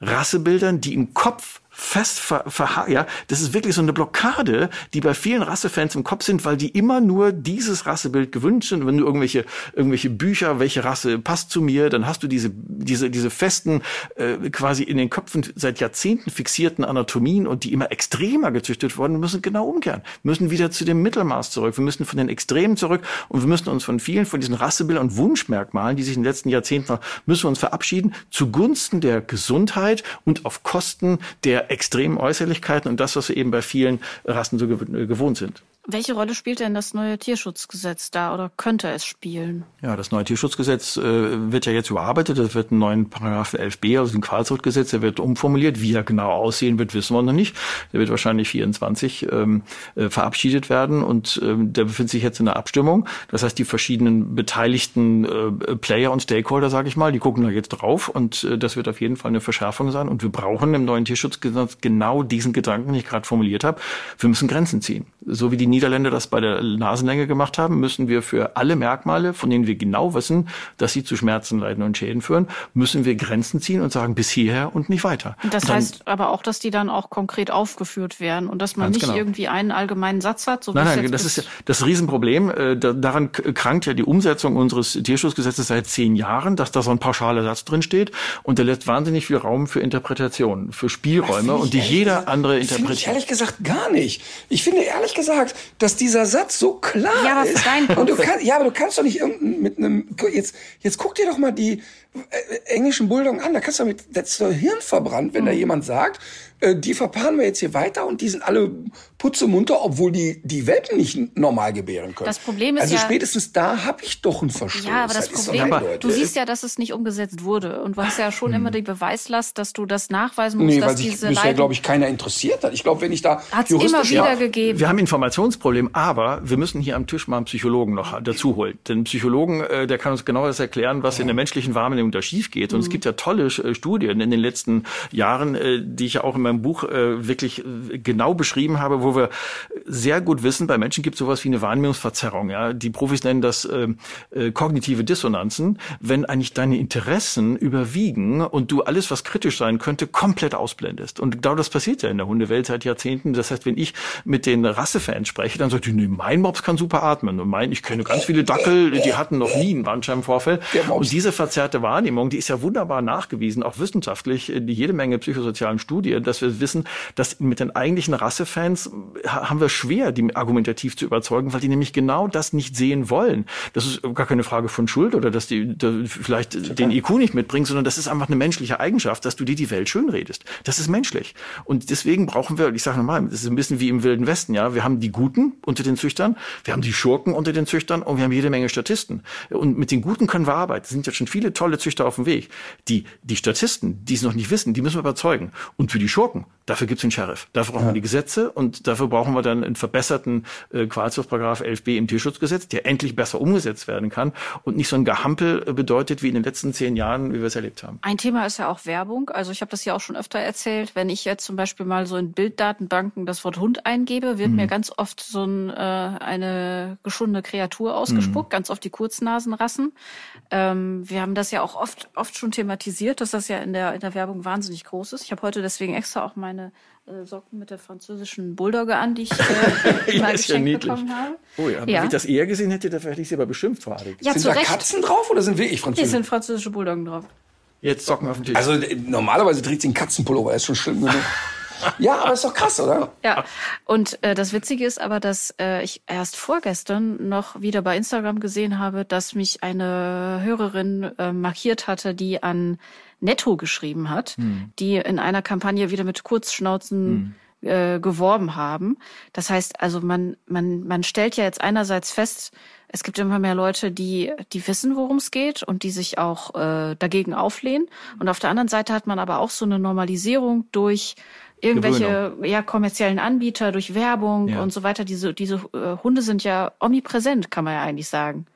Rassebildern, die im Kopf fest ver, ver, ja, das ist wirklich so eine Blockade, die bei vielen Rassefans im Kopf sind, weil die immer nur dieses Rassebild gewünscht sind. Wenn du irgendwelche irgendwelche Bücher, welche Rasse passt zu mir, dann hast du diese diese diese festen äh, quasi in den Köpfen seit Jahrzehnten fixierten Anatomien und die immer extremer gezüchtet wurden, müssen genau umkehren, müssen wieder zu dem Mittelmaß zurück. Wir müssen von den Extremen zurück und wir müssen uns von vielen von diesen Rassebildern und Wunschmerkmalen, die sich in den letzten Jahrzehnten müssen wir uns verabschieden zugunsten der Gesundheit und auf Kosten der extremen Äußerlichkeiten und das, was wir eben bei vielen Rassen so gewohnt sind. Welche Rolle spielt denn das neue Tierschutzgesetz da oder könnte es spielen? Ja, das neue Tierschutzgesetz äh, wird ja jetzt überarbeitet. Es wird einen neuen Paragraph 11b, also ein Qualzuchtgesetz, der wird umformuliert. Wie er genau aussehen wird, wissen wir noch nicht. Der wird wahrscheinlich 24 ähm, äh, verabschiedet werden und ähm, der befindet sich jetzt in der Abstimmung. Das heißt, die verschiedenen beteiligten äh, Player und Stakeholder, sage ich mal, die gucken da jetzt drauf und äh, das wird auf jeden Fall eine Verschärfung sein. Und wir brauchen im neuen Tierschutzgesetz genau diesen Gedanken, den ich gerade formuliert habe. Wir müssen Grenzen ziehen. So wie die Niederländer das bei der Nasenlänge gemacht haben, müssen wir für alle Merkmale, von denen wir genau wissen, dass sie zu Schmerzen, Leiden und Schäden führen, müssen wir Grenzen ziehen und sagen, bis hierher und nicht weiter. Das dann, heißt aber auch, dass die dann auch konkret aufgeführt werden und dass man nicht genau. irgendwie einen allgemeinen Satz hat. So nein, nein, das ist ja das Riesenproblem. Äh, daran krankt ja die Umsetzung unseres Tierschutzgesetzes seit zehn Jahren, dass da so ein pauschaler Satz drin steht und der lässt wahnsinnig viel Raum für Interpretationen, für Spielräume und die jeder andere interpretiert. Ich ehrlich gesagt gar nicht. Ich finde ehrlich gesagt, dass dieser Satz so klar ja, ist. Dein und du kannst, ja, aber du kannst doch nicht irgendein, mit einem, jetzt, jetzt guck dir doch mal die äh, englischen Bulldoggen an. Da kannst du mit, das ist doch Hirn verbrannt, wenn mhm. da jemand sagt, äh, die verpaaren wir jetzt hier weiter und die sind alle putzemunter, obwohl die die Welpen nicht normal gebären können. Das Problem ist also ja, spätestens da habe ich doch einen Verstoß. Ja, aber das, das Problem, du siehst ja, dass es nicht umgesetzt wurde und du hast ja schon hm. immer die Beweislast, dass du das nachweisen musst, nee, dass weil sich diese bisher, glaube ich, keiner interessiert hat. Ich glaube, wenn ich da hat's immer wieder ja, gegeben. Wir haben Informationsproblem, aber wir müssen hier am Tisch mal einen Psychologen noch dazu holen. Denn Psychologen, äh, der kann uns genau das erklären, was ja. in der menschlichen Wahrnehmung da schief geht. Und mhm. es gibt ja tolle äh, Studien in den letzten Jahren, äh, die ich ja auch in meinem Buch wirklich genau beschrieben habe, wo wir sehr gut wissen, bei Menschen gibt es sowas wie eine Wahrnehmungsverzerrung. Ja? Die Profis nennen das äh, äh, kognitive Dissonanzen, wenn eigentlich deine Interessen überwiegen und du alles, was kritisch sein könnte, komplett ausblendest. Und genau das passiert ja in der Hundewelt seit Jahrzehnten. Das heißt, wenn ich mit den Rassefans spreche, dann sagt die, nee, mein Mops kann super atmen. Und mein, ich kenne ganz viele Dackel, die hatten noch nie einen Bandscheibenvorfall. Und diese verzerrte Wahrnehmung, die ist ja wunderbar nachgewiesen, auch wissenschaftlich, jede Menge psychosozialen Studien, dass wir wissen, dass mit den eigentlichen Rassefans haben wir schwer, die argumentativ zu überzeugen, weil die nämlich genau das nicht sehen wollen. Das ist gar keine Frage von Schuld oder dass die da vielleicht Total. den IQ nicht mitbringen, sondern das ist einfach eine menschliche Eigenschaft, dass du dir die Welt schön redest. Das ist menschlich. Und deswegen brauchen wir, ich sage nochmal, das ist ein bisschen wie im Wilden Westen, ja. Wir haben die Guten unter den Züchtern, wir haben die Schurken unter den Züchtern und wir haben jede Menge Statisten. Und mit den Guten können wir arbeiten. Es sind jetzt schon viele tolle Züchter auf dem Weg. Die, die Statisten, die es noch nicht wissen, die müssen wir überzeugen. Und für die Schurken, dafür gibt es den Sheriff. Dafür brauchen ja. wir die Gesetze und dafür brauchen wir dann einen verbesserten äh, Qualzuchtparagraph 11b im Tierschutzgesetz, der endlich besser umgesetzt werden kann und nicht so ein Gehampel äh, bedeutet wie in den letzten zehn Jahren, wie wir es erlebt haben. Ein Thema ist ja auch Werbung. Also ich habe das ja auch schon öfter erzählt. Wenn ich jetzt zum Beispiel mal so in Bilddatenbanken das Wort Hund eingebe, wird mhm. mir ganz oft so ein, äh, eine geschundene Kreatur ausgespuckt, mhm. ganz oft die Kurznasenrassen. Ähm, wir haben das ja auch oft, oft schon thematisiert, dass das ja in der, in der Werbung wahnsinnig groß ist. Ich habe heute deswegen extra auch meine äh, Socken mit der französischen Bulldogge an, die ich äh, mal geschenkt ja bekommen habe. Oh ja, ja. wenn ich das eher gesehen hätte, dann hätte ich sie aber beschimpft, Frau Adel. Ja, sind da Recht. Katzen drauf oder sind wirklich französische? Nee, sind französische Bulldoggen drauf. Jetzt Socken auf den Tisch. Also normalerweise trägt sie einen Katzenpullover, ist schon schlimm genug. Ja, aber ist doch krass, oder? Ja. Und äh, das Witzige ist aber, dass äh, ich erst vorgestern noch wieder bei Instagram gesehen habe, dass mich eine Hörerin äh, markiert hatte, die an Netto geschrieben hat, hm. die in einer Kampagne wieder mit Kurzschnauzen hm. äh, geworben haben. Das heißt, also man, man, man stellt ja jetzt einerseits fest, es gibt immer mehr Leute, die, die wissen, worum es geht und die sich auch äh, dagegen auflehnen. Und auf der anderen Seite hat man aber auch so eine Normalisierung durch irgendwelche ja kommerziellen Anbieter, durch Werbung ja. und so weiter. Diese diese äh, Hunde sind ja omnipräsent, kann man ja eigentlich sagen.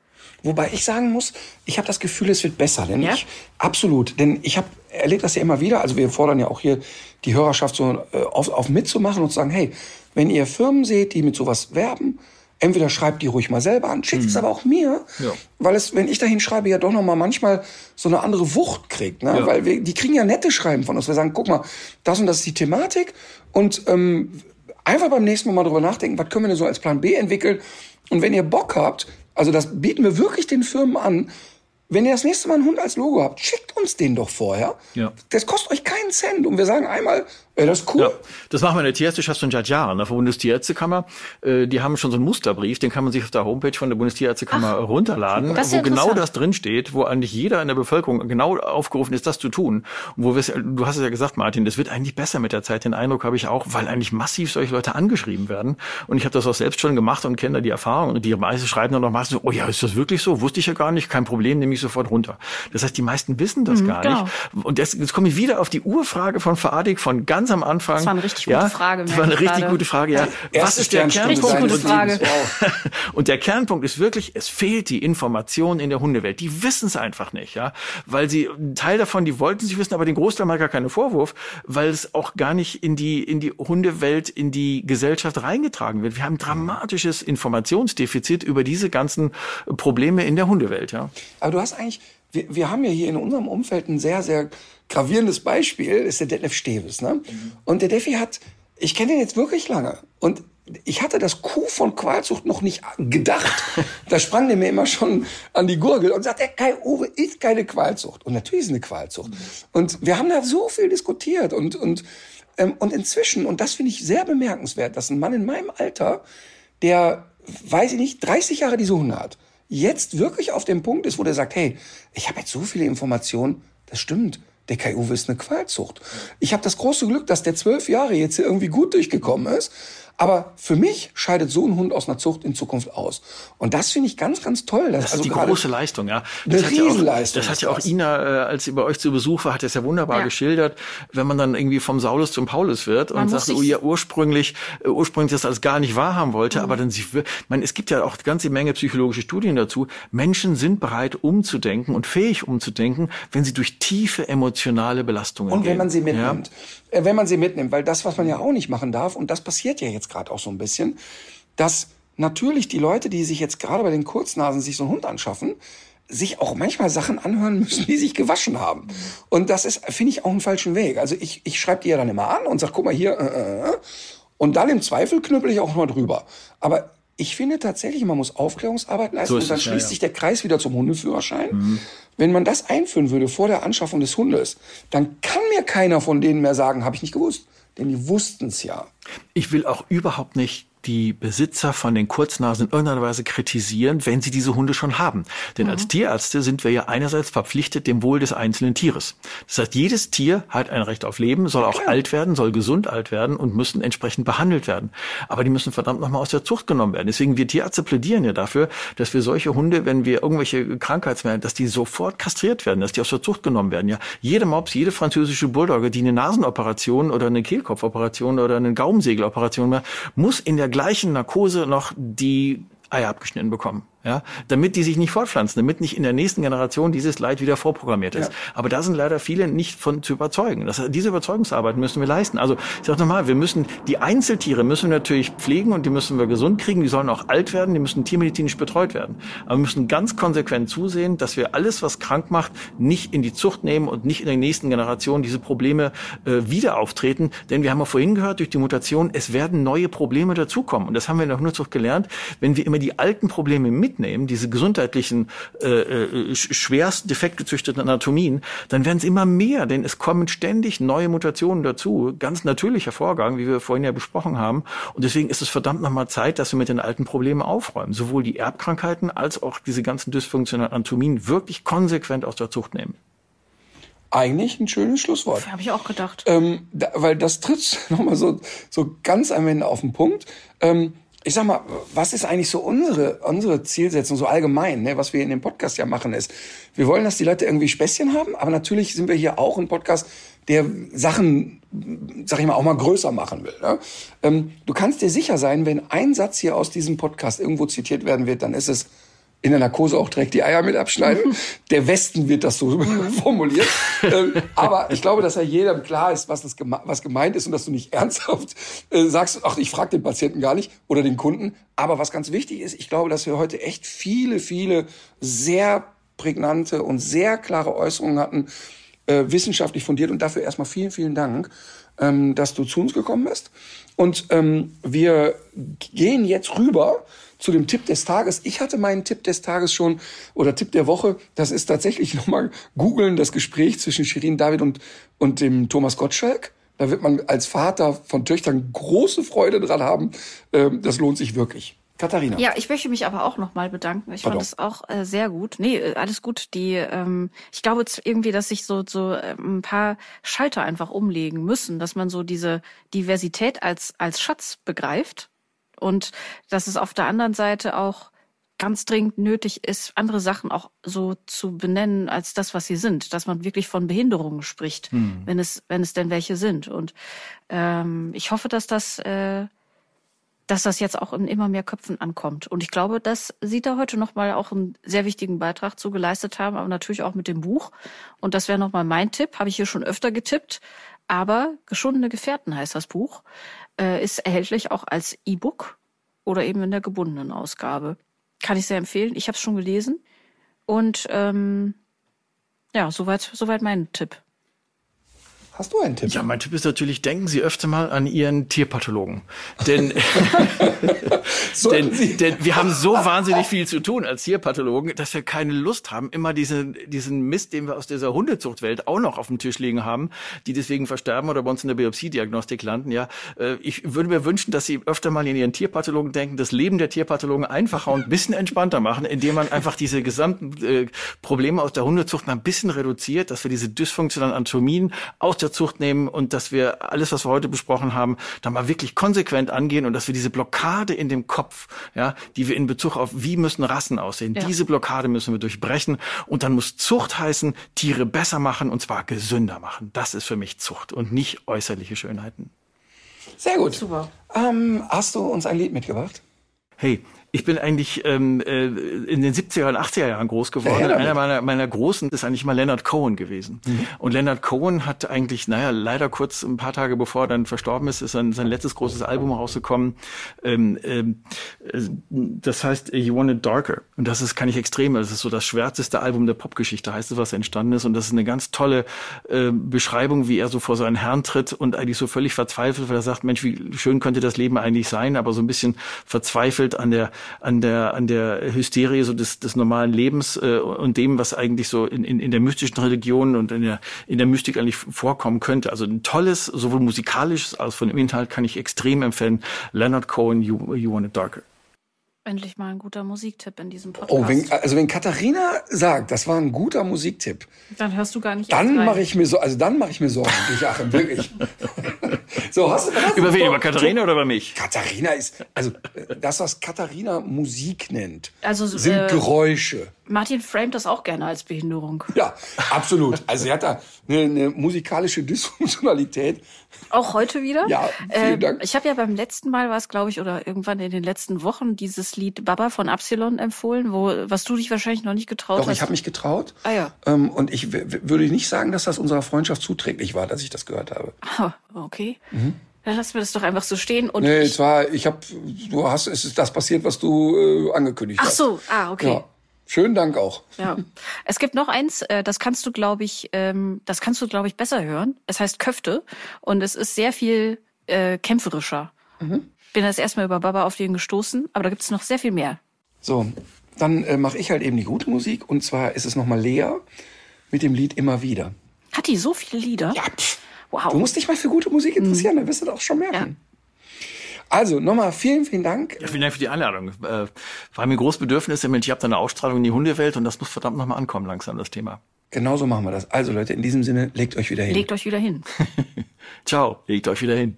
Wobei ich sagen muss, ich habe das Gefühl, es wird besser. Denn ja? ich, absolut. Denn ich habe erlebt das ja immer wieder. Also wir fordern ja auch hier die Hörerschaft so äh, auf, auf mitzumachen und zu sagen, hey, wenn ihr Firmen seht, die mit sowas werben, entweder schreibt die ruhig mal selber an, schickt es aber auch mir, Ja. weil es, wenn ich dahin schreibe, ja doch noch mal manchmal so eine andere Wucht kriegt, ne? Ja. weil wir, die kriegen ja nette Schreiben von uns. Wir sagen, guck mal, das und das ist die Thematik und ähm, einfach beim nächsten Mal mal drüber nachdenken, was können wir denn so als Plan B entwickeln? Und wenn ihr Bock habt, also das bieten wir wirklich den Firmen an, wenn ihr das nächste Mal einen Hund als Logo habt, schickt uns den doch vorher. Ja. Das kostet euch keinen Cent. Und wir sagen einmal, ey, das ist cool. Ja, das machen wir in der Tierärzteschaft schon seit Jahren. Auf der Bundestierärztekammer, äh, die haben schon so einen Musterbrief, den kann man sich auf der Homepage von der Bundestierärztekammer runterladen, das ist ja wo genau das drinsteht, wo eigentlich jeder in der Bevölkerung genau aufgerufen ist, das zu tun. Und wo wir, du hast es ja gesagt, Martin, das wird eigentlich besser mit der Zeit. Den Eindruck habe ich auch, weil eigentlich massiv solche Leute angeschrieben werden. Und ich habe das auch selbst schon gemacht und kenne da die Erfahrung. Und die meisten schreiben dann noch meistens, so, oh ja, ist das wirklich so? Wusste ich ja gar nicht, kein Problem, nehme ich sofort runter. Das heißt, die meisten wissen das gar genau. nicht. Und jetzt, jetzt komme ich wieder auf die Urfrage von Faadik von ganz am Anfang. Das war eine richtig ja, gute Frage, Das war eine richtig gerade. gute Frage, ja. Was Erste ist der Kernpunkt? Richtig gute Frage. Und der Kernpunkt ist wirklich, es fehlt die Information in der Hundewelt. Die wissen es einfach nicht, ja. Weil sie, ein Teil davon, die wollten sie wissen, aber den Großteil mal gar keinen Vorwurf, weil es auch gar nicht in die, in die Hundewelt, in die Gesellschaft reingetragen wird. Wir haben ein dramatisches Informationsdefizit über diese ganzen Probleme in der Hundewelt, ja. Aber du hast eigentlich, wir, wir haben ja hier in unserem Umfeld ein sehr, sehr gravierendes Beispiel, ist der Detlef Steves. Ne? Und der Defi hat, ich kenne den jetzt wirklich lange. Und ich hatte das Kuh von Qualzucht noch nicht gedacht. da sprang der mir immer schon an die Gurgel und sagte, Kai Uwe ist keine Qualzucht. Und natürlich ist es eine Qualzucht. Und wir haben da so viel diskutiert und, und, ähm, und inzwischen, und das finde ich sehr bemerkenswert, dass ein Mann in meinem Alter, der, weiß ich nicht, 30 Jahre diese Hunde hat, jetzt wirklich auf dem Punkt ist, wo der sagt, hey, ich habe jetzt so viele Informationen, das stimmt. Der Kai Uwe ist eine Qualzucht. Ich habe das große Glück, dass der zwölf Jahre jetzt hier irgendwie gut durchgekommen ist. Aber für mich scheidet so ein Hund aus einer Zucht in Zukunft aus. Und das finde ich ganz, ganz toll. Das ist die gerade- große Leistung, ja. Eine Das hat ja auch, Riesenleistung das hat ja auch das. Ina, äh, als sie bei euch zu Besuch war, hat das ja wunderbar Ja. geschildert, wenn man dann irgendwie vom Saulus zum Paulus wird und Man muss sagt, sich- oh ja, ursprünglich, äh, ursprünglich das alles gar nicht wahrhaben wollte, Mhm. aber dann sie, man, es gibt ja auch eine ganze Menge psychologische Studien dazu. Menschen sind bereit, umzudenken und fähig umzudenken, wenn sie durch tiefe emotionale Belastungen Und gehen. wenn man sie Ja? mitnimmt. Äh, wenn man sie mitnimmt, weil das, was man ja auch nicht machen darf, und das passiert ja jetzt gerade auch so ein bisschen, dass natürlich die Leute, die sich jetzt gerade bei den Kurznasen sich so einen Hund anschaffen, sich auch manchmal Sachen anhören müssen, die sich gewaschen haben. Und das ist, finde ich, auch einen falschen Weg. Also ich, ich schreibe die ja dann immer an und sag, guck mal hier, äh, äh, äh. und dann im Zweifel knüppel ich auch mal drüber. Aber ich finde tatsächlich, man muss Aufklärungsarbeit leisten So und dann es, schließt ja. sich der Kreis wieder zum Hundeführerschein. Wenn man das einführen würde vor der Anschaffung des Hundes, dann kann mir keiner von denen mehr sagen, habe ich nicht gewusst. Denn die wussten es ja. Ich will auch überhaupt nicht die Besitzer von den Kurznasen in irgendeiner Weise kritisieren, wenn sie diese Hunde schon haben. Denn als Tierärzte sind wir ja einerseits verpflichtet dem Wohl des einzelnen Tieres. Das heißt, jedes Tier hat ein Recht auf Leben, soll auch alt werden, soll gesund alt werden und müssen entsprechend behandelt werden. Aber die müssen verdammt nochmal aus der Zucht genommen werden. Deswegen wir Tierärzte plädieren ja dafür, dass wir solche Hunde, wenn wir irgendwelche Krankheitsmerkmale, dass die sofort kastriert werden, dass die aus der Zucht genommen werden. Ja, jede Mops, jede französische Bulldogge, die eine Nasenoperation oder eine Kehlkopfoperation oder eine Gaumensegeloperation macht, muss in der gleichen Narkose noch die Eier abgeschnitten bekommen. Ja, damit die sich nicht fortpflanzen, damit nicht in der nächsten Generation dieses Leid wieder vorprogrammiert ist. Ja. Aber da sind leider viele nicht von zu überzeugen. Das, diese Überzeugungsarbeit müssen wir leisten. Also ich sage nochmal, wir müssen die Einzeltiere müssen wir natürlich pflegen und die müssen wir gesund kriegen. Die sollen auch alt werden, die müssen tiermedizinisch betreut werden. Aber wir müssen ganz konsequent zusehen, dass wir alles, was krank macht, nicht in die Zucht nehmen und nicht in der nächsten Generation diese Probleme äh, wieder auftreten. Denn wir haben ja vorhin gehört, durch die Mutation, es werden neue Probleme dazukommen. Und das haben wir in der Hundezucht gelernt. Wenn wir immer die alten Probleme mitnehmen, diese gesundheitlichen, äh, äh, sch- schwerst defekt gezüchteten Anatomien, dann werden es immer mehr, denn es kommen ständig neue Mutationen dazu. Ganz natürlicher Vorgang, wie wir vorhin ja besprochen haben. Und deswegen ist es verdammt nochmal Zeit, dass wir mit den alten Problemen aufräumen. Sowohl die Erbkrankheiten als auch diese ganzen dysfunktionalen Anatomien wirklich konsequent aus der Zucht nehmen. Eigentlich ein schönes Schlusswort. Habe ich auch gedacht. Ähm, da, weil das tritt nochmal so, so ganz am Ende auf den Punkt. Ähm, ich sag mal, was ist eigentlich so unsere, unsere Zielsetzung, so allgemein, ne, was wir in dem Podcast ja machen, ist, wir wollen, dass die Leute irgendwie Späßchen haben, aber natürlich sind wir hier auch ein Podcast, der Sachen, sag ich mal, auch mal größer machen will. Ne? Ähm, du kannst dir sicher sein, wenn ein Satz hier aus diesem Podcast irgendwo zitiert werden wird, dann ist es, in der Narkose auch direkt die Eier mit abschneiden. Der Westen wird das so formuliert. Ähm, aber ich glaube, dass ja jedem klar ist, was, das geme was gemeint ist und dass du nicht ernsthaft äh, sagst, ach, ich frage den Patienten gar nicht oder den Kunden. Aber was ganz wichtig ist, ich glaube, dass wir heute echt viele, viele sehr prägnante und sehr klare Äußerungen hatten, äh, wissenschaftlich fundiert. Und dafür erstmal vielen, vielen Dank, ähm, dass du zu uns gekommen bist. Und ähm, wir gehen jetzt rüber zu dem Tipp des Tages. Ich hatte meinen Tipp des Tages schon oder Tipp der Woche. Das ist tatsächlich nochmal googeln, das Gespräch zwischen Shirin David und, und dem Thomas Gottschalk. Da wird man als Vater von Töchtern große Freude dran haben. Ähm, das lohnt sich wirklich. Katharina. Ja, ich möchte mich aber auch nochmal bedanken. Ich Pardon. fand es auch äh, sehr gut. Nee, äh, alles gut. Die, ähm, ich glaube jetzt irgendwie, dass sich so so äh, ein paar Schalter einfach umlegen müssen, dass man so diese Diversität als als Schatz begreift und dass es auf der anderen Seite auch ganz dringend nötig ist, andere Sachen auch so zu benennen als das, was sie sind, dass man wirklich von Behinderungen spricht, hm. wenn es wenn es denn welche sind. Und ähm, ich hoffe, dass das äh, dass das jetzt auch in immer mehr Köpfen ankommt. Und ich glaube, dass Sie da heute nochmal auch einen sehr wichtigen Beitrag zu geleistet haben, aber natürlich auch mit dem Buch. Und das wäre nochmal mein Tipp, habe ich hier schon öfter getippt. Aber Geschundene Gefährten heißt das Buch, äh, ist erhältlich auch als E-Book oder eben in der gebundenen Ausgabe. Kann ich sehr empfehlen. Ich habe es schon gelesen. Und ähm, ja, soweit, soweit mein Tipp. Hast du einen Tipp? Ja, mein Tipp ist natürlich, denken Sie öfter mal an Ihren Tierpathologen. Denn, denn, denn wir haben so wahnsinnig viel zu tun als Tierpathologen, dass wir keine Lust haben, immer diesen, diesen Mist, den wir aus dieser Hundezuchtwelt auch noch auf dem Tisch liegen haben, die deswegen versterben oder bei uns in der Biopsiediagnostik landen. Ja, äh, ich würde mir wünschen, dass Sie öfter mal in Ihren Tierpathologen denken, das Leben der Tierpathologen einfacher und ein bisschen entspannter machen, indem man einfach diese gesamten äh, Probleme aus der Hundezucht mal ein bisschen reduziert, dass wir diese dysfunktionalen Anatomien aus der Zucht nehmen und dass wir alles, was wir heute besprochen haben, da mal wirklich konsequent angehen und dass wir diese Blockade in dem Kopf, ja, die wir in Bezug auf wie müssen Rassen aussehen, ja. diese Blockade müssen wir durchbrechen und dann muss Zucht heißen, Tiere besser machen und zwar gesünder machen. Das ist für mich Zucht und nicht äußerliche Schönheiten. Sehr gut. Super. Ähm, hast du uns ein Lied mitgebracht? Hey, ich bin eigentlich ähm, äh, in den 70er und 80er Jahren groß geworden. Ja, Einer meiner, meiner Großen ist eigentlich mal Leonard Cohen gewesen. Mhm. Und Leonard Cohen hat eigentlich, naja, leider kurz ein paar Tage bevor er dann verstorben ist, ist sein, sein letztes großes Album rausgekommen. Ähm, ähm, äh, das heißt You Want It Darker. Und das ist, kann ich extrem, das ist so das schwärzeste Album der Popgeschichte, heißt es, was entstanden ist. Und das ist eine ganz tolle äh, Beschreibung, wie er so vor seinen Herrn tritt und eigentlich so völlig verzweifelt, weil er sagt, Mensch, wie schön könnte das Leben eigentlich sein, aber so ein bisschen verzweifelt an der an der, an der Hysterie so des, des normalen Lebens äh, und dem, was eigentlich so in, in, in der mystischen Religion und in der, in der Mystik eigentlich vorkommen könnte. Also ein tolles, sowohl musikalisches als von dem Inhalt kann ich extrem empfehlen. Leonard Cohen, You, you Want It Darker. Endlich mal ein guter Musiktipp in diesem Podcast. Oh, wenn, also wenn Katharina sagt, das war ein guter Musiktipp, dann hörst du gar nicht. Dann mache ich mir so, also dann mache ich mir Sorgen, Joachim, wirklich. so hast du das? Über wen? Über Katharina oder über mich? Katharina ist, also das, was Katharina Musik nennt, also, sind äh, Geräusche. Martin framet das auch gerne als Behinderung. Ja, absolut. Also er hat da eine, eine musikalische Dysfunktionalität. Auch heute wieder? Ja, vielen äh, Dank. Ich habe ja beim letzten Mal, war es glaube ich, oder irgendwann in den letzten Wochen dieses Lied Baba von Absilon empfohlen, wo was du dich wahrscheinlich noch nicht getraut Doch, hast. ich habe mich getraut. Ah ja. Ähm, und ich würde nicht sagen, dass das unserer Freundschaft zuträglich war, dass ich das gehört habe. Ah, okay. Mhm. Dann lassen wir das doch einfach so stehen. Und nee, ich, es war, ich habe, du hast, es ist das passiert, was du äh, angekündigt Ach hast. Ach so, ah, okay. Ja. Schönen Dank auch. Ja, es gibt noch eins, äh, das kannst du, glaube ich, ähm, das kannst du, glaube ich, besser hören. Es heißt Köfte und es ist sehr viel äh, kämpferischer. Mhm. Bin das erstmal über Baba auf den gestoßen, aber da gibt es noch sehr viel mehr. So, dann äh, mache ich halt eben die gute Musik und zwar ist es nochmal Lea mit dem Lied Immer wieder. Hat die so viele Lieder? Ja, pff. wow. Du musst dich mal für gute Musik interessieren, mhm. dann wirst du das auch schon merken. Ja. Also nochmal vielen, vielen Dank. Ja, vielen Dank für die Einladung. Äh, war mir großes Bedürfnis, ich habe da eine Ausstrahlung in die Hundewelt und das muss verdammt nochmal ankommen langsam, das Thema. Genauso machen wir das. Also Leute, in diesem Sinne, legt euch wieder hin. Legt euch wieder hin. Ciao, legt euch wieder hin.